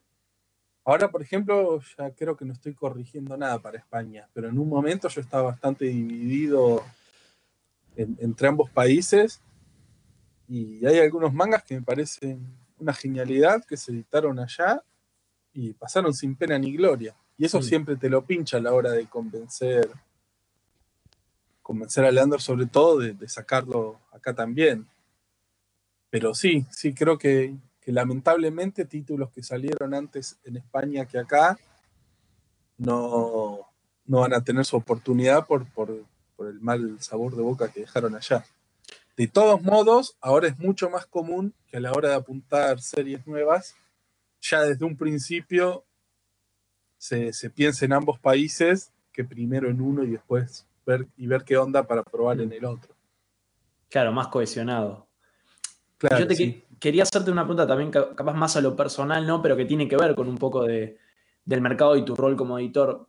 S5: Ahora, por ejemplo, ya creo que no estoy corrigiendo nada para España, pero en un momento yo estaba bastante dividido en- entre ambos países y hay algunos mangas que me parecen una genialidad que se editaron allá y pasaron sin pena ni gloria. Y eso
S3: Mm.
S5: siempre te lo pincha a la hora de convencer, convencer a Leandro sobre todo de, de sacarlo acá también. Pero sí, sí, creo que, que lamentablemente títulos que salieron antes en España que acá no, no van a tener su oportunidad por, por, por el mal sabor de boca que dejaron allá. De todos modos, ahora es mucho más común que a la hora de apuntar series nuevas, ya desde un principio se, se piense en ambos países que primero en uno y después ver, y ver qué onda para probar en el otro.
S3: Claro, más cohesionado.
S5: Claro,
S3: Yo te
S5: sí.
S3: que- quería hacerte una pregunta también, ca- capaz más a lo personal, ¿no? Pero que tiene que ver con un poco de, del mercado y tu rol como editor.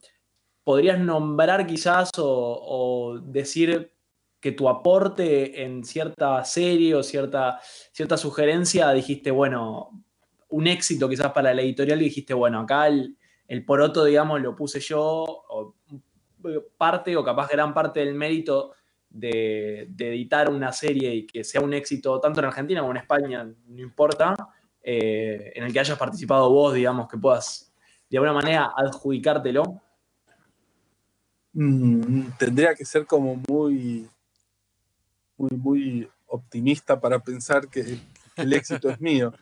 S3: ¿Podrías nombrar quizás o, o decir que tu aporte en cierta serie o cierta, cierta sugerencia dijiste, bueno, un éxito quizás para la editorial y dijiste, bueno, acá el, el poroto, digamos, lo puse yo, o parte o capaz gran parte del mérito de, de editar una serie y que sea un éxito tanto en Argentina como en España, no importa, eh, en el que hayas participado vos, digamos, que puedas de alguna manera adjudicártelo.
S5: Mm, tendría que ser como muy, muy, muy optimista para pensar que el éxito es mío.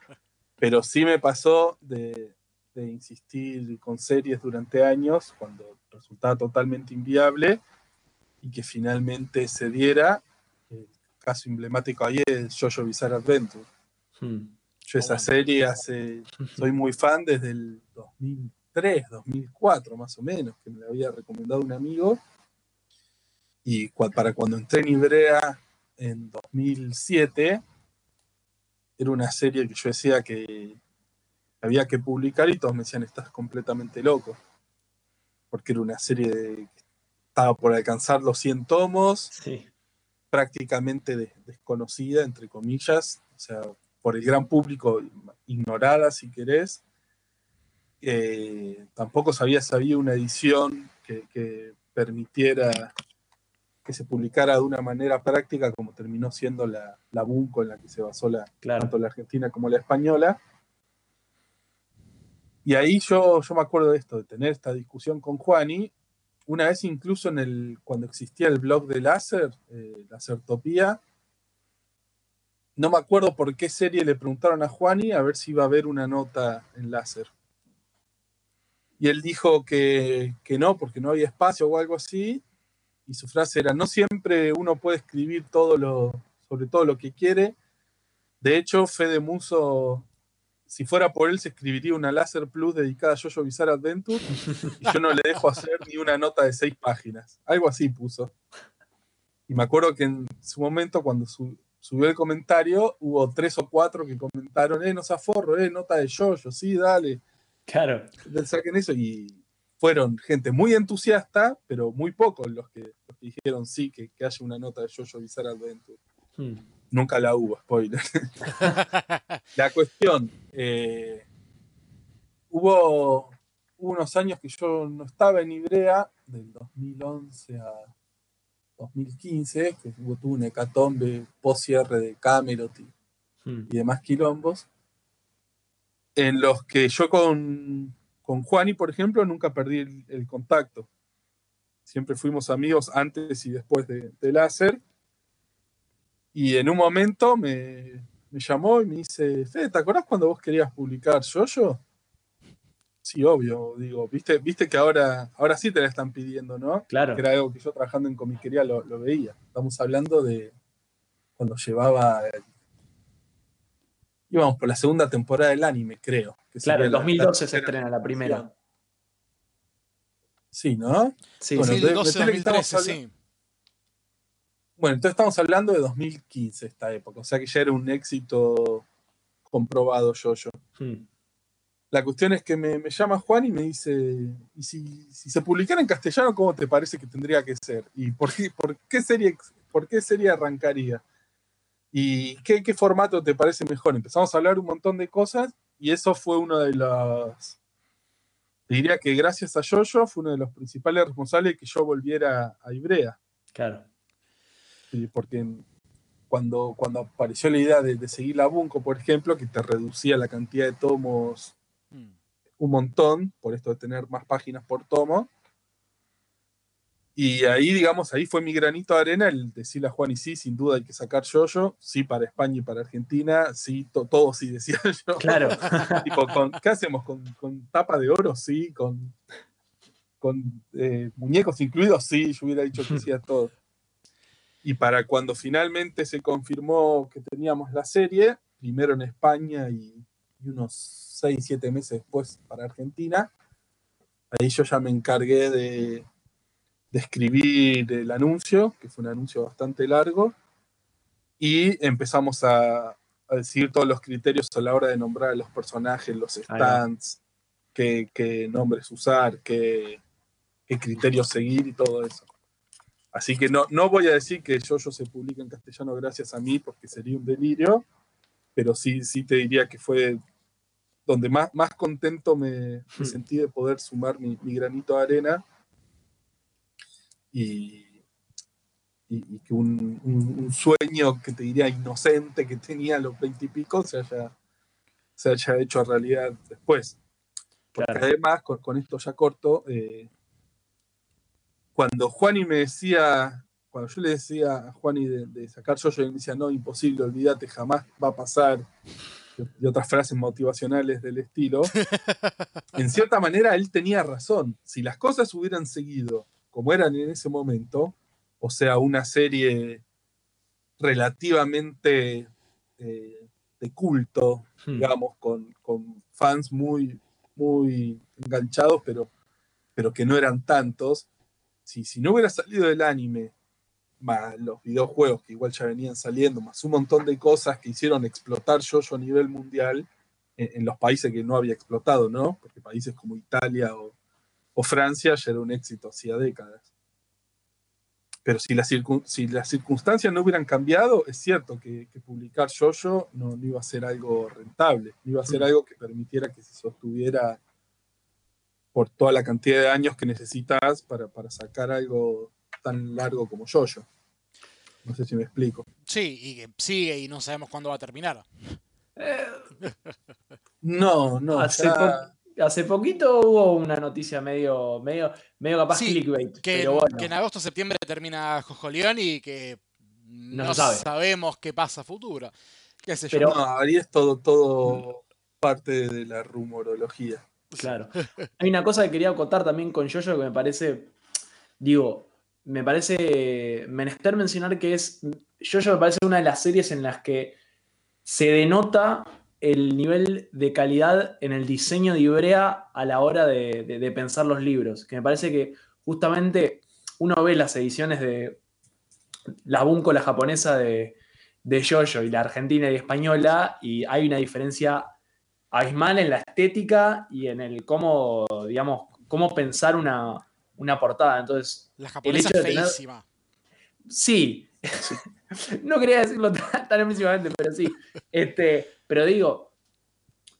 S5: Pero sí me pasó de, de insistir con series durante años cuando resultaba totalmente inviable y que finalmente se diera. El caso emblemático ahí es Jojo Bizarre Adventure.
S3: Hmm.
S5: Yo esa
S2: bueno.
S5: serie hace, soy muy fan desde el 2003, 2004 más o menos, que me la había recomendado un amigo. Y cua- para cuando entré en Ibrea en 2007, era una serie que yo decía que había que publicar y todos me decían, estás completamente loco. Porque era una serie de- que estaba por alcanzar los 100 tomos,
S3: Sí.
S5: prácticamente de- desconocida, entre comillas, o sea, por el gran público ignorada, si querés. Eh, tampoco sabía si había una edición que, que permitiera que se publicara de una manera práctica, como terminó siendo la, la Bunco en la que se basó la,
S3: Claro.
S5: tanto la argentina como la española. Y ahí yo, yo me acuerdo de esto, de tener esta discusión con Juani. Una vez incluso en el, cuando existía el blog de Láser, eh, no me acuerdo por qué serie le preguntaron a Juani a ver si iba a haber una nota en Láser. Y él dijo que, que no, porque no había espacio o algo así. Y su frase era, no siempre uno puede escribir todo lo, sobre todo lo que quiere. De hecho, Fede Muso, si fuera por él, se escribiría una Láser Plus dedicada a Jojo Bizarre Adventure. Y yo no le dejo hacer ni una nota de seis páginas. Algo así puso. Y me acuerdo que en su momento, cuando su- subió el comentario, hubo tres o cuatro que comentaron, eh, no se aforro, eh, nota de Jojo, sí, dale,
S3: Claro.
S5: saquen eso. Y fueron gente muy entusiasta, pero muy pocos los que, los que dijeron sí, que, que haya una nota de Jojo Bizarre Adventure.
S3: Hmm.
S5: Nunca la hubo, spoiler. la cuestión, eh, hubo, hubo unos años que yo no estaba en Ibrea, del 2011 a 2015, que tuvo un hecatombe post-cierre de Camelot y,
S3: Hmm.
S5: y demás quilombos, en los que yo con, con Juani, por ejemplo, nunca perdí el, el contacto. Siempre fuimos amigos antes y después de, de láser. Y en un momento me, me llamó y me dice, Fede, ¿te acordás cuando vos querías publicar Yoyo? Sí, obvio, digo, viste, viste que ahora, ahora sí te la están pidiendo, ¿no?
S3: Claro.
S5: Que era algo que yo trabajando en comiquería lo, lo veía. Estamos hablando de cuando llevaba. eh, íbamos por la segunda temporada del anime, creo. que
S3: Claro, en
S5: la-
S3: 2012 se estrena la primera.
S5: Sí, ¿no?
S3: Sí,
S5: Bueno,
S3: sí.
S5: entonces,
S2: 2012,
S5: metele que estamos
S2: 2013, sí.
S5: Bueno, entonces estamos hablando de 2015, esta época. O sea que ya era un éxito comprobado yo
S3: Hmm.
S5: La cuestión es que me, me llama Juan y me dice, ¿y si, si se publicara en castellano, cómo te parece que tendría que ser? ¿Y por qué, por qué, serie, por qué serie arrancaría? ¿Y qué, qué formato te parece mejor? Empezamos a hablar un montón de cosas y eso fue uno de los... te Diría que gracias a Yoyo fue uno de los principales responsables de que yo volviera a Ibrea.
S3: Claro.
S5: Sí, porque cuando, cuando apareció la idea de, de seguir la Bunko, por ejemplo, que te reducía la cantidad de tomos
S2: Mm.
S5: un montón, por esto de tener más páginas por tomo. Y ahí, digamos, ahí fue mi granito de arena el decirle a Juan y sí, sin duda hay que sacar yo sí para España y para Argentina, sí, to- todo sí decía yo.
S3: Claro.
S5: Tipo, con- ¿Qué hacemos? ¿Con, con tapa de oro? Sí, con, con eh, muñecos incluidos, sí, yo hubiera dicho que sí a todo. Y para cuando finalmente se confirmó que teníamos la serie, primero en España y, y unos 6, 7 meses después para Argentina, ahí yo ya me encargué de, de escribir el anuncio, que fue un anuncio bastante largo, y empezamos a, a decir todos los criterios a la hora de nombrar a los personajes, los stands, qué, qué nombres usar, qué, qué criterios seguir y todo eso. Así que no, no voy a decir que yo se publica en castellano gracias a mí, porque sería un delirio, pero sí, sí te diría que fue donde más, más contento me, me
S3: Hmm.
S5: sentí de poder sumar mi, mi granito de arena y, y- y que un, un- un sueño que te diría inocente que tenía a los veintipico se haya, se haya hecho realidad después. Porque
S3: Claro.
S5: además, con, con esto ya corto, eh, cuando Juani me decía, cuando yo le decía a Juani de, de sacar yo, yo le decía, no, imposible, olvídate, jamás va a pasar. Y otras frases motivacionales del estilo. en cierta manera, él tenía razón. Si las cosas hubieran seguido como eran en ese momento, o sea, una serie relativamente eh, de culto,
S3: Hmm.
S5: digamos, con, con fans muy, muy enganchados, pero, pero que no eran tantos. Si, si no hubiera salido el anime, más los videojuegos que igual ya venían saliendo, más un montón de cosas que hicieron explotar Jojo a nivel mundial en, en los países que no había explotado, ¿no? Porque países como Italia o, o Francia ya era un éxito hacía décadas. Pero si, las circun- si las circunstancias no hubieran cambiado, es cierto que, que publicar Jojo no, no iba a ser algo rentable, no iba a ser
S3: Mm.
S5: algo que permitiera que se sostuviera por toda la cantidad de años que necesitas para, para sacar algo tan largo como Jojo. No sé si me explico.
S2: Sí, y que sigue y no sabemos cuándo va a terminar.
S3: Eh,
S5: No, no.
S3: hace,
S5: ya-
S3: po- hace poquito hubo una noticia medio, medio, medio capaz
S2: Sí,
S3: clickbait.
S2: Que,
S3: pero
S2: en-
S3: bueno.
S2: que en agosto septiembre termina Jojoleón y que no,
S3: sabe.
S2: sabemos qué pasa a futuro. ¿Qué sé yo?
S3: Pero-
S5: no, ahí es todo, todo parte de la rumorología.
S3: Claro. Hay una cosa que quería acotar también con Jojo que me parece, digo, me parece menester mencionar que es, Jojo me parece una de las series en las que se denota el nivel de calidad en el diseño de Ibrea a la hora de, pensar los libros. Que me parece que justamente uno ve las ediciones de la Bunko, la japonesa de, de Jojo y la argentina y española, y hay una diferencia abismal en la estética y en el cómo, digamos, cómo pensar una, una portada. Entonces,
S2: la japonesa
S3: hecho de tener-
S2: feísima.
S3: sí, no quería decirlo tan, tan explícitamente, pero sí. Este, pero digo,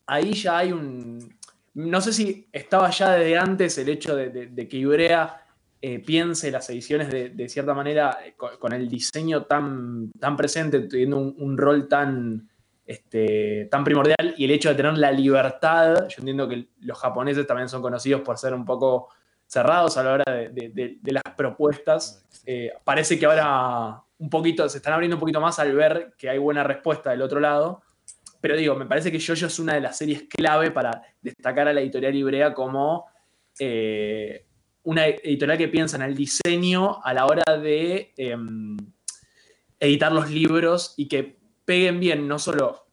S3: ahí ya hay un... no sé si estaba ya desde antes el hecho de, de- de que Ibrea eh, piense las ediciones de, de cierta manera eh, con, con el diseño tan, tan presente, teniendo un, un rol tan, este, tan primordial y el hecho de tener la libertad. Yo entiendo que los japoneses también son conocidos por ser un poco cerrados a la hora de, de- de- de las propuestas. Eh, parece que ahora un poquito se están abriendo un poquito más al ver que hay buena respuesta del otro lado. Pero digo, me parece que JoJo es una de las series clave para destacar a la editorial Ibrea como eh, una editorial que piensa en el diseño a la hora de em, editar los libros y que peguen bien, no solo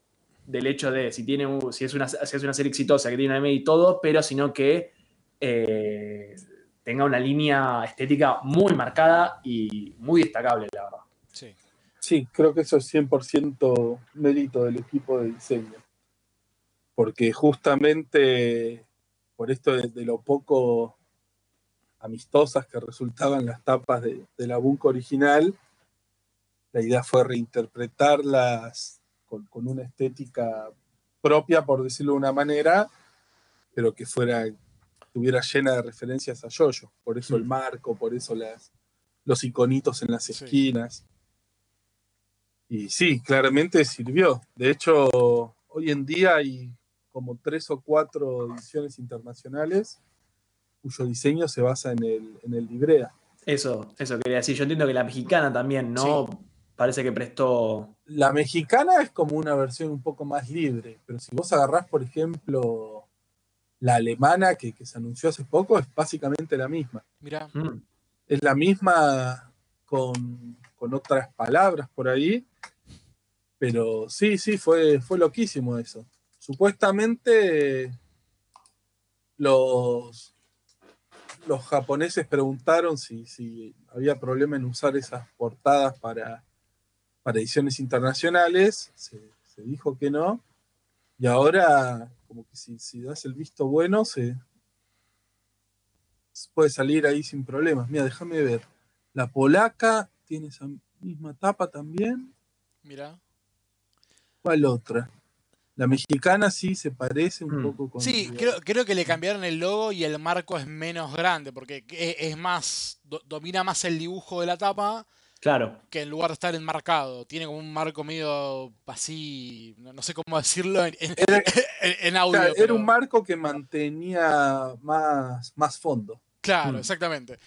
S3: del hecho de si, tiene si, es, una, si es una serie exitosa, que tiene un anime y todo, pero sino que eh, tenga una línea estética muy marcada y muy destacable, la verdad.
S2: Sí.
S5: Sí, creo que eso es 100% mérito del equipo de diseño. Porque justamente por esto de, de lo poco amistosas que resultaban las tapas de, de la Bunko original, la idea fue reinterpretarlas con, con una estética propia, por decirlo de una manera, pero que fuera estuviera llena de referencias a Yoyo. Por eso el marco, por eso las, los iconitos en las
S2: Sí.
S5: esquinas. Y sí, claramente sirvió. De hecho, hoy en día hay como tres o cuatro ediciones internacionales cuyo diseño se basa en el, en el Librea.
S3: Eso, eso quería decir. Yo entiendo que la mexicana también, ¿no? Parece que prestó.
S5: La mexicana es como una versión un poco más libre, pero si vos agarrás, por ejemplo, la alemana que, que se anunció hace poco, es básicamente la misma.
S2: Mira,
S3: Mm,
S5: Es la misma con, con otras palabras por ahí, pero sí, sí, fue, fue loquísimo eso. Supuestamente los, los japoneses preguntaron si, si había problema en usar esas portadas para, para ediciones internacionales, se, se dijo que no, y ahora como que si, si das el visto bueno se puede salir ahí sin problemas. Mira, déjame ver. La polaca tiene esa misma tapa también.
S2: mira.
S5: ¿Cuál otra? La mexicana sí se parece un
S3: Mm.
S5: poco con.
S2: Sí, creo, creo que le cambiaron el logo y el marco es menos grande, porque es, es más, do- domina más el dibujo de la tapa
S3: claro.
S2: que en lugar de estar enmarcado. Tiene como un marco medio así, no, no sé cómo decirlo en, en-
S5: Era,
S2: en- en audio.
S5: claro, era un marco que mantenía más, más fondo.
S2: Claro,
S3: Mm.
S2: exactamente.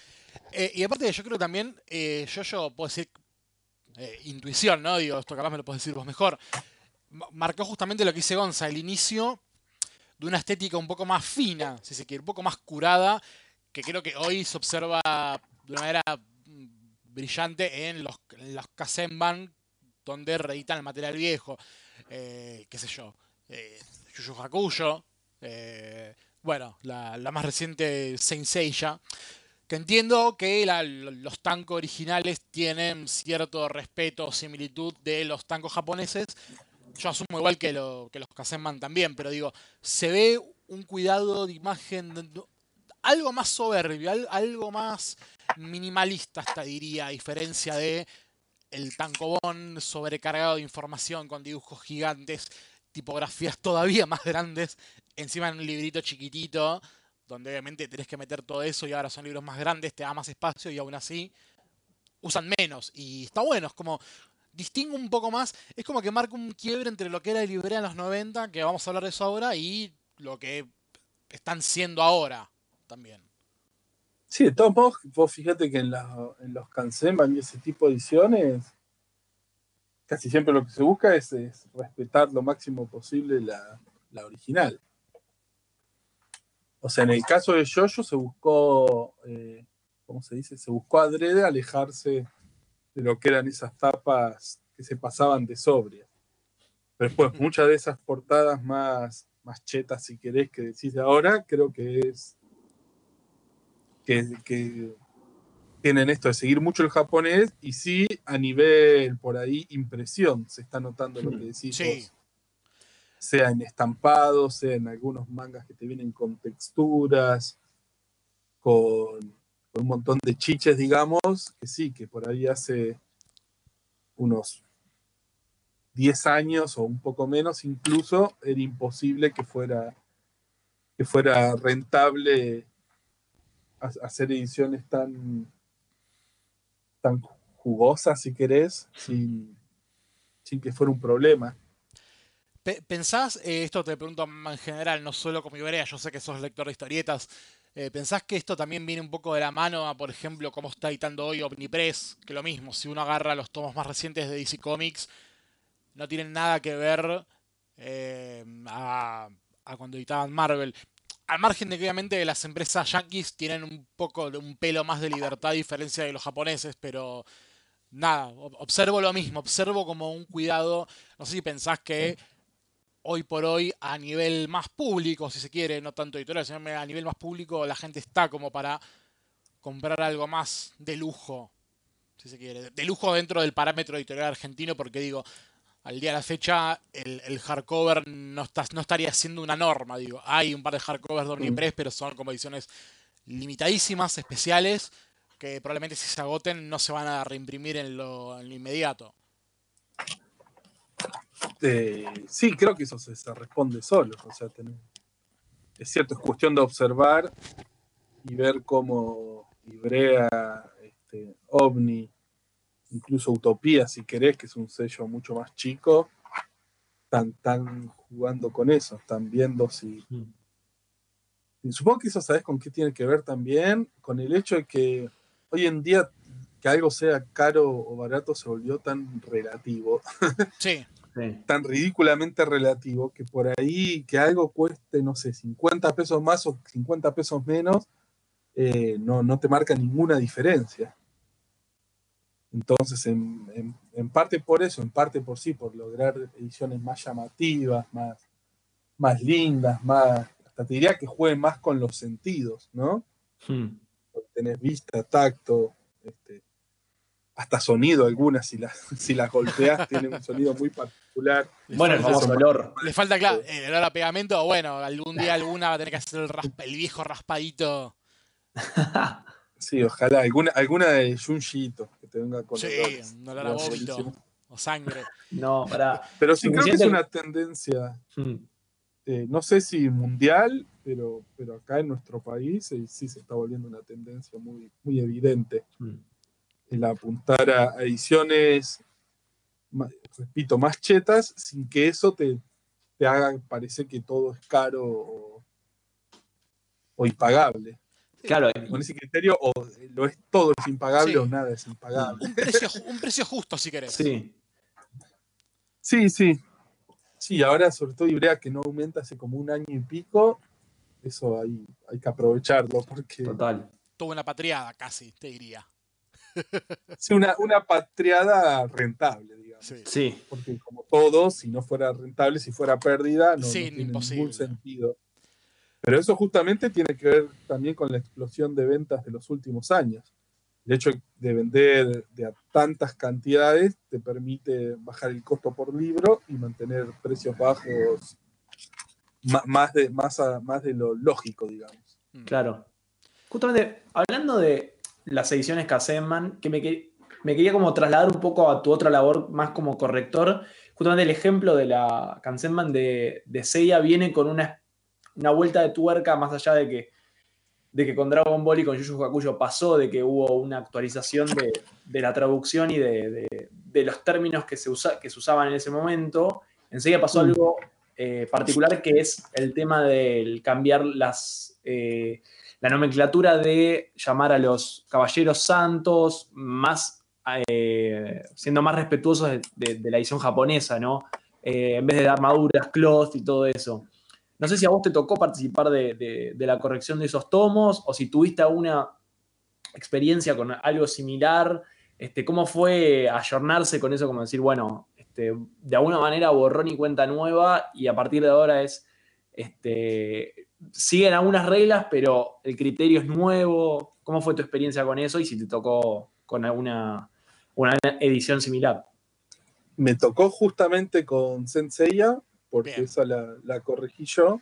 S2: Eh, y aparte, yo creo también, eh, yo, yo puedo decir eh, intuición, ¿no? Digo, esto capaz me lo puedes decir vos mejor. Ma- Marcó justamente lo que dice Gonza, el inicio de una estética un poco más fina, si se quiere, un poco más curada, que creo que hoy se observa de una manera brillante en los, en los Kazenban, donde reeditan el material viejo. Eh, qué sé yo, eh, Yu Yu Hakusho, eh, bueno, la, la más reciente Saint Seiya, que entiendo que los tancos originales tienen cierto respeto o similitud de los tancos japoneses. Yo asumo igual que, lo- que los Kazenman también, pero digo, se ve un cuidado de imagen, algo más soberbio, al- algo más minimalista hasta diría, a diferencia de el tancobón sobrecargado de información con dibujos gigantes, tipografías todavía más grandes, encima en un librito chiquitito, donde obviamente tenés que meter todo eso y ahora son libros más grandes, te da más espacio y aún así usan menos. Y está bueno, es como distingue un poco más, es como que marca un quiebre entre lo que era el Librea en los 90, que vamos a hablar de eso ahora, y lo que están siendo ahora también.
S5: Sí, de todos modos, vos fíjate que en, la- en los Kansenban y ese tipo de ediciones, casi siempre lo que se busca es, es respetar lo máximo posible la, la original. O sea, en el caso de Jojo se buscó, eh, ¿cómo se dice? Se buscó adrede alejarse de lo que eran esas tapas que se pasaban de sobria. Pero después, muchas de esas portadas más, más chetas, si querés, que decís de ahora, creo que es que, que tienen esto de seguir mucho el japonés y sí a nivel por ahí impresión se está notando lo que decís
S2: Sí.
S5: sea en estampados, sea en algunos mangas que te vienen con texturas, con, con un montón de chiches, digamos, que sí, que por ahí hace unos 10 años o un poco menos incluso, era imposible que fuera que fuera rentable ha- hacer ediciones tan, tan jugosas, si querés, sin, sin que fuera un problema.
S2: Pe- ¿Pensás, eh, esto te pregunto en general, no solo como Ibrea, yo sé que sos lector de historietas, eh, ¿pensás que esto también viene un poco de la mano a, por ejemplo, cómo está editando hoy Omnipress? Que lo mismo, si uno agarra los tomos más recientes de DC Comics, no tienen nada que ver eh, a, a cuando editaban Marvel. Al margen de que obviamente las empresas yankees tienen un poco de un pelo más de libertad a diferencia de los japoneses, pero nada, ob- observo lo mismo, observo como un cuidado, no sé si pensás que hoy por hoy a nivel más público, si se quiere, no tanto editorial, sino a nivel más público, la gente está como para comprar algo más de lujo, si se quiere, de lujo dentro del parámetro editorial argentino, porque digo, al día de la fecha el, el hardcover no, está, no estaría siendo una norma, digo, hay un par de hardcovers de Omnipress, pero son como ediciones limitadísimas, especiales, que probablemente si se agoten no se van a reimprimir en lo, en lo inmediato.
S5: Eh, sí, creo que eso se, se responde solo. O sea, es cierto, es cuestión de observar y ver cómo Ibrea, este, OVNI, incluso Utopía, si querés, que es un sello mucho más chico, están, están jugando con eso, están viendo si...
S3: Mm.
S5: y supongo que eso, ¿sabes con qué tiene que ver también? Con el hecho de que hoy en día que algo sea caro o barato se volvió tan relativo
S2: Sí,
S3: Sí.
S5: tan ridículamente relativo que por ahí que algo cueste, no sé, 50 pesos más o 50 pesos menos, eh, no, no te marca ninguna diferencia. Entonces, en, en- en parte por eso, en parte por sí, por lograr ediciones más llamativas, más, más lindas, más, hasta te diría que jueguen más con los sentidos, ¿no?
S3: Mm.
S5: Porque tenés vista, tacto, este, hasta sonido algunas, si las, si las golpeas, tienen un sonido muy particular.
S3: Bueno, el famoso olor.
S2: Le falta, claro, el olor a pegamento. Bueno, algún día alguna va a tener que hacer el, raspa- el viejo raspadito.
S5: Sí, ojalá, alguna, alguna de Junji Ito, que te venga con
S2: Sí, un olor a vómito o sangre.
S3: No, para.
S5: Pero sí creo que es una tendencia,
S3: Mm.
S5: eh, no sé si mundial, pero, pero acá en nuestro país eh, sí se está volviendo una tendencia muy, muy evidente.
S3: Mm.
S5: El apuntar a, ediciones, repito, más chetas, sin que eso te, te haga parecer que todo es caro o, o impagable.
S3: Claro,
S5: Con ese criterio, o lo es todo es impagable
S2: Sí.
S5: o nada es impagable.
S2: Un precio, ju- un precio justo, si querés.
S3: sí.
S5: Sí, sí. Sí, ahora sobre todo Ibrea que no aumenta hace como un año y pico, eso hay, hay que aprovecharlo porque
S3: Total.
S2: Tuvo una patriada casi, te diría.
S5: es una, una patriada rentable, digamos.
S2: Sí.
S3: Sí.
S5: Porque como todo, si no fuera rentable, si fuera pérdida, no, no
S2: Sí,
S5: tiene
S2: imposible.
S5: ningún sentido. Pero eso justamente tiene que ver también con la explosión de ventas de los últimos años. El hecho de vender de a tantas cantidades te permite bajar el costo por libro y mantener precios bajos más de, más a- más de lo lógico, digamos.
S2: Mm.
S3: Claro. Justamente, hablando de las ediciones que me, que- me quería como trasladar un poco a tu otra labor más como corrector. Justamente el ejemplo de la Kansenman de, de Seiya viene con una, una vuelta de tuerca más allá de que, de que con Dragon Ball y con Yu Hakusho pasó de que hubo una actualización de, de la traducción y de, de- de los términos que se, usa, que se usaban en ese momento. En Seiya pasó
S5: Mm.
S3: algo eh, particular que es el tema del cambiar las, eh, la nomenclatura de llamar a los caballeros santos más eh, siendo más respetuosos de, de- de la edición japonesa, ¿no? Eh, en vez de armaduras, cloth y todo eso. No sé si a vos te tocó participar de, la corrección de esos tomos o si tuviste alguna experiencia con algo similar. Este, ¿Cómo fue ayornarse con eso? Como decir, bueno, este, de alguna manera borrón y cuenta nueva y a partir de ahora es, este, siguen algunas reglas, pero el criterio es nuevo. ¿Cómo fue tu experiencia con eso y si te tocó con alguna una edición similar?
S5: Me tocó justamente con Senseiya, porque
S2: Bien.
S5: esa la, la corregí yo.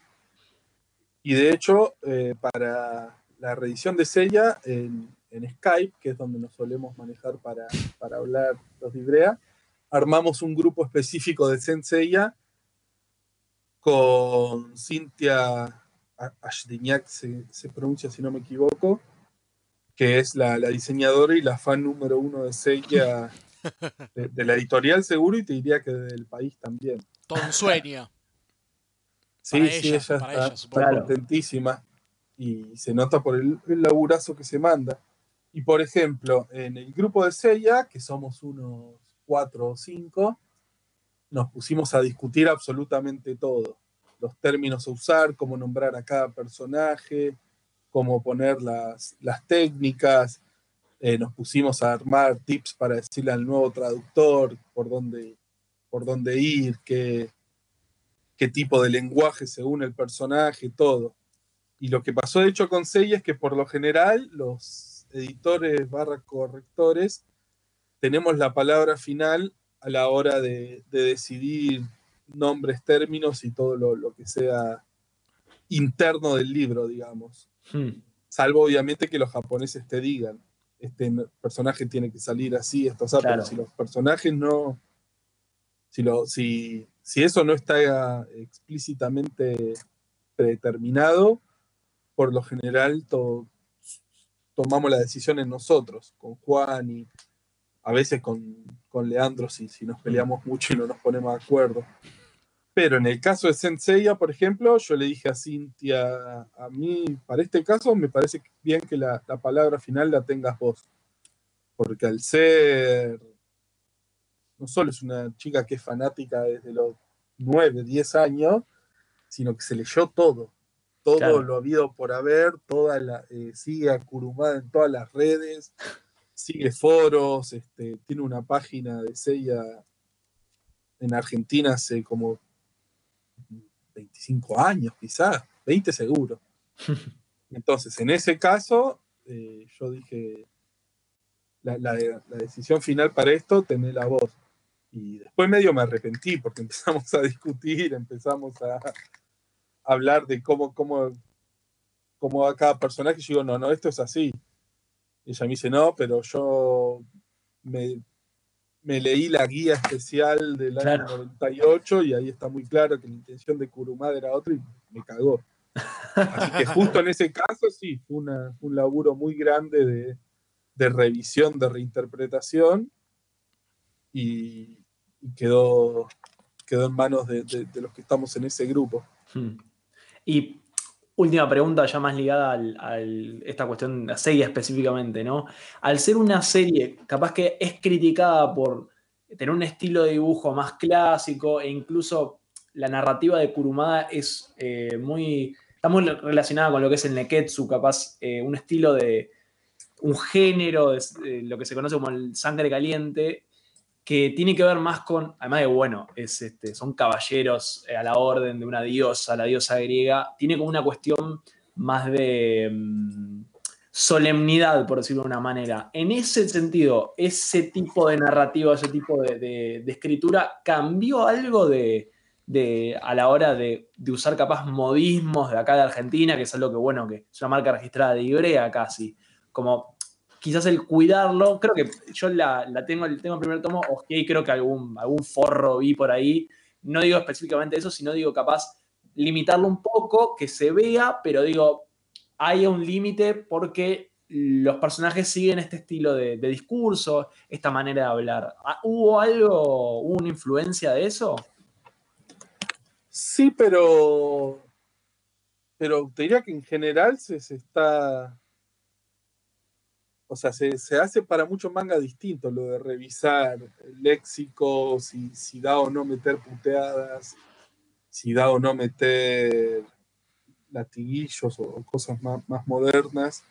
S5: Y de hecho, eh, para la reedición de Seiya en, en Skype, que es donde nos solemos manejar para, para hablar los de Ibrea, armamos un grupo específico de Senseiya con Cintia Ashdignac se, se pronuncia si no me equivoco, que es la, la diseñadora y la fan número uno de Seiya de, de la editorial seguro y te diría que del país también.
S2: Todo un sueño.
S5: Sí,
S2: Para
S5: sí,
S2: ella,
S5: ella
S2: para
S5: está,
S2: ella,
S5: está
S2: supongo.
S3: Claro.
S5: contentísima y se nota por el, el laburazo que se manda. Y por ejemplo, en el grupo de Seiya, que somos unos cuatro o cinco, nos pusimos a discutir absolutamente todo. Los términos a usar, cómo nombrar a cada personaje, cómo poner las, las técnicas. Eh, nos pusimos a armar tips para decirle al nuevo traductor por dónde, por dónde ir, qué, qué tipo de lenguaje según el personaje, todo. Y lo que pasó de hecho con Seiya es que por lo general los editores barra correctores tenemos la palabra final a la hora de, de decidir nombres, términos y todo lo, lo que sea interno del libro, digamos.
S3: Hmm.
S5: Salvo obviamente que los japoneses te digan, este personaje tiene que salir así, esto, o sea,
S3: Claro.
S5: pero si los personajes no, si, lo, si, si eso no está explícitamente predeterminado, por lo general to- tomamos la decisión en nosotros, con Juan y a veces con, con Leandro si, si nos peleamos mucho y no nos ponemos de acuerdo. Pero en el caso de Senseiya, por ejemplo, yo le dije a Cintia, a mí, para este caso, me parece bien que la, la palabra final la tengas vos. Porque al ser, no solo es una chica que es fanática desde los 9, 10 años, sino que se leyó todo. Todo
S3: Claro.
S5: lo habido por haber, toda la, eh, sigue a Kurumada en todas las redes, sigue foros, este, tiene una página de Seiya en Argentina hace como 25 años, quizás, 20 seguro. Entonces, en ese caso, eh, yo dije, la, la- la decisión final para esto, tener la voz. Y después medio me arrepentí porque empezamos a discutir, empezamos a hablar de cómo, cómo, cómo va cada personaje. Y yo digo, no, no, esto es así. Y ella me dice, no, pero yo me, me leí la guía especial del año
S3: Claro.
S5: 98 y ahí está muy claro que la intención de Kurumada era otra y me cagó. Así que justo en ese caso sí, fue una- un laburo muy grande de, de revisión, de reinterpretación y, quedó, quedó en manos de, de- los que estamos en ese grupo.
S3: Hmm. Y última pregunta, ya más ligada a esta cuestión de la serie específicamente, ¿no? Al ser una serie, capaz que es criticada por tener un estilo de dibujo más clásico e incluso la narrativa de Kurumada es eh, muy. está muy relacionada con lo que es el Neketsu, capaz eh, un estilo de. un género, de lo que se conoce como el sangre caliente, que tiene que ver más con, además de bueno, es, este, son caballeros eh, a la orden de una diosa, la diosa griega, tiene como una cuestión más de mm, solemnidad, por decirlo de una manera. En ese sentido, ese tipo de narrativa, ese tipo de, de- escritura, ¿cambió algo de, de- a la hora de, de usar capaz modismos de acá de Argentina, que es algo que, bueno, que es una marca registrada de Ibrea casi? Como quizás el cuidarlo, creo que yo la, tengo, el primer tomo, ok, creo que algún, algún forro vi por ahí, no digo específicamente eso, sino digo capaz limitarlo un poco, que se vea, pero digo, hay un límite porque los personajes siguen este estilo de, de discurso, esta manera de hablar. Ah, ¿Hubo algo, hubo una influencia de eso?
S5: Sí, pero. Pero te diría que en general se, se está. O sea, se, se hace para muchos mangas distintos lo de revisar el léxico, si, si da o no meter puteadas, si da o no meter latiguillos o cosas más, más modernas.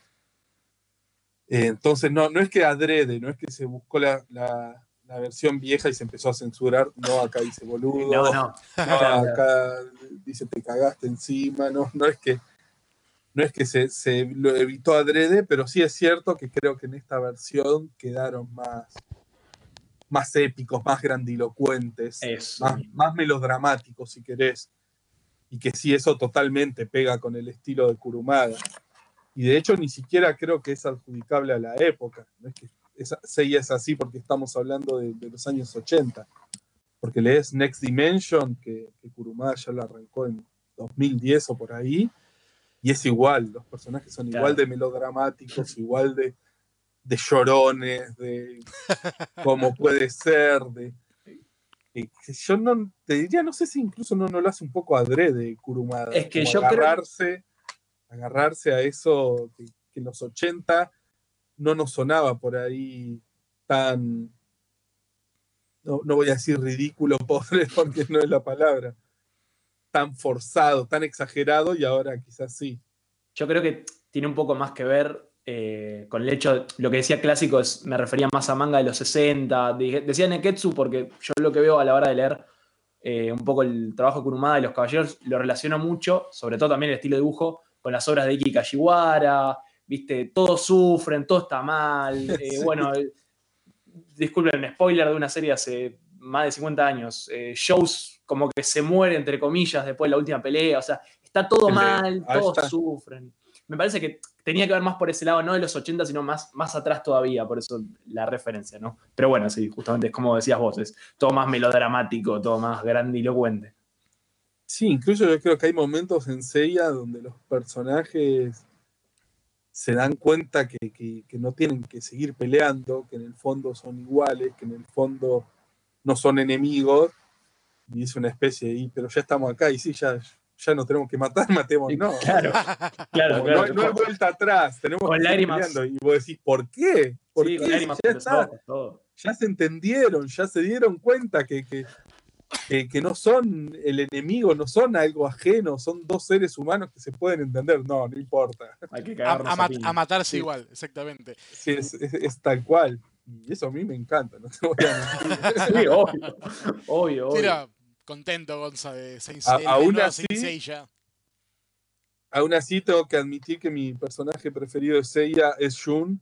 S5: Eh, entonces, no, no es que adrede, no es que se buscó la, la- la versión vieja y se empezó a censurar. No, acá dice boludo.
S3: No, no.
S5: No,
S3: Claro.
S5: acá dice te cagaste encima, no, no es que no es que se, se lo evitó adrede, pero sí es cierto que creo que en esta versión quedaron más, más épicos, más grandilocuentes, más, más melodramáticos si querés. Y que sí, eso totalmente pega con el estilo de Kurumada. Y de hecho ni siquiera creo que es adjudicable a la época. No es que Seiya es así porque estamos hablando de, de los años 80 porque lees Next Dimension, que, que Kurumada ya lo arrancó en 2010 o por ahí, y es igual, los personajes son
S3: Claro.
S5: igual de melodramáticos, igual de, de llorones, de cómo puede ser, de... eh, yo no te diría, no sé si incluso no, no lo hace un poco adrede Kurumada.
S3: Es que yo creo-
S5: agarrarse, agarrarse a eso que, que en los 80 no nos sonaba por ahí tan, no, no voy a decir ridículo, pobre, porque no es la palabra, tan forzado, tan exagerado y ahora quizás sí.
S3: Yo creo que tiene un poco más que ver eh, con el hecho, lo que decía clásico es, me refería más a manga de los 60, dije- decía Neketsu porque yo lo que veo a la hora de leer eh, un poco el trabajo de Kurumada y los caballeros lo relaciono mucho, sobre todo también el estilo de dibujo, con las obras de Iki Kashiwara, viste, todos sufren, todo está mal, eh,
S5: Sí.
S3: bueno, disculpen, spoiler de una serie hace más de 50 años, shows como que se muere, entre comillas, después de la última pelea, o sea, está todo
S5: de-
S3: mal, todos
S5: está.
S3: sufren. Me parece que tenía que ver más por ese lado, no de los 80, sino más, más atrás todavía, por eso la referencia, ¿no? Pero bueno, sí, justamente es como decías vos, es todo más melodramático, todo más grandilocuente.
S5: Sí, incluso yo creo que hay momentos en Seiya donde los personajes se dan cuenta que, que- que no tienen que seguir peleando, que en el fondo son iguales, que en el fondo no son enemigos, y es una especie de, "Y, pero ya estamos acá y sí, ya, ya nos tenemos que matar, matémonos.
S3: Claro, claro, claro.
S5: no, no hay vuelta atrás, tenemos
S3: Con
S5: que
S3: lágrimas.
S5: Y vos decís, ¿por qué? ¿Por
S3: Sí,
S5: qué?
S3: con
S5: Si
S3: lágrimas
S5: ya, está,
S3: todo.
S5: ya se entendieron, ya se dieron cuenta que, que, que- que no son el enemigo, no son algo ajeno, son dos seres humanos que se pueden entender. No, no importa.
S3: Hay que
S2: A, a mat- a matarse
S5: Sí.
S2: igual, exactamente.
S5: Sí, es, es- es tal cual. Y eso a mí me encanta, no te voy a mentir.
S3: Sí, obvio, obvio, obvio.
S2: Mira, contento, Gonza, de Saint
S5: A- aún así-
S2: Saint.
S5: Aún así tengo que admitir que mi personaje preferido de Seiya es Shun,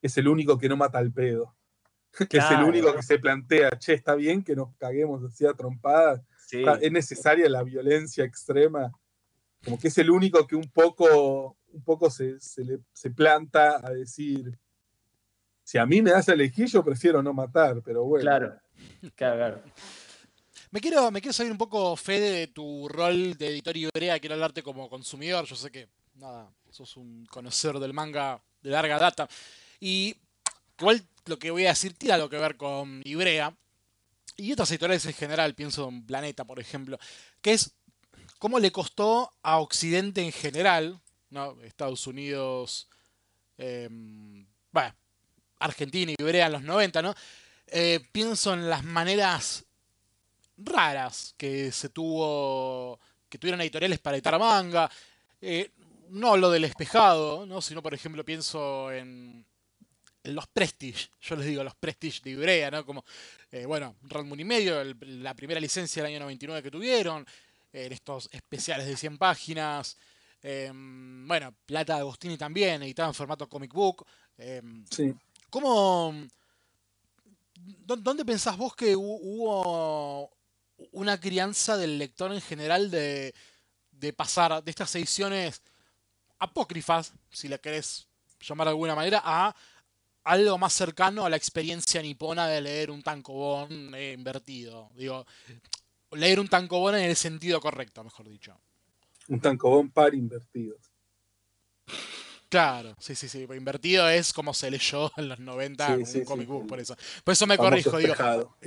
S5: que es el único que no mata al pedo. Que es el único que se plantea, che, está bien que nos caguemos así a trompadas,
S3: Sí.
S5: Es necesaria la violencia extrema. Como que es el único que un poco, un poco se, se le, se planta a decir, si a mí me das a elegir, yo prefiero no matar, pero bueno.
S3: Claro, claro, claro.
S2: Me quiero, me quiero salir un poco, Fede, de tu rol de editor Ibrea. Quiero hablarte como consumidor. Yo sé que, nada, sos un conocedor del manga de larga data. Y igual lo que voy a decir tiene algo que ver con Ibrea. Y otras editoriales en general, pienso en Planeta, por ejemplo. Que es cómo le costó a Occidente en general, ¿no? Estados Unidos, eh, bueno, Argentina y Ibrea en los 90, ¿no? Eh, pienso en las maneras raras que se tuvo, que tuvieron editoriales para editar manga. Eh, no hablo del espejado, ¿no? sino por ejemplo pienso en, en los Prestige, yo les digo los Prestige de Ibrea, ¿no? Como, eh, bueno, Red Moon y medio, el- la primera licencia del año 99 que tuvieron, en estos especiales de 100 páginas. eh, bueno, Plata de Agostini también, editado en formato comic book. eh,
S5: Sí.
S2: ¿Cómo. dó- ¿Dónde pensás vos que hu- hubo una crianza del lector en general de, de pasar de estas ediciones apócrifas, si la querés llamar de alguna manera, a algo más cercano a la experiencia nipona de leer un tankobon eh, invertido? Digo, leer un tankobon en el sentido correcto, mejor dicho.
S5: Un tancobón par invertido.
S2: Claro, sí, sí, sí. Invertido es como se leyó en los 90
S5: Sí,
S2: un comic book, por eso. Por eso me corrijo, digo.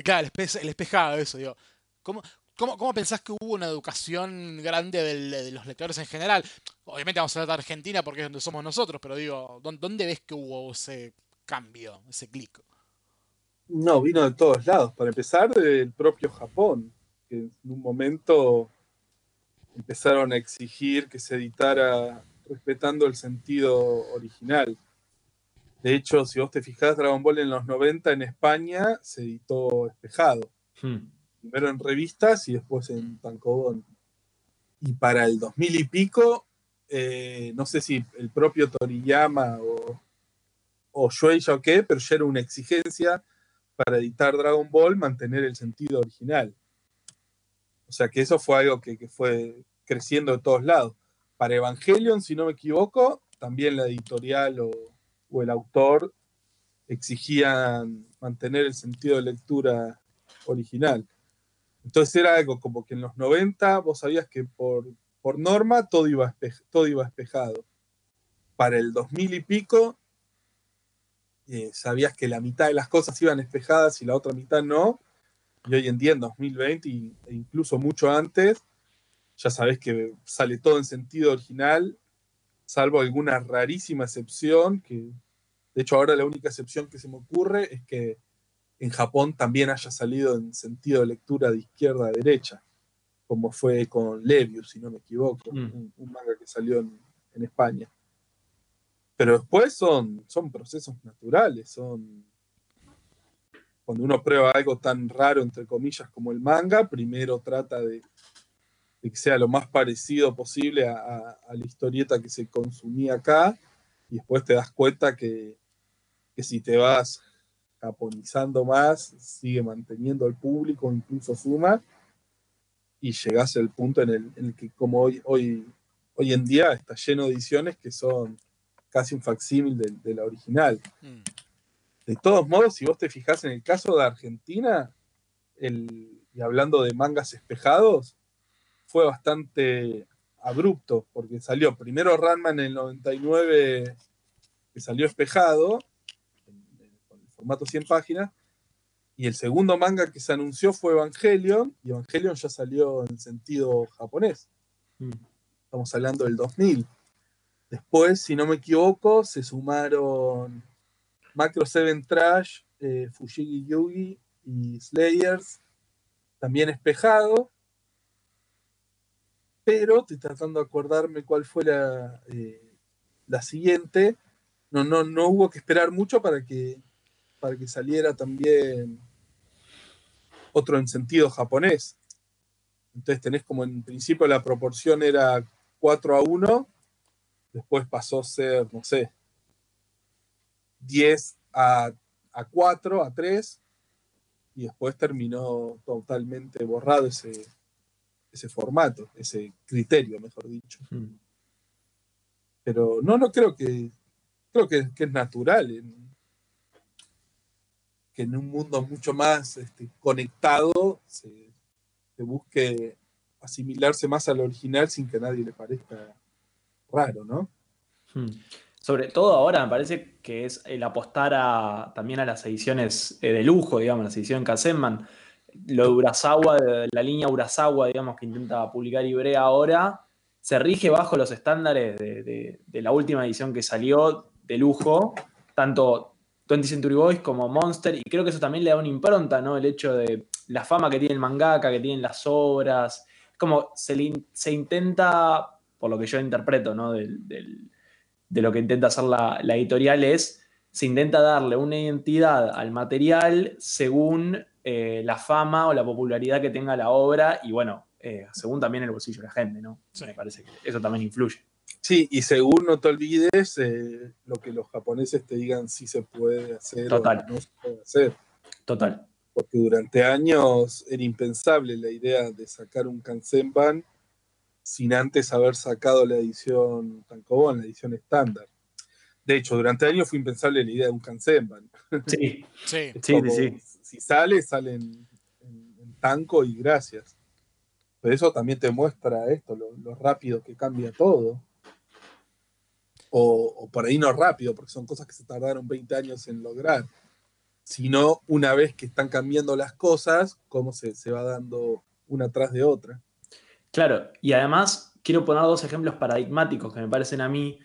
S2: Claro, el, espe- el espejado, eso, digo. ¿Cómo, cómo, cómo pensás que hubo una educación grande del- de los lectores en general? Obviamente vamos a hablar de Argentina porque es donde somos nosotros, pero digo, ¿dó- ¿dónde ves que hubo ese cambio, ese clic?
S5: No, vino de todos lados. Para empezar, del propio Japón, que en un momento empezaron a exigir que se editara respetando el sentido original. De hecho, si vos te fijás, Dragon Ball en los 90 en España se editó espejado.
S3: Hmm.
S5: Primero en revistas y después en Tankobon. Y para el 2000 y pico, eh, no sé si el propio Toriyama o, o Shueisha o qué, pero ya era una exigencia para editar Dragon Ball mantener el sentido original. O sea que eso fue algo que, que fue creciendo de todos lados. Para Evangelion, si no me equivoco, también la editorial o, o el autor exigían mantener el sentido de lectura original. Entonces era algo como que en los 90 vos sabías que por por norma todo iba, todo iba espejado. Para el 2000 y pico, eh, sabías que la mitad de las cosas iban espejadas y la otra mitad no. Y hoy en día, en 2020, y- e incluso mucho antes, ya sabes que sale todo en sentido original, salvo alguna rarísima excepción, que de hecho ahora la única excepción que se me ocurre es que en Japón también haya salido en sentido de lectura de izquierda a derecha, como fue con Levius, si no me equivoco,
S3: Mm.
S5: un, un manga que salió en, en España. Pero después son, son procesos naturales, son... Cuando uno prueba algo tan raro, entre comillas, como el manga, primero trata de, de que sea lo más parecido posible a, a- a la historieta que se consumía acá, y después te das cuenta que, que si te vas japonizando más, sigue manteniendo al público, incluso suma, y llegás al punto en el, en el que como hoy, hoy, hoy en día está lleno de ediciones que son casi un facsímil de, de la original.
S2: Mm.
S5: De todos modos, si vos te fijás en el caso de Argentina, el, y hablando de mangas espejados, fue bastante abrupto, porque salió primero Ranma en el 99, que salió espejado, en- en- con el formato 100 páginas, y el segundo manga que se anunció fue Evangelion, y Evangelion ya salió en sentido japonés.
S3: Mm.
S5: Estamos hablando del 2000. Después, si no me equivoco, se sumaron Macro 7 Trash, eh, Fujigi Yugi y Slayers, también espejado. Pero estoy tratando de acordarme cuál fue la, eh, la siguiente. No, no, no hubo que esperar mucho para que, para que saliera también otro en sentido japonés. Entonces tenés como en principio la proporción era 4 a 1, después pasó a ser, no sé, 10 a, a 4, a 3, y después terminó totalmente borrado ese, ese formato, ese criterio, mejor dicho.
S3: Mm.
S5: Pero no, no creo que, creo que, que es natural en- que en un mundo mucho más este, conectado se, busque asimilarse más al original sin que a nadie le parezca raro, ¿no?
S3: Hmm. Sobre todo ahora me parece que es el apostar también a las ediciones eh, de lujo, digamos, las ediciones Kazenman. Lo de Urasawa, la línea Urasawa, digamos, que intenta publicar Ibrea ahora, se rige bajo los estándares de la última edición que salió de lujo, tanto 20 Century Boys como Monster, y creo que eso también le da una impronta, ¿no? El hecho de la fama que tiene el mangaka, que tienen las obras, como se, le in- se intenta, por lo que yo interpreto, ¿no? Del- del, de lo que intenta hacer la, la editorial es, se intenta darle una identidad al material según eh, la fama o la popularidad que tenga la obra y bueno, eh, según también el bolsillo de la gente, ¿no?
S2: Sí.
S3: Me parece que eso también influye.
S5: Sí, y según no te olvides eh, lo que los japoneses te digan si se puede hacer
S3: Total.
S5: o no se puede hacer.
S3: Total.
S5: Porque durante años era impensable la idea de sacar un Kansenban sin antes haber sacado la edición Tankobon, la edición estándar. De hecho, durante años fue impensable la idea de un Kansenban.
S3: Sí,
S2: Sí.
S3: Sí, sí,
S5: Si sale, sale en, en- en tanco y gracias. Pero eso también te muestra esto, lo, lo rápido que cambia todo. O, o por ahí no rápido, porque son cosas que se tardaron 20 años en lograr. Sino una vez que están cambiando las cosas, cómo se, se va dando una tras de otra.
S3: Claro, y además quiero poner dos ejemplos paradigmáticos que me parecen a mí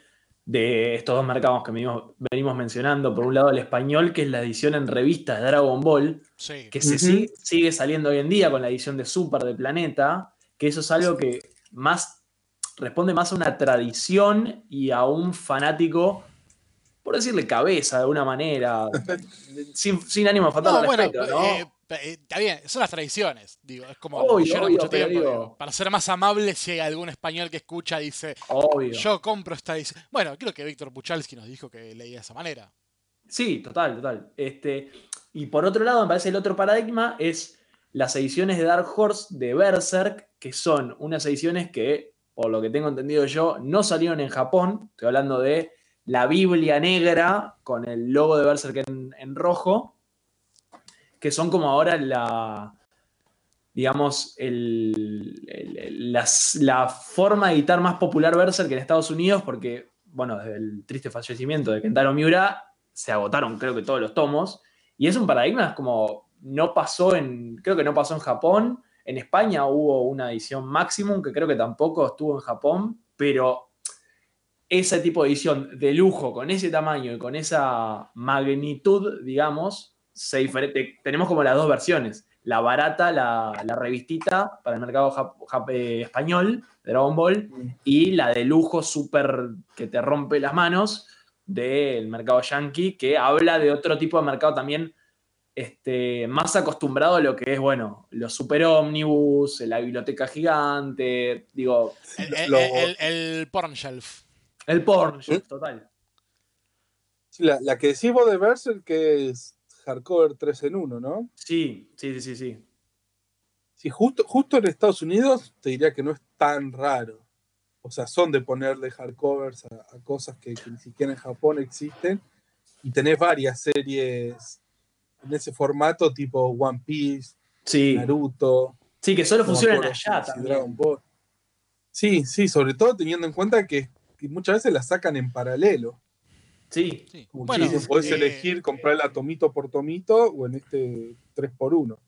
S3: de estos dos mercados que venimos, venimos mencionando. Por un lado, el español, que es la edición en revista de Dragon Ball,
S2: Sí.
S3: que se sigue, sigue saliendo hoy en día con la edición de Super de Planeta, que eso es algo que más responde más a una tradición y a un fanático, por decirle cabeza de alguna manera, sin, sin ánimo de faltar
S2: No,
S3: al
S2: bueno, eh, eh, está bien, son las tradiciones. Digo, es como
S3: Obvio,
S2: yo no
S3: obvio,
S2: mucho
S3: pero
S2: tiempo.
S3: digo-
S2: digo, para ser más amable, si hay algún español que escucha dice,
S3: Obvio.
S2: yo compro esta edición. Bueno, creo que Víctor Puchalski nos dijo que leía de esa manera.
S3: Sí, total, total. Este, y por otro lado, me parece el otro paradigma es las ediciones de Dark Horse de Berserk, que son unas ediciones que, por lo que tengo entendido yo, no salieron en Japón. Estoy hablando de la Biblia negra con el logo de Berserk en, en rojo, que son como ahora la, digamos, el- el- la forma de editar más popular Berserk en Estados Unidos, porque, bueno, desde el triste fallecimiento de Kentaro Miura, se agotaron creo que todos los tomos, y es un paradigma, es como, no pasó en, creo que no pasó en Japón, en España hubo una edición Maximum, que creo que tampoco estuvo en Japón, pero ese tipo de edición de lujo, con ese tamaño y con esa magnitud, digamos, se diferente. Tenemos como las dos versiones. La barata, la, la revistita para el mercado jap- jap- eh, español Dragon Ball y la de lujo súper que te rompe las manos del mercado yankee, que habla de otro tipo de mercado también este, más acostumbrado a lo que es, bueno, los super ómnibus, la biblioteca gigante, digo,
S2: El, el,
S5: Lo-
S2: el- el porn shelf.
S3: el porn, total.
S5: Sí, la, la que decís vos de Berserk que es hardcover 3 en 1, ¿no?
S3: Sí, sí, sí, sí, sí.
S5: Sí, justo, justo en Estados Unidos te diría que no es tan raro. O sea, son de ponerle hardcovers a, a cosas que, que ni siquiera en Japón existen. Y tenés varias series en ese formato, tipo One Piece,
S3: Sí,
S5: Naruto.
S3: sí que solo funcionan allá también.
S5: Dragon Ball. Sí, sí, sobre todo teniendo en cuenta que, que muchas veces las sacan en paralelo.
S3: Sí,
S2: Sí.
S5: Como
S2: Bueno,
S5: dicen, podés
S2: eh,
S5: elegir comprarla tomito por tomito o en este 3 por 1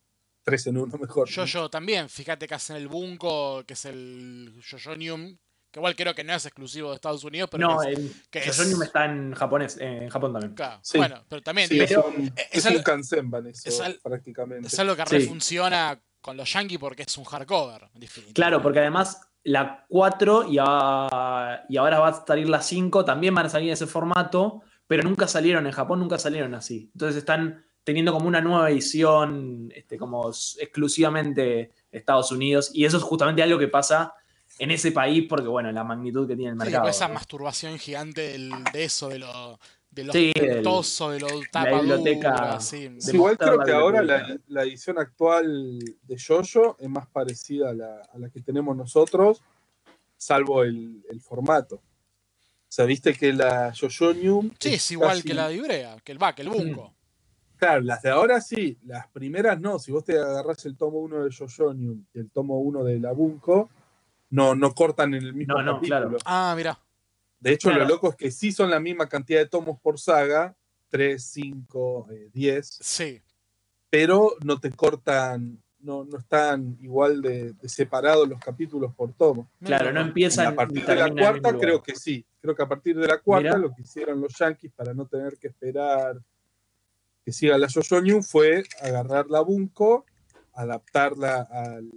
S5: 3 en 1 mejor.
S2: Yo, yo también, fíjate que hacen el Bunko, que es el Yoyonium, que igual creo que no es exclusivo de Estados Unidos, pero
S3: no,
S2: que es-
S3: el
S2: que es-
S3: está en japonés, en Japón también.
S2: claro,
S5: Sí.
S2: bueno, pero también
S5: Sí,
S2: digo,
S5: es, un,
S2: es
S5: es
S2: algo-
S5: un Kansenban eso,
S2: es al-
S5: prácticamente.
S2: es algo que
S3: Sí.
S2: refunciona con los Yankees porque es un hardcover.
S3: Claro, porque además la 4 y, a- y ahora va a salir la 5 también van a salir en ese formato, pero nunca salieron en Japón, nunca salieron así. Entonces están teniendo como una nueva edición, este, como exclusivamente Estados Unidos, y eso es justamente algo que pasa en ese país porque, bueno, la magnitud que tiene el
S2: Sí,
S3: mercado.
S2: con esa
S3: ¿no?
S2: masturbación gigante del- de eso, de lo de los
S3: Sí,
S2: de los
S3: la
S2: tapaduras,
S3: biblioteca
S2: sí.
S5: Sí, igual creo que
S3: la
S5: ahora la, la edición actual de Jojo es más parecida a la, a la que tenemos nosotros, salvo el, el formato. O sea, viste que la Jojo New.
S2: Sí, es igual
S5: casi-
S2: que la de Ibrea, que el va, que el Bunko.
S5: Claro, las de ahora sí, las primeras no. Si vos te agarrás el tomo 1 de New y el tomo 1 de la Bunko, no, no cortan en el mismo
S3: No, no,
S5: capítulo.
S3: claro.
S2: Ah, mira.
S5: De hecho,
S3: Claro.
S5: lo loco es que sí son la misma cantidad de tomos por saga, 3, 5, 10,
S2: Sí.
S5: pero no te cortan, no, no están igual de, de separados los capítulos por tomo.
S3: Claro, no empiezan
S5: a partir de la cuarta creo que sí. Creo que a partir de la cuarta
S3: Mira.
S5: lo que hicieron los Yankees para no tener que esperar que siga la New fue agarrar la Bunko, adaptarla al,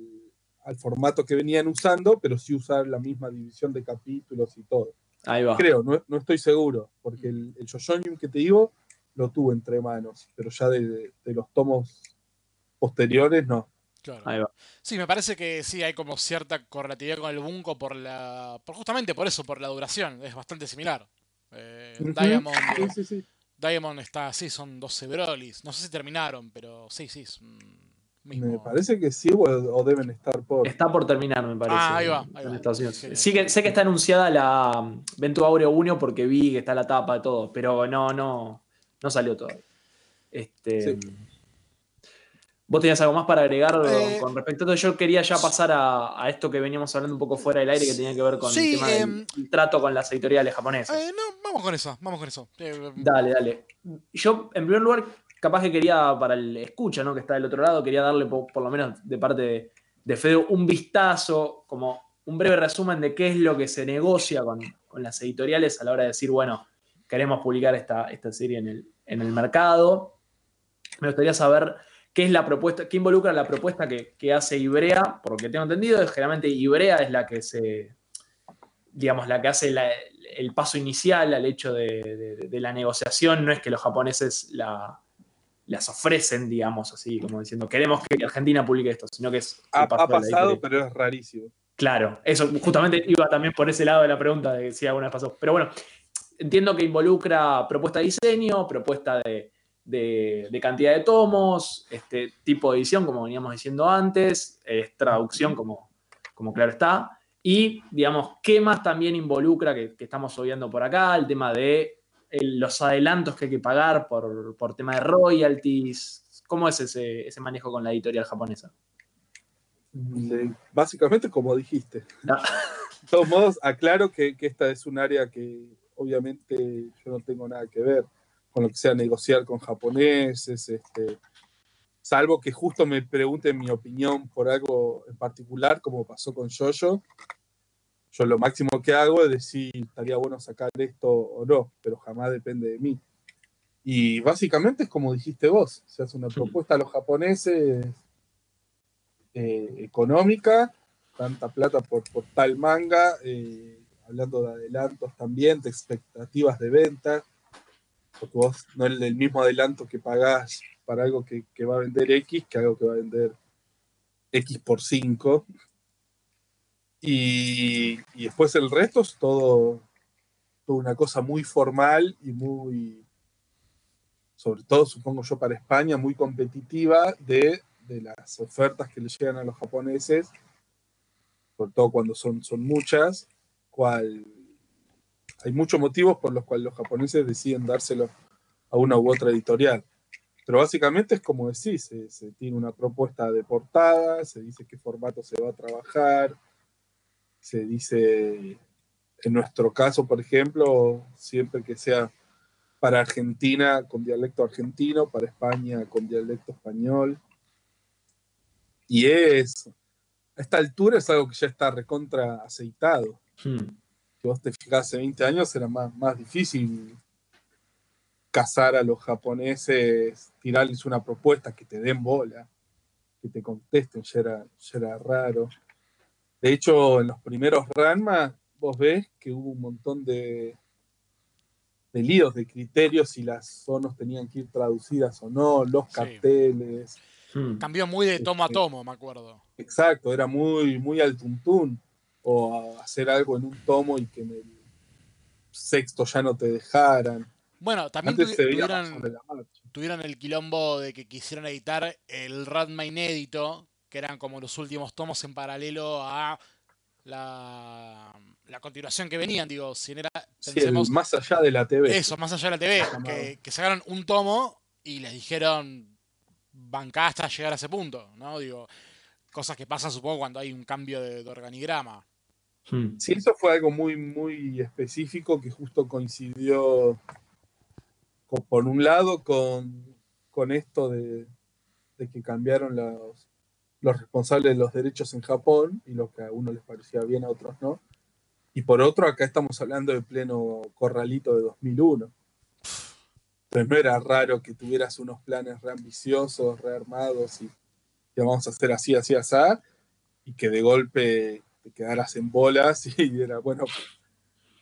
S5: al formato que venían usando, pero sí usar la misma división de capítulos y todo.
S3: Ahí va.
S5: Creo, no, no estoy seguro, porque el, el Yoyonium que te digo lo tuve entre manos, pero ya de, de- de los tomos posteriores no.
S2: Claro.
S3: Ahí va.
S2: Sí, me parece que sí hay como cierta correlatividad con el Bunko por la. por justamente por eso, por la duración. Es bastante similar. Eh. Diamond,
S5: Sí, sí, sí.
S2: Diamond está así, son 12 Brolis. No sé si terminaron, pero sí, sí, mismo.
S5: Me parece que sí o, o deben estar por.
S3: Está por terminar, me parece.
S2: Ah, ahí va, ahí
S3: en
S2: va.
S3: Sí que, sé que está anunciada la mm, Ventu Aureo 1 porque vi que está la tapa de todo, pero no, no, no salió todo. Este,
S5: Sí.
S3: ¿Vos tenías algo más para agregar
S2: Eh,
S3: con respecto a esto? Yo quería ya pasar a, a esto que veníamos hablando un poco fuera del aire que tenía que ver con
S2: Sí,
S3: el tema del
S2: em,
S3: el trato con las editoriales japonesas.
S2: Eh, no, vamos con eso, vamos con eso. Eh,
S3: Dale, dale. Yo, en primer lugar, capaz que quería, para el escucha, ¿no? Que está del otro lado, quería darle, po- por, lo menos de parte de, de Fede, un vistazo, como un breve resumen de qué es lo que se negocia con, con las editoriales a la hora de decir, bueno, queremos publicar esta, esta serie en el, en el mercado. Me gustaría saber qué es la propuesta, qué involucra la propuesta que, que hace Ibrea, por lo que tengo entendido, es generalmente Ibrea es la que se, digamos, la que hace el paso inicial al hecho de, de- de la negociación, no es que los japoneses la- las ofrecen, digamos, así, como diciendo, queremos que Argentina publique esto, sino que es...
S5: Ha, ha pasado, pero es rarísimo.
S3: Claro, eso justamente iba también por ese lado de la pregunta de si alguna vez pasó. Pero bueno, entiendo que involucra propuesta de diseño, propuesta de, de- de cantidad de tomos, este tipo de edición, como veníamos diciendo antes, es traducción, como, como claro está. Y, digamos, ¿qué más también involucra que, que estamos obviando por acá? El tema de el- los adelantos que hay que pagar por, por tema de royalties. ¿Cómo es ese, ese manejo con la editorial japonesa?
S5: Le- básicamente como dijiste.
S3: No.
S5: De todos modos, aclaro que, que esta es un área que obviamente yo no tengo nada que ver con lo que sea negociar con japoneses, este, salvo que justo me pregunten mi opinión por algo en particular, como pasó con Jojo. Yo lo máximo que hago es decir, estaría bueno sacar esto o no, pero jamás depende de mí. Y básicamente es como dijiste vos, se hace una propuesta a los japoneses eh, económica, tanta plata por, por tal manga, eh, hablando de adelantos también, de expectativas de venta, porque vos no es el mismo adelanto que pagás para algo que, que va a vender X que algo que va a vender X por 5. Y, y después el resto es todo, todo una cosa muy formal y muy, sobre todo supongo yo para España, muy competitiva de, de las ofertas que le llegan a los japoneses, sobre todo cuando son, son muchas, cual hay muchos motivos por los cuales los japoneses deciden dárselo a una u otra editorial. Pero básicamente es como decís, se, se tiene una propuesta de portada, se dice qué formato se va a trabajar, se dice, en nuestro caso, por ejemplo, siempre que sea para Argentina con dialecto argentino, para España con dialecto español. Y es, a esta altura es algo que ya está recontra aceitado.
S3: Hmm.
S5: Si vos te fijas hace 20 años era más, más difícil cazar a los japoneses, tirarles una propuesta que te den bola, que te contesten, ya era, ya era raro. De hecho, en los primeros Ranma, vos ves que hubo un montón de, de líos, de criterios si las zonas tenían que ir traducidas o no, los
S2: Sí.
S5: carteles.
S3: Hmm.
S2: Cambió muy de tomo a
S5: Este-
S2: tomo, me acuerdo.
S5: Exacto, era muy, muy al tuntún. O a hacer algo en un tomo y que en el sexto ya no te dejaran.
S2: Bueno, también
S5: Antes
S2: tuvi-
S5: se veía más
S2: tuvieron,
S5: sobre la marcha.
S2: tuvieron el quilombo de que quisieron editar el Radma inédito, que eran como los últimos tomos en paralelo a la, la continuación que venían. Digo, si era,
S5: Sí, el
S2: pensemos,
S5: más allá de la TV.
S2: eso, más allá de la TV, que, que sacaron un tomo y les dijeron bancá hasta llegar a ese punto, ¿no? Digo, cosas que pasan supongo cuando hay un cambio de, de organigrama.
S3: Hmm.
S5: Sí, eso fue algo muy, muy específico que justo coincidió, con- por un lado, con, con esto de, de que cambiaron los, los responsables de los derechos en Japón y lo que a uno les parecía bien, a otros no. Y por otro, acá estamos hablando de pleno corralito de 2001. Entonces no era raro que tuvieras unos planes re ambiciosos, rearmados y que vamos a hacer así, así, así, y que de golpe te quedaras en bolas y era, bueno,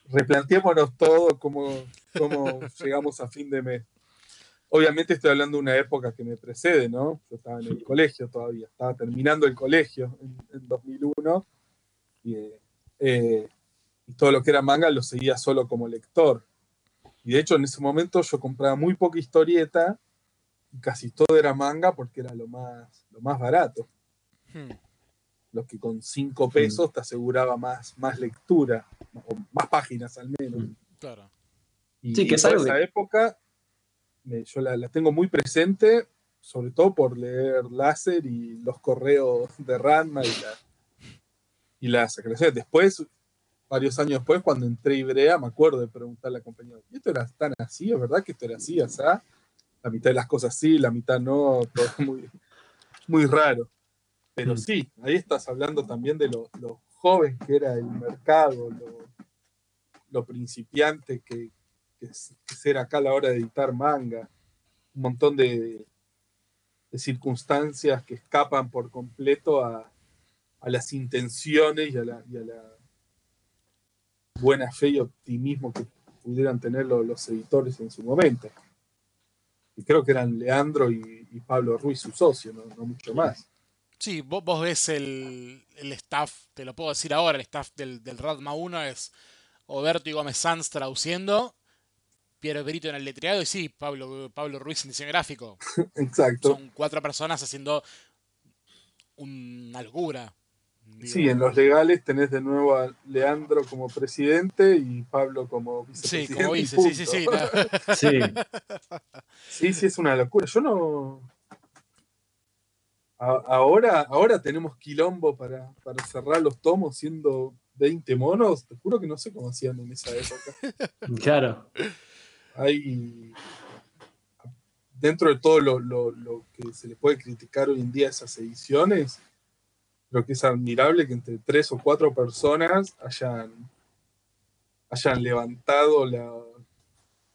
S5: replanteémonos todo, cómo, cómo llegamos a fin de mes. Obviamente estoy hablando de una época que me precede, ¿no? Yo estaba en el colegio todavía, estaba terminando el colegio en, en 2001 y, eh, y todo lo que era manga lo seguía solo como lector. Y de hecho en ese momento yo compraba muy poca historieta y casi todo era manga porque era lo más, lo más barato
S2: Hmm.
S5: lo que con 5 pesos te aseguraba más, más lectura, o más páginas al menos.
S2: Claro.
S5: Y,
S3: Sí, que algo
S5: esa época me- yo la, la tengo muy presente, sobre todo por leer Láser y los correos de Ranma y, la, y las aclaraciones. Después, varios años después, cuando entré a Ibrea, me acuerdo de preguntarle a la compañía, ¿y esto era tan así? ¿Es verdad que esto era así, asá? La mitad de las cosas sí, la mitad no, todo muy, muy raro. Pero
S3: Mm.
S5: sí, ahí estás hablando también de lo, lo joven que era el mercado, lo, lo principiante que, que, que ser acá a la hora de editar manga. Un montón de, circunstancias que escapan por completo a, las intenciones y a la, buena fe y optimismo que pudieran tener lo- los editores en su momento. Y creo que eran Leandro y, Pablo Ruiz, su socio, no, no mucho más.
S2: Sí, vos, vos ves el, el staff, te lo puedo decir ahora, el staff del, del Radma 1 es Oberto y Gómez Sanz traduciendo, Piero Perito en el letreado y sí, Pablo, Pablo Ruiz en diseño gráfico.
S5: Exacto.
S2: Son cuatro personas haciendo una locura. Digo,
S5: Sí, en los legales tenés de nuevo a Leandro como presidente y Pablo como
S2: Sí,
S5: vicepresidente.
S2: como
S5: y
S2: dice, sí, sí, sí. no.
S3: Sí.
S5: Sí, sí, es una locura. Yo no. A- ahora, ahora tenemos quilombo para, para cerrar los tomos siendo 20 monos. Te juro que no sé cómo hacían en esa época.
S3: Claro.
S5: Hay. Dentro de todo lo, lo- lo que se le puede criticar hoy en día a esas ediciones, creo que es admirable que entre tres o cuatro personas hayan, hayan levantado la-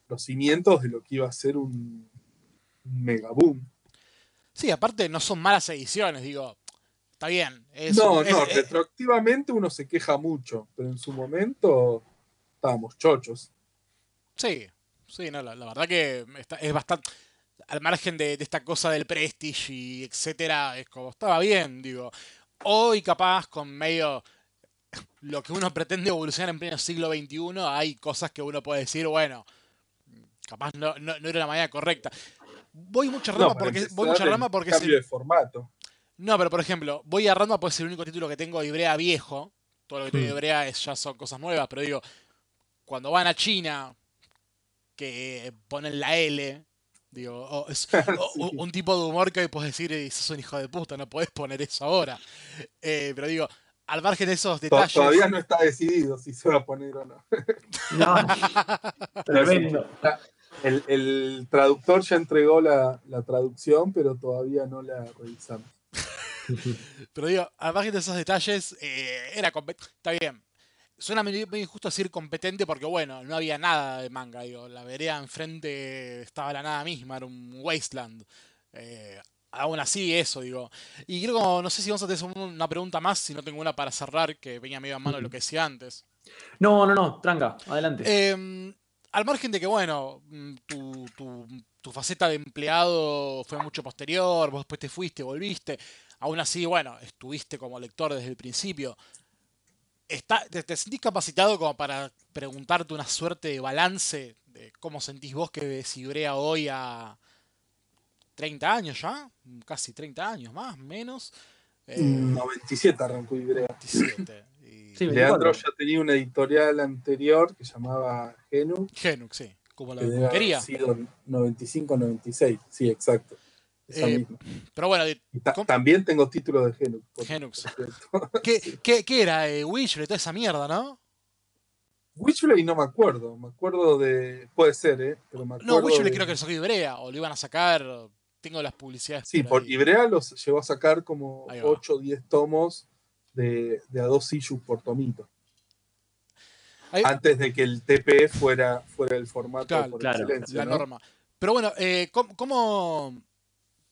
S5: los cimientos de lo que iba a ser un, un megaboom.
S2: Sí, aparte no son malas ediciones, digo. Está bien. es-
S5: No,
S2: es-
S5: no,
S2: es-
S5: retroactivamente uno se queja mucho, pero en su momento estábamos chochos.
S2: Sí, sí, no, la, la verdad que está- es bastante. Al margen de, de esta cosa del prestige y etcétera, es como estaba bien, digo. Hoy, capaz, con medio lo que uno pretende evolucionar en pleno siglo XXI, hay cosas que uno puede decir, bueno, capaz no, no, no era la manera correcta. Voy mucha rama
S5: No,
S2: porque, voy mucha rama porque
S5: cambio de formato.
S2: No, pero por ejemplo, voy a Random pues es el único título que tengo de Ibrea viejo. Todo lo que tengo de. Ibrea es, ya son cosas nuevas, pero digo, cuando van a China, que ponen la L, digo, o- es o-
S5: Sí.
S2: o- un tipo de humor que hoy puedes decir, "Eh, sos un hijo de puta, no podés poner eso ahora. Eh, pero digo, al margen de esos detalles.
S5: Todavía no está decidido si se va a poner o no.
S3: No. Tremendo.
S5: El, el traductor ya entregó la, la traducción, pero todavía no la revisamos.
S2: Pero digo, al margen de esos detalles, eh, era Está bien. Suena medio, medio injusto decir competente porque, bueno, no había nada de manga. Digo, la vereda enfrente estaba la nada misma, era un wasteland. Eh, aún así, eso, digo. Y creo, como- no sé si vamos a tener una pregunta más, si no tengo una para cerrar, que venía medio a mano de lo que decía antes.
S3: No, no, no, tranca, adelante.
S2: Eh, al margen de que, bueno, mm, tu, tu- tu faceta de empleado fue mucho posterior, vos después te fuiste, volviste, aún así, bueno, estuviste como lector desde el principio. Está, te, te sentís capacitado como para preguntarte una suerte de balance de cómo sentís vos que ves Ibrea hoy a 30 años ya? Casi 30 años más, menos. Eh,
S5: 97 arrancó Ibrea.
S2: 27. Y-
S3: Sí,
S5: Leandro
S3: 24.
S5: ya tenía una editorial anterior que llamaba Genu,
S2: Genux, sí, como la
S5: que sido 95-96. Sí, exacto.
S2: Eh. Pero bueno,
S5: también tengo título de Genu. por-
S2: Genux.
S5: por cierto.
S2: ¿Qué, qué, qué era? Eh, toda esa mierda, ¿no?
S5: Witchblade no me acuerdo. Me acuerdo de. Puede ser, ¿eh? Pero me acuerdo.
S2: No, Witcher
S5: de-
S2: creo que lo sacó Ibrea, o lo iban a sacar. Tengo las publicidades.
S5: Sí, por
S2: ahí.
S5: Ibrea los llegó a sacar como
S2: Ahí va.
S5: 8 o 10 tomos de, de a dos issues por tomito.
S2: Ahí-
S5: Antes de que el TP fuera, fuera el formato
S2: Claro,
S5: por
S3: claro,
S5: excelencia.
S2: la
S5: ¿no?
S2: norma. Pero bueno, eh, ¿cómo, cómo,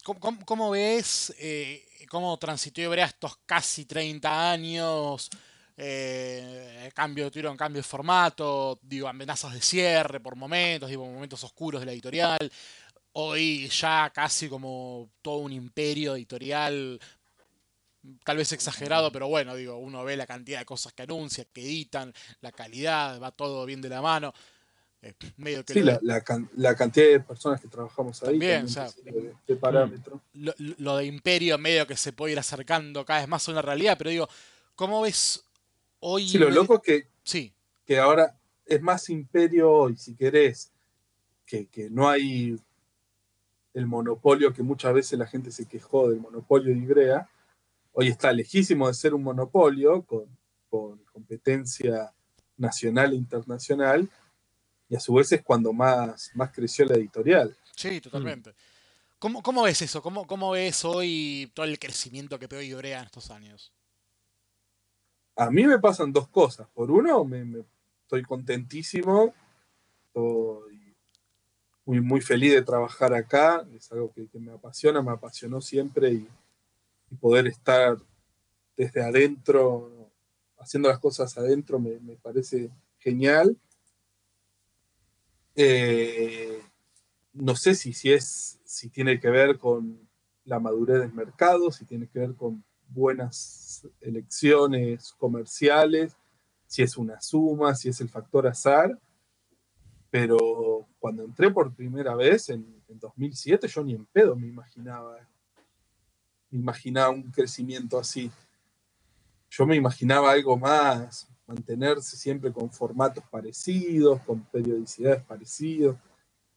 S2: cómo- ves eh, cómo transitó Ibrea estos casi 30 años? Eh, cambio, tuvieron cambio de formato, digo, amenazas de cierre por momentos, digo, momentos oscuros de la editorial. Hoy ya casi como todo un imperio editorial, tal vez exagerado, pero bueno, digo, uno ve la cantidad de cosas que anuncian, que editan, la calidad, va todo bien de la mano. Eh, medio que
S5: Sí, la, la can- la cantidad de personas que trabajamos ahí
S2: También,
S5: también
S2: o sea,
S5: te sirve de, de parámetro.
S2: lo, lo de imperio medio que se puede ir acercando cada vez más a una realidad, pero digo, ¿cómo ves hoy?
S5: Sí, lo loco es que,
S2: Sí,
S5: que ahora es más imperio hoy, si querés, que, que no hay el monopolio que muchas veces la gente se quejó del monopolio de Ibrea. Hoy está lejísimo de ser un monopolio con, con competencia nacional e internacional, y a su vez es cuando más, más creció la editorial.
S2: sí, totalmente. ¿Cómo, cómo ves eso? ¿Cómo, ¿Cómo ves hoy todo el crecimiento que pegó Ibrea en estos años?
S5: A mí me pasan dos cosas. Por uno, me, me- estoy contentísimo, estoy muy, muy feliz de trabajar acá, es algo que, que me apasiona, me apasionó siempre y, y poder estar desde adentro, haciendo las cosas adentro, me, me parece genial. Eh, no sé si, si, es, si tiene que ver con la madurez del mercado, si tiene que ver con buenas elecciones comerciales, si es una suma, si es el factor azar. Pero cuando entré por primera vez en, en 2007, yo ni en pedo me imaginaba, me imaginaba un crecimiento así. Yo me imaginaba algo más, mantenerse siempre con formatos parecidos, con periodicidades parecidas.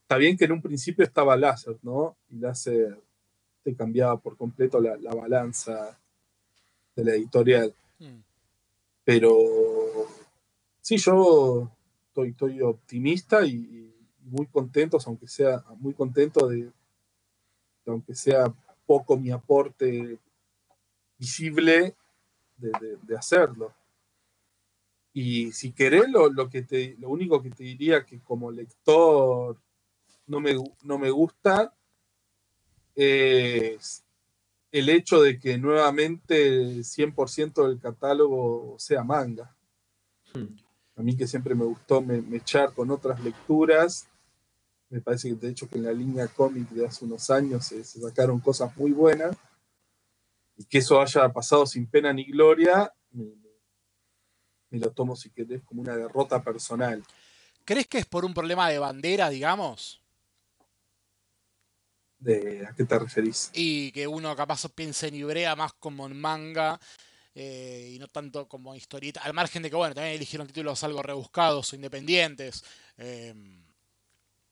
S5: Está bien que en un principio estaba láser, ¿no? Y láser te cambiaba por completo la, la balanza de la editorial.
S2: Mm.
S5: Pero sí, yo estoy, estoy optimista y, y muy contento, aunque sea muy contento de, de aunque sea poco mi aporte visible de, de- de hacerlo. Y si querés, lo, lo, que te, lo único que te diría que como lector no me, no me gusta es el hecho de que nuevamente el 100% del catálogo sea manga.
S3: Hmm.
S5: A mí que siempre me gustó me, me echar con otras lecturas. Me parece que de hecho que en la línea cómic de hace unos años se, se sacaron cosas muy buenas. Y que eso haya pasado sin pena ni gloria, me, me- lo tomo si querés como una derrota personal.
S2: ¿Crees que es por un problema de bandera, digamos?
S5: De, ¿A qué te referís?
S2: Y que uno capaz piense en Ibrea más como en manga eh, y no tanto como historieta. Al margen de que, bueno, también eligieron títulos algo rebuscados o independientes. eh,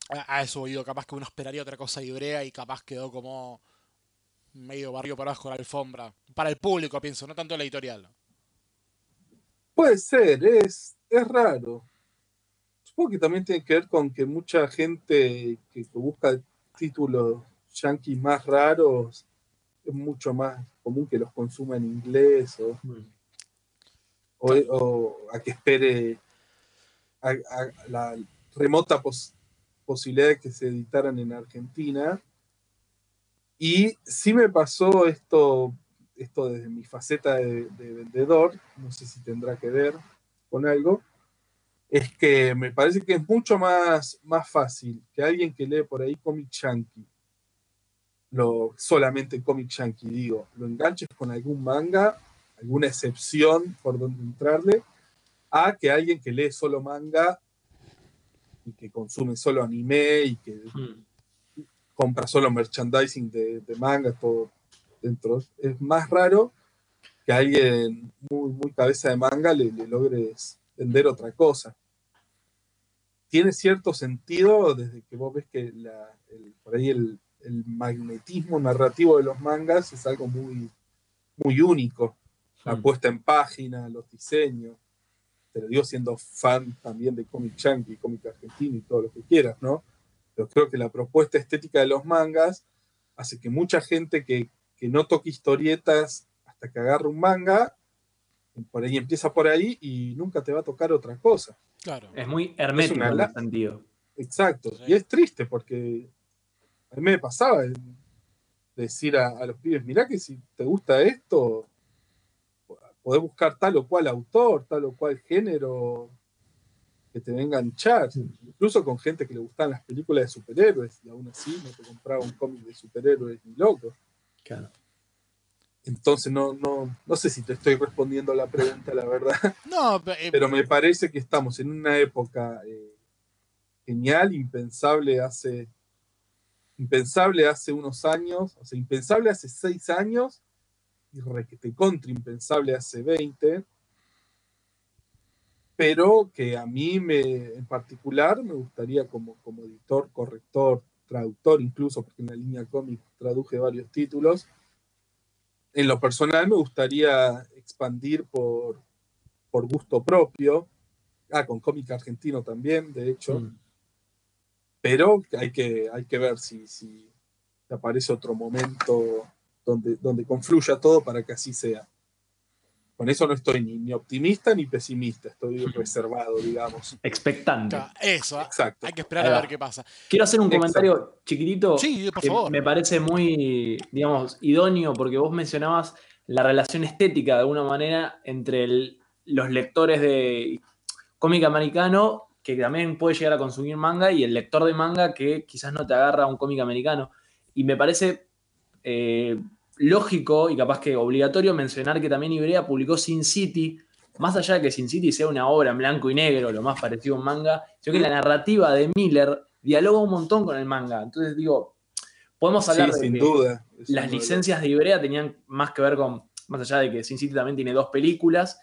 S2: a, a eso oído, capaz que uno esperaría otra cosa de Ibrea y capaz quedó como medio barrio para abajo la alfombra. Para el público, pienso, no tanto la editorial.
S5: Puede ser, es, es raro. Supongo que también tiene que ver con que mucha gente que, que busca títulos yankees más raros es mucho más común que los consuma en inglés o, o, o a que espere a, a la remota pos- posibilidad de que se editaran en Argentina. Y sí me pasó esto, esto desde mi faceta de, de vendedor, no sé si tendrá que ver con algo, es que me parece que es mucho más, más fácil que alguien que lee por ahí cómic yankee, lo, solamente cómic yankee, digo, lo enganches con algún manga, alguna excepción por donde entrarle, a que alguien que lee solo manga y que consume solo anime y que
S3: Hmm.
S5: compra solo merchandising de, de manga, todo dentro. Es más raro que alguien muy, muy cabeza de manga le, le logres vender otra cosa. Tiene cierto sentido desde que vos ves que la- el- por ahí el, el magnetismo narrativo de los mangas es algo muy, muy único. La
S3: Hmm.
S5: puesta en página, los diseños. Te lo digo siendo fan también de cómic yankee, cómic argentino y todo lo que quieras, ¿no? Pero creo que la propuesta estética de los mangas hace que mucha gente que, que no toque historietas hasta que agarre un manga, por ahí empieza por ahí y nunca te va a tocar otra cosa.
S2: Claro.
S3: Es muy hermético
S5: una
S3: en ese sentido.
S5: Exacto.
S2: Sí.
S5: Y es triste porque a mí me pasaba el decir a, a los pibes, mirá que si te gusta esto, podés buscar tal o cual autor, tal o cual género que te venga a enganchar. Incluso con gente que le gustan las películas de superhéroes y aún así no te compraba un cómic de superhéroes ni loco.
S3: Claro.
S5: Entonces no, no, no sé si te estoy respondiendo la pregunta, la verdad.
S2: No, eh,
S5: pero me parece que estamos en una época eh, genial, impensable hace impensable hace unos años, o sea, impensable hace seis años y requete contra impensable hace 20, pero que a mí me, en particular me gustaría como, como editor, corrector, traductor incluso, porque en la línea cómic traduje varios títulos, en lo personal me gustaría expandir por, por gusto propio, ah, con cómic argentino también, de hecho,
S3: Hmm.
S5: pero hay que, hay que ver si, si aparece otro momento donde, donde confluya todo para que así sea. Con eso no estoy ni, ni optimista ni pesimista, estoy reservado, digamos.
S3: Expectante.
S2: eso, ah,
S5: Exacto.
S2: hay que esperar a ver qué pasa.
S3: Quiero hacer un
S5: Exacto.
S3: comentario chiquitito
S2: Sí, por
S3: que
S2: favor.
S3: me parece muy, digamos, idóneo porque vos mencionabas la relación estética de alguna manera entre el- los lectores de cómic americano que también puede llegar a consumir manga y el lector de manga que quizás no te agarra un cómic americano. Y me parece eh, lógico y capaz que obligatorio mencionar que también Ibrea publicó Sin City, más allá de que Sin City sea una obra en blanco y negro, lo más parecido a un manga, sino que la narrativa de Miller dialoga un montón con el manga. Entonces digo, podemos hablar
S5: Sí,
S3: de
S5: sin
S3: que
S5: duda.
S3: Las licencias de Ibrea tenían más que ver con, más allá de que Sin City también tiene dos películas,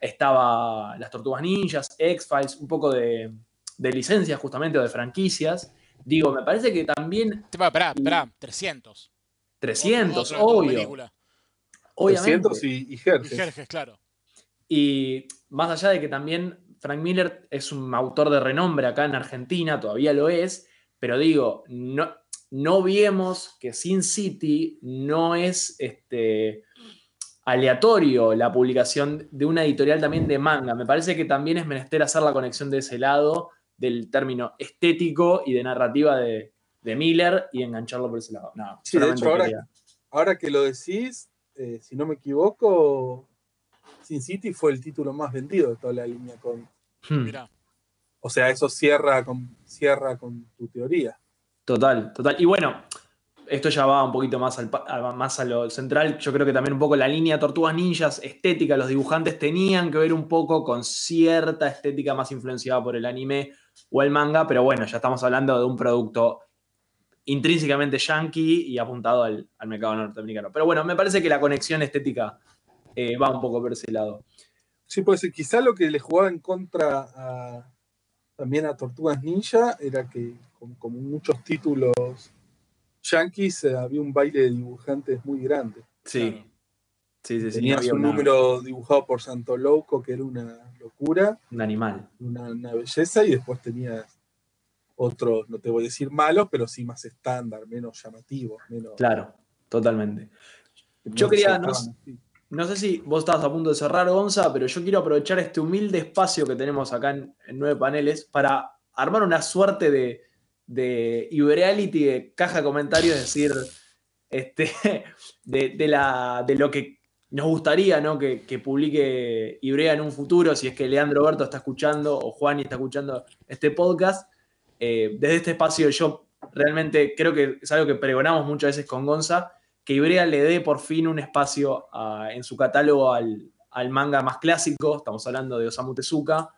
S3: estaba Las Tortugas Ninjas, X-Files, un poco de, de licencias justamente o de franquicias. Digo, me parece que también
S2: esperá, esperá, 300.
S3: 300,
S2: Otra- otra
S3: obvio.
S2: película.
S3: Obviamente.
S5: 300 y, y
S2: Y
S5: Jerjes.
S2: Jerjes, claro.
S3: Y más allá de que también Frank Miller es un autor de renombre acá en Argentina, todavía lo es, pero digo, no, no viemos que Sin City no es este, aleatorio la publicación de una editorial también de manga. Me parece que también es menester hacer la conexión de ese lado del término estético y de narrativa de, de Miller y engancharlo por ese lado. No,
S5: Sí, de hecho, ahora- que lo decís, eh, si no me equivoco, Sin City fue el título más vendido de toda la línea con.
S3: Hmm.
S2: Mirá.
S5: O sea, eso cierra con, cierra con tu teoría.
S3: Total, total. Y bueno, esto ya va un poquito más, al, más a lo central. Yo creo que también un poco la línea Tortugas Ninjas estética, los dibujantes tenían que ver un poco con cierta estética más influenciada por el anime o el manga, pero bueno, ya estamos hablando de un producto intrínsecamente yankee y apuntado al, al mercado norteamericano. Pero bueno, me parece que la conexión estética eh, va un poco por ese lado.
S5: Sí, puede ser. Quizá lo que le jugaba en contra a- también a Tortugas Ninja era que, como, muchos títulos yankees, eh, había un baile de dibujantes muy grande.
S3: Sí.
S2: Claro.
S3: Sí, sí, sí.
S5: Tenías
S3: había
S5: un
S3: una-
S5: número dibujado por Santo Loco, que era una locura,
S3: Un animal.
S5: una, una belleza, y después tenías otros, no te voy a decir malos, pero sí más estándar, menos llamativos, menos.
S3: Claro, totalmente. Yo quería, no- sé si vos estabas a punto de cerrar, Gonza, pero yo quiero aprovechar este humilde espacio que tenemos acá en, en Nueve Paneles para armar una suerte de, de reality de caja de comentarios, es decir, este, de, de la, de lo que nos gustaría ¿no? que, que publique Ibrea en un futuro, si es que Leandro Berto está escuchando o Juan está escuchando este podcast. Eh, desde este espacio yo realmente creo que es algo que pregonamos muchas veces con Gonza, que Ibrea le dé por fin un espacio en su catálogo al, al manga más clásico, estamos hablando de Osamu Tezuka.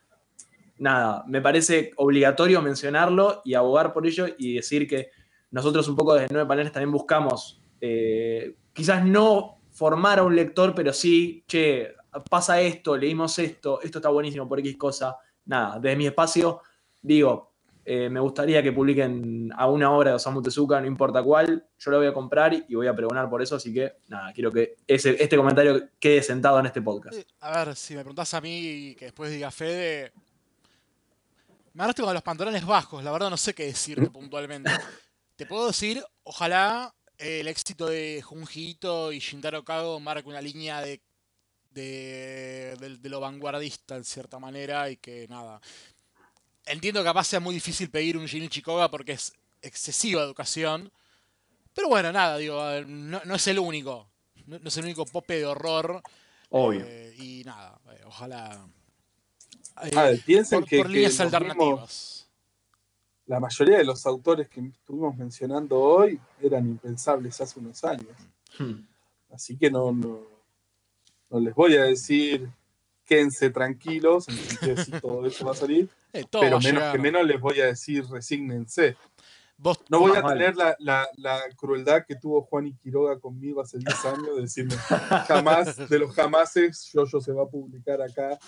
S3: Nada, me parece obligatorio mencionarlo y abogar por ello y decir que nosotros un poco desde Nueve Paneles también buscamos, eh, quizás no formar a un lector, pero sí, che, pasa esto, leímos esto, esto está buenísimo por X cosa. Nada, desde mi espacio digo, eh, me gustaría que publiquen a una obra de Osamu Tezuka, no importa cuál, yo la voy a comprar y voy a pregonar por eso, así que nada, quiero que ese, este comentario quede sentado en este podcast.
S2: A ver, si me preguntás a mí y que después diga Fede. Me agarraste con los pantalones bajos, la verdad no sé qué decirte puntualmente. Te puedo decir, ojalá eh, el éxito de Junjito y Shintaro Kago marque una línea de, de, de- de lo vanguardista en cierta manera y que nada. Entiendo que capaz sea muy difícil pedir un Shinichi Koga porque es excesiva educación. Pero bueno, nada, digo, no, no es el único. No, no es el único pope de horror.
S3: Obvio.
S2: Eh, y nada, eh, ojalá. eh,
S5: A ver, piensen
S2: por,
S5: que,
S2: por
S5: que
S2: líneas
S5: mismos-
S2: alternativas.
S5: la mayoría de los autores que estuvimos mencionando hoy eran impensables hace unos años.
S3: Hmm.
S5: Así que no, no, no les voy a decir quédense tranquilos, todo eso va a salir,
S2: Eh,
S5: pero
S2: a
S5: menos
S2: llegar.
S5: que menos les voy a decir resígnense.
S2: Vos,
S5: No voy a tener la, la- la crueldad que tuvo Juan y Quiroga conmigo hace 10 años de decirme jamás, de los jamases, yo se va a publicar acá,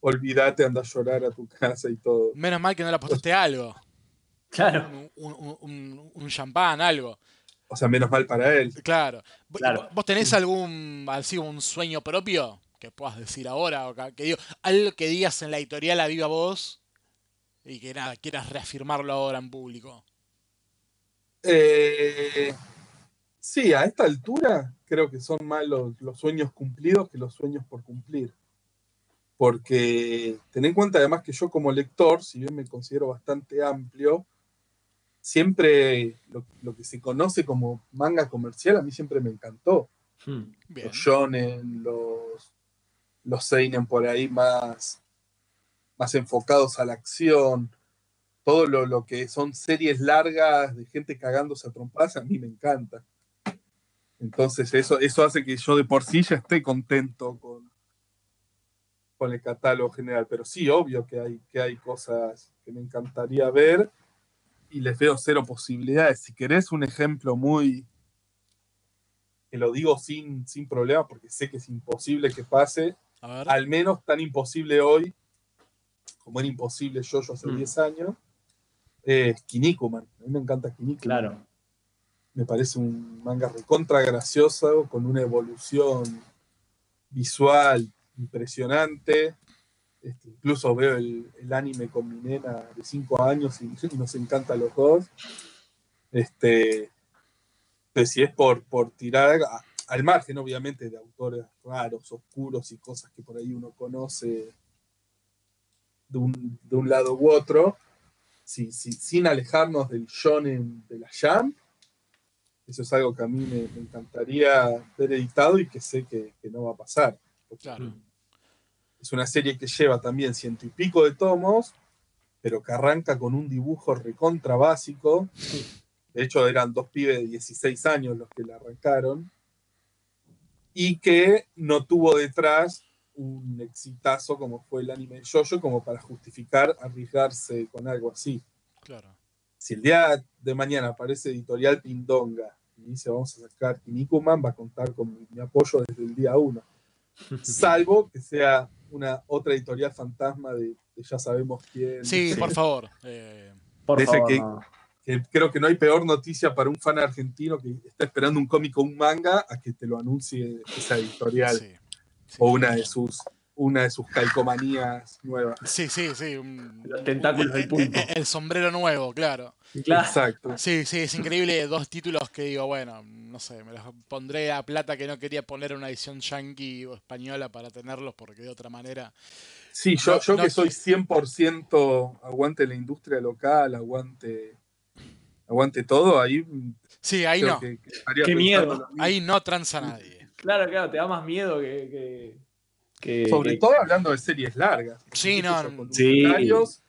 S5: olvídate, anda a llorar a tu casa y todo.
S2: menos mal que no le apostaste algo.
S3: Claro.
S2: Un, un, un- un champán, algo.
S5: O sea, menos mal para él.
S2: Claro. ¿Vos-
S3: Claro.
S2: ¿Vos tenés algún así un sueño propio que puedas decir ahora? O que, que digo, algo que digas en la editorial a viva voz y que nada, quieras reafirmarlo ahora en público.
S5: Eh, sí, a esta altura creo que son más los, los sueños cumplidos que los sueños por cumplir. Porque ten en cuenta además que yo como lector, si bien me considero bastante amplio, siempre lo, lo que se conoce como manga comercial a mí siempre me encantó.
S3: Hmm.
S5: Los shonen, los, los seinen por ahí más, más enfocados a la acción, todo lo, lo que son series largas de gente cagándose a trompadas, a mí me encanta. Entonces eso, eso hace que yo de por sí ya esté contento con, con el catálogo general. Pero sí, obvio que hay, que hay cosas que me encantaría ver y les veo cero posibilidades. Si querés un ejemplo muy, que lo digo sin, sin problema porque sé que es imposible que pase. Al menos tan imposible hoy como era imposible yo, yo hace
S3: Mm.
S5: 10 años, es Kinnikuman. A mí me encanta Kinnikuman.
S3: Claro.
S5: me parece un manga recontra gracioso, con una evolución visual impresionante. Este, incluso veo el, el anime con mi nena de 5 años y, y nos encanta a los dos. Este, entonces, si es por, por tirar al margen, obviamente, de autores raros, oscuros y cosas que por ahí uno conoce de un, de un lado u otro, si- si- sin alejarnos del shonen de la Jump, eso es algo que a mí me, me encantaría ver editado y que sé que, que no va a pasar.
S2: Claro.
S5: Es una serie que lleva también ciento y pico de tomos, pero que arranca con un dibujo recontra básico. De hecho, eran dos pibes de 16 años los que la arrancaron. Y que no tuvo detrás un exitazo como fue el anime de Jojo, como para justificar arriesgarse con algo así.
S2: Claro.
S5: Si el día de mañana aparece Editorial Pindonga y dice vamos a sacar Kinnikuman, va a contar con mi, mi apoyo desde el día uno. Salvo que sea una otra editorial fantasma de, de ya sabemos quién.
S2: Sí, por favor. eh,
S3: Por favor,
S5: que-
S3: no.
S5: Que creo que no hay peor noticia para un fan argentino que está esperando un cómic o un manga a que te lo anuncie esa editorial
S2: sí. Sí.
S5: o una de sus una de sus calcomanías nuevas.
S2: Sí, sí, sí. un-
S3: Los tentáculos del pulpo.
S2: El, el sombrero nuevo, claro.
S3: Claro.
S5: Exacto.
S2: Sí, sí, es increíble. Dos títulos que digo, bueno, no sé, me los pondré a plata que no quería poner en una edición yankee o española para tenerlos porque de otra manera.
S5: Sí, yo,
S2: No,
S5: yo
S2: no-
S5: que soy 100% aguante la industria local, aguante aguante todo, ahí
S2: Sí, ahí no.
S5: que-
S3: Qué miedo.
S2: Ahí no transa nadie.
S3: Claro, claro, te da más miedo que. que, que-
S5: Sobre
S3: que-
S5: todo hablando de series largas.
S2: Sí, no,
S5: con
S3: sí.
S5: Unitarios,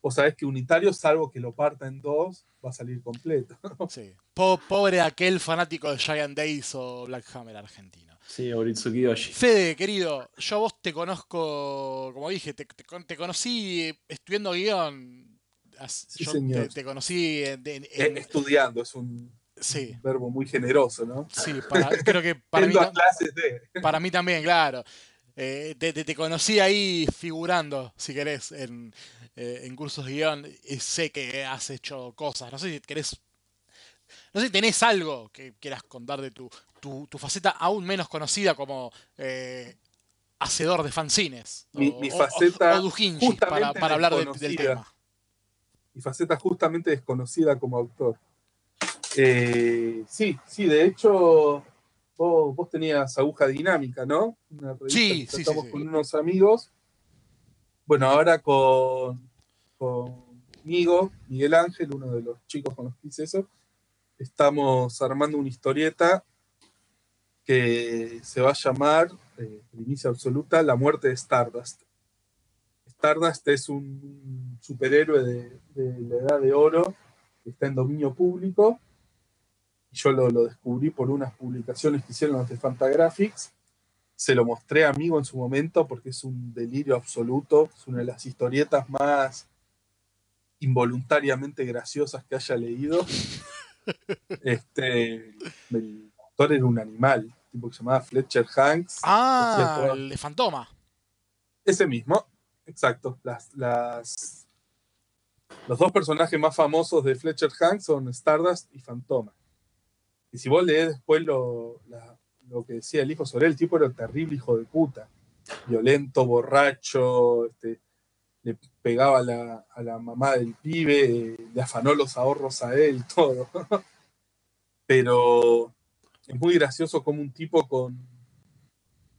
S5: o sabes que unitario, salvo que lo parta en dos, va a salir completo.
S2: Sí. Po- pobre aquel fanático de Giant Days o Black Hammer argentino.
S3: Sí, Oritsuki Doshi.
S2: Fede, querido, yo a vos te conozco, como dije, te, te te conocí estudiando guion.
S5: Sí,
S2: yo
S5: señor.
S2: te, te conocí en, en- en-
S5: Estudiando, es un
S2: sí,
S5: verbo muy generoso, ¿no?
S2: sí, para- creo que para mí,
S5: Yendo a
S2: ta-
S5: clases de.
S2: para mí también, claro. Eh, te, te- te conocí ahí figurando, si querés, en, eh, en cursos de guion. Y sé que has hecho cosas. No sé si querés. No sé si tenés algo que quieras contar de tu, tu, tu faceta aún menos conocida como eh, hacedor de fanzines.
S5: Mi-
S2: o,
S5: mi
S2: o-
S5: faceta
S2: o, para, hablar de- del tema.
S5: Y faceta justamente desconocida como autor. Eh, sí, sí, de hecho, vos, vos tenías Aguja Dinámica, ¿no? Una
S2: Sí,
S5: que
S2: sí, sí.
S5: con unos amigos. Bueno, ahora con, conmigo, Miguel Ángel, uno de los chicos con los que hice eso, estamos armando una historieta que se va a llamar, eh, primicia absoluta, La muerte de Stardust. Stardust es un superhéroe de, de la edad de oro que está en dominio público. Yo lo, lo descubrí por unas publicaciones que hicieron los de Fantagraphics. Se lo mostré a amigo en su momento porque es un delirio absoluto. Es una de las historietas más involuntariamente graciosas que haya leído. Este, el autor era un animal, tipo que se llamaba Fletcher Hanks.
S2: Ah, el de Fantoma.
S5: ese mismo, exacto. Las, las, los dos personajes más famosos de Fletcher Hanks son Stardust y Fantoma. Y si vos lees después lo, lo que decía el hijo sobre él, el tipo era un terrible hijo de puta. Violento, borracho, este, le pegaba a la, a la mamá del pibe, le afanó los ahorros a él, todo. Pero es muy gracioso como un tipo con,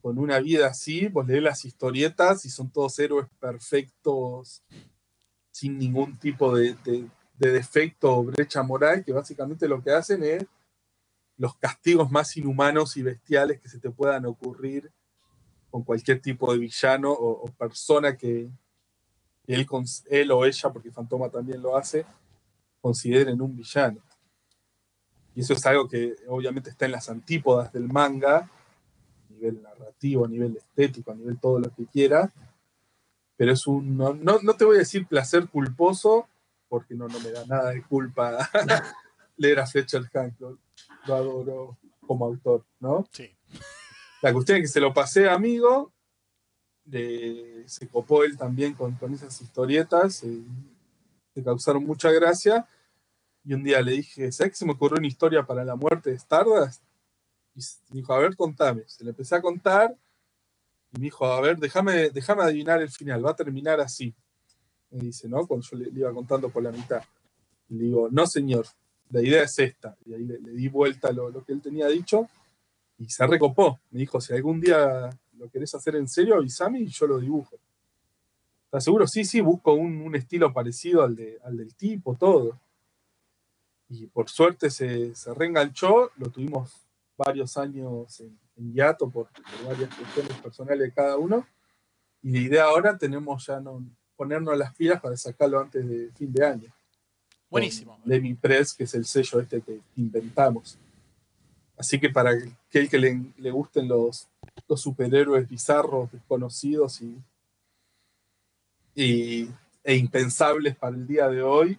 S5: con una vida así, vos lees las historietas y son todos héroes perfectos, sin ningún tipo de, de- de defecto o brecha moral, que básicamente lo que hacen es los castigos más inhumanos y bestiales que se te puedan ocurrir con cualquier tipo de villano o, o persona que él, él o ella, porque Fantoma también lo hace, consideren un villano. Y eso es algo que obviamente está en las antípodas del manga, nivel narrativo, a nivel estético, a nivel todo lo que quiera. Pero es un, no, no, no te voy a decir placer culposo, porque no, no me da nada de culpa leer a Fletcher Hank, lo, lo adoro como autor, ¿no?
S2: Sí.
S5: La cuestión es que se lo pasé a amigo, se copó él también con, con esas historietas, eh, le causaron mucha gracia, Y un día le dije, ¿sabes que se me ocurrió una historia para la muerte de Stardust? Y s- dijo, a ver, contame. Se le empecé a contar y me dijo, a ver, déjame, déjame adivinar el final, va a terminar así. Me dice, ¿no? Cuando yo le, iba contando por la mitad. Y le digo, no, señor, la idea es esta. Y ahí le, le di vuelta lo, lo que él tenía dicho y se recopó. Me dijo, si algún día lo querés hacer en serio, avísame y yo lo dibujo. ¿Estás seguro? Sí, sí, busco un, un estilo parecido al, de, al del tipo, todo. Y por suerte se, se reenganchó, lo tuvimos varios años en, en hiato por, por varias cuestiones personales de cada uno. Y la idea ahora tenemos ya no ponernos las pilas para sacarlo antes de fin de año.
S2: Buenísimo.
S5: Levi Press, que es el sello este que inventamos. Así que para aquel que le, le gusten los, los superhéroes bizarros, desconocidos y, y- e impensables para el día de hoy,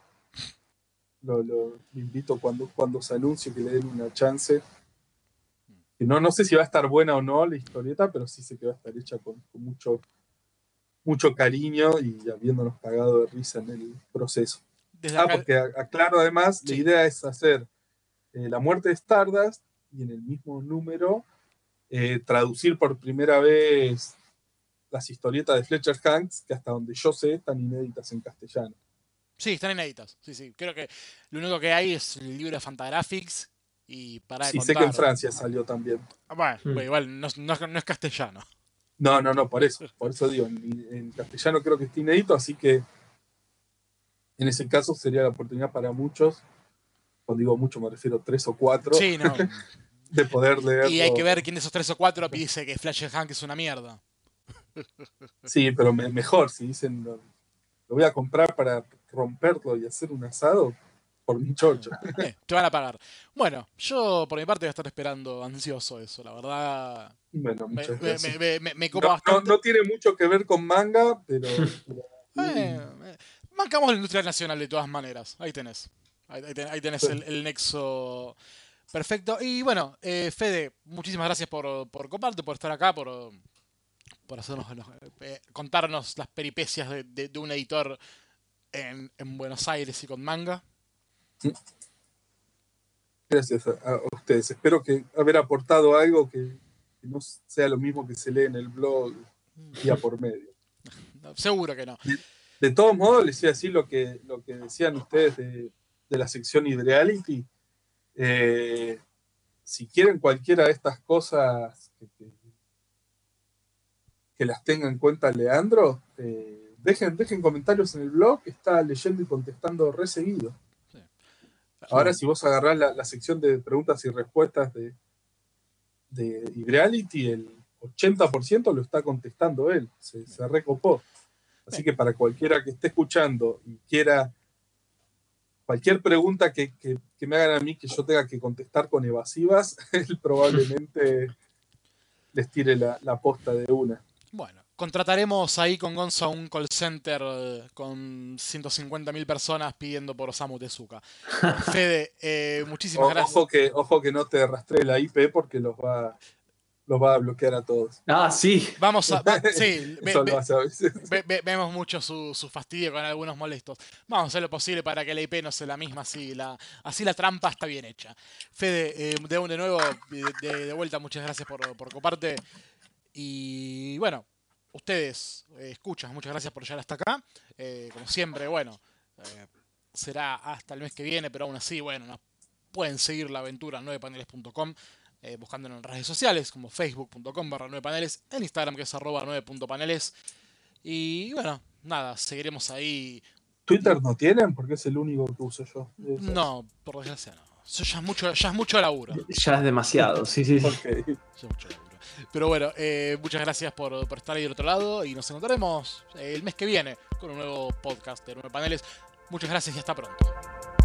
S5: lo invito cuando, cuando se anuncie que le den una chance. No, no sé si va a estar buena o no la historieta, pero sí sé que va a estar hecha con, con mucho, mucho cariño y habiéndonos cagado de risa en el proceso.
S2: Desde
S5: Ah,
S2: acá-
S5: porque aclaro además,
S2: Sí.
S5: la idea es hacer eh, la muerte de Stardust y en el mismo número eh, traducir por primera vez las historietas de Fletcher Hanks, que hasta donde yo sé están inéditas en castellano.
S2: Sí, están inéditas. Sí, sí. Creo que lo único que hay es el libro de Fantagraphics y para
S5: Sí, sé que en. Francia salió también.
S2: Ah, Bueno,
S3: Hmm.
S2: pues igual no, es- no es- no es castellano.
S5: No, no, no, por eso, por eso digo, en, en castellano creo que está inédito, así que en ese caso sería la oportunidad para muchos, cuando digo mucho me refiero a tres o cuatro,
S2: Sí, no.
S5: de poder leerlo.
S2: Y hay que ver quién de esos tres o cuatro dice que Flash Hank es una mierda.
S5: Sí, pero me- mejor si dicen lo, lo voy a comprar para romperlo y hacer un asado por mi chocho.
S2: Eh, te van a pagar. Bueno, yo por mi parte voy a estar esperando ansioso eso, la verdad.
S5: Bueno,
S2: Me, me,
S5: gracias.
S2: me- me- me copa
S5: No, no-
S2: bastante.
S5: no tiene mucho que ver con manga, pero,
S2: Eh, eh, Mancamos la industria nacional de todas maneras. Ahí tenés. Ahí, ahí ten- ahí tenés el, el nexo perfecto. Y bueno, eh, Fede, muchísimas gracias por, por coparte, por estar acá, por, por hacernos eh, contarnos las peripecias de, de- de un editor en, en Buenos Aires y con manga.
S5: Gracias a, a ustedes. Espero que haber aportado algo que, que no sea lo mismo que se lee en el blog día por medio.
S2: No, seguro que no.
S5: De todos modos, les iba a decir lo que, lo que decían ustedes de, de la sección Ideality. Eh, si quieren cualquiera de estas cosas que, que- que las tenga en cuenta Leandro, eh, dejen, dejen comentarios en el blog, está leyendo y contestando re seguido. Ahora, si vos agarrás la, la sección de preguntas y respuestas de, de Ideality, el 80% lo está contestando él, se, se recopó. Así que para cualquiera que esté escuchando y quiera cualquier pregunta que, que- que me hagan a mí que yo tenga que contestar con evasivas, él probablemente les tire la, la posta de una.
S2: Bueno, contrataremos ahí con Gonzo un call center eh, con 150.000 personas pidiendo por Osamu Tezuka. Fede, eh, muchísimas
S5: O-
S2: gracias.
S5: ojo, que, ojo que no te rastree la IP porque los va, los va a bloquear a todos.
S3: Ah, sí.
S2: Vamos a. va- sí, ve-
S5: Eso
S2: ve-
S5: lo hace a veces.
S2: ve- ve- vemos mucho su, su fastidio con algunos molestos. Vamos a hacer lo posible para que la IP no sea la misma, así la, así la trampa está bien hecha. Fede, eh, de, de nuevo, de, de- de vuelta, muchas gracias por, por coparte. Y bueno, ustedes, eh, escuchas, muchas gracias por llegar hasta acá. Eh, como siempre, bueno, eh, será hasta el mes que viene, pero aún así, bueno, nos pueden seguir la aventura en 9paneles.com. eh, buscándonos en redes sociales como facebook.com barra 9paneles, en Instagram que es arroba 9.paneles. Y bueno, nada, seguiremos ahí.
S5: Twitter no tienen porque es el único que uso yo.
S2: No, por desgracia no. Eso ya es mucho, ya es mucho laburo.
S3: Ya es demasiado. Sí, sí, sí.
S5: Ok.
S2: Ya es mucho laburo. Pero bueno, eh, muchas gracias por, por estar ahí del otro lado y nos encontraremos el mes que viene con un nuevo podcast de 9 paneles. Muchas gracias y hasta pronto.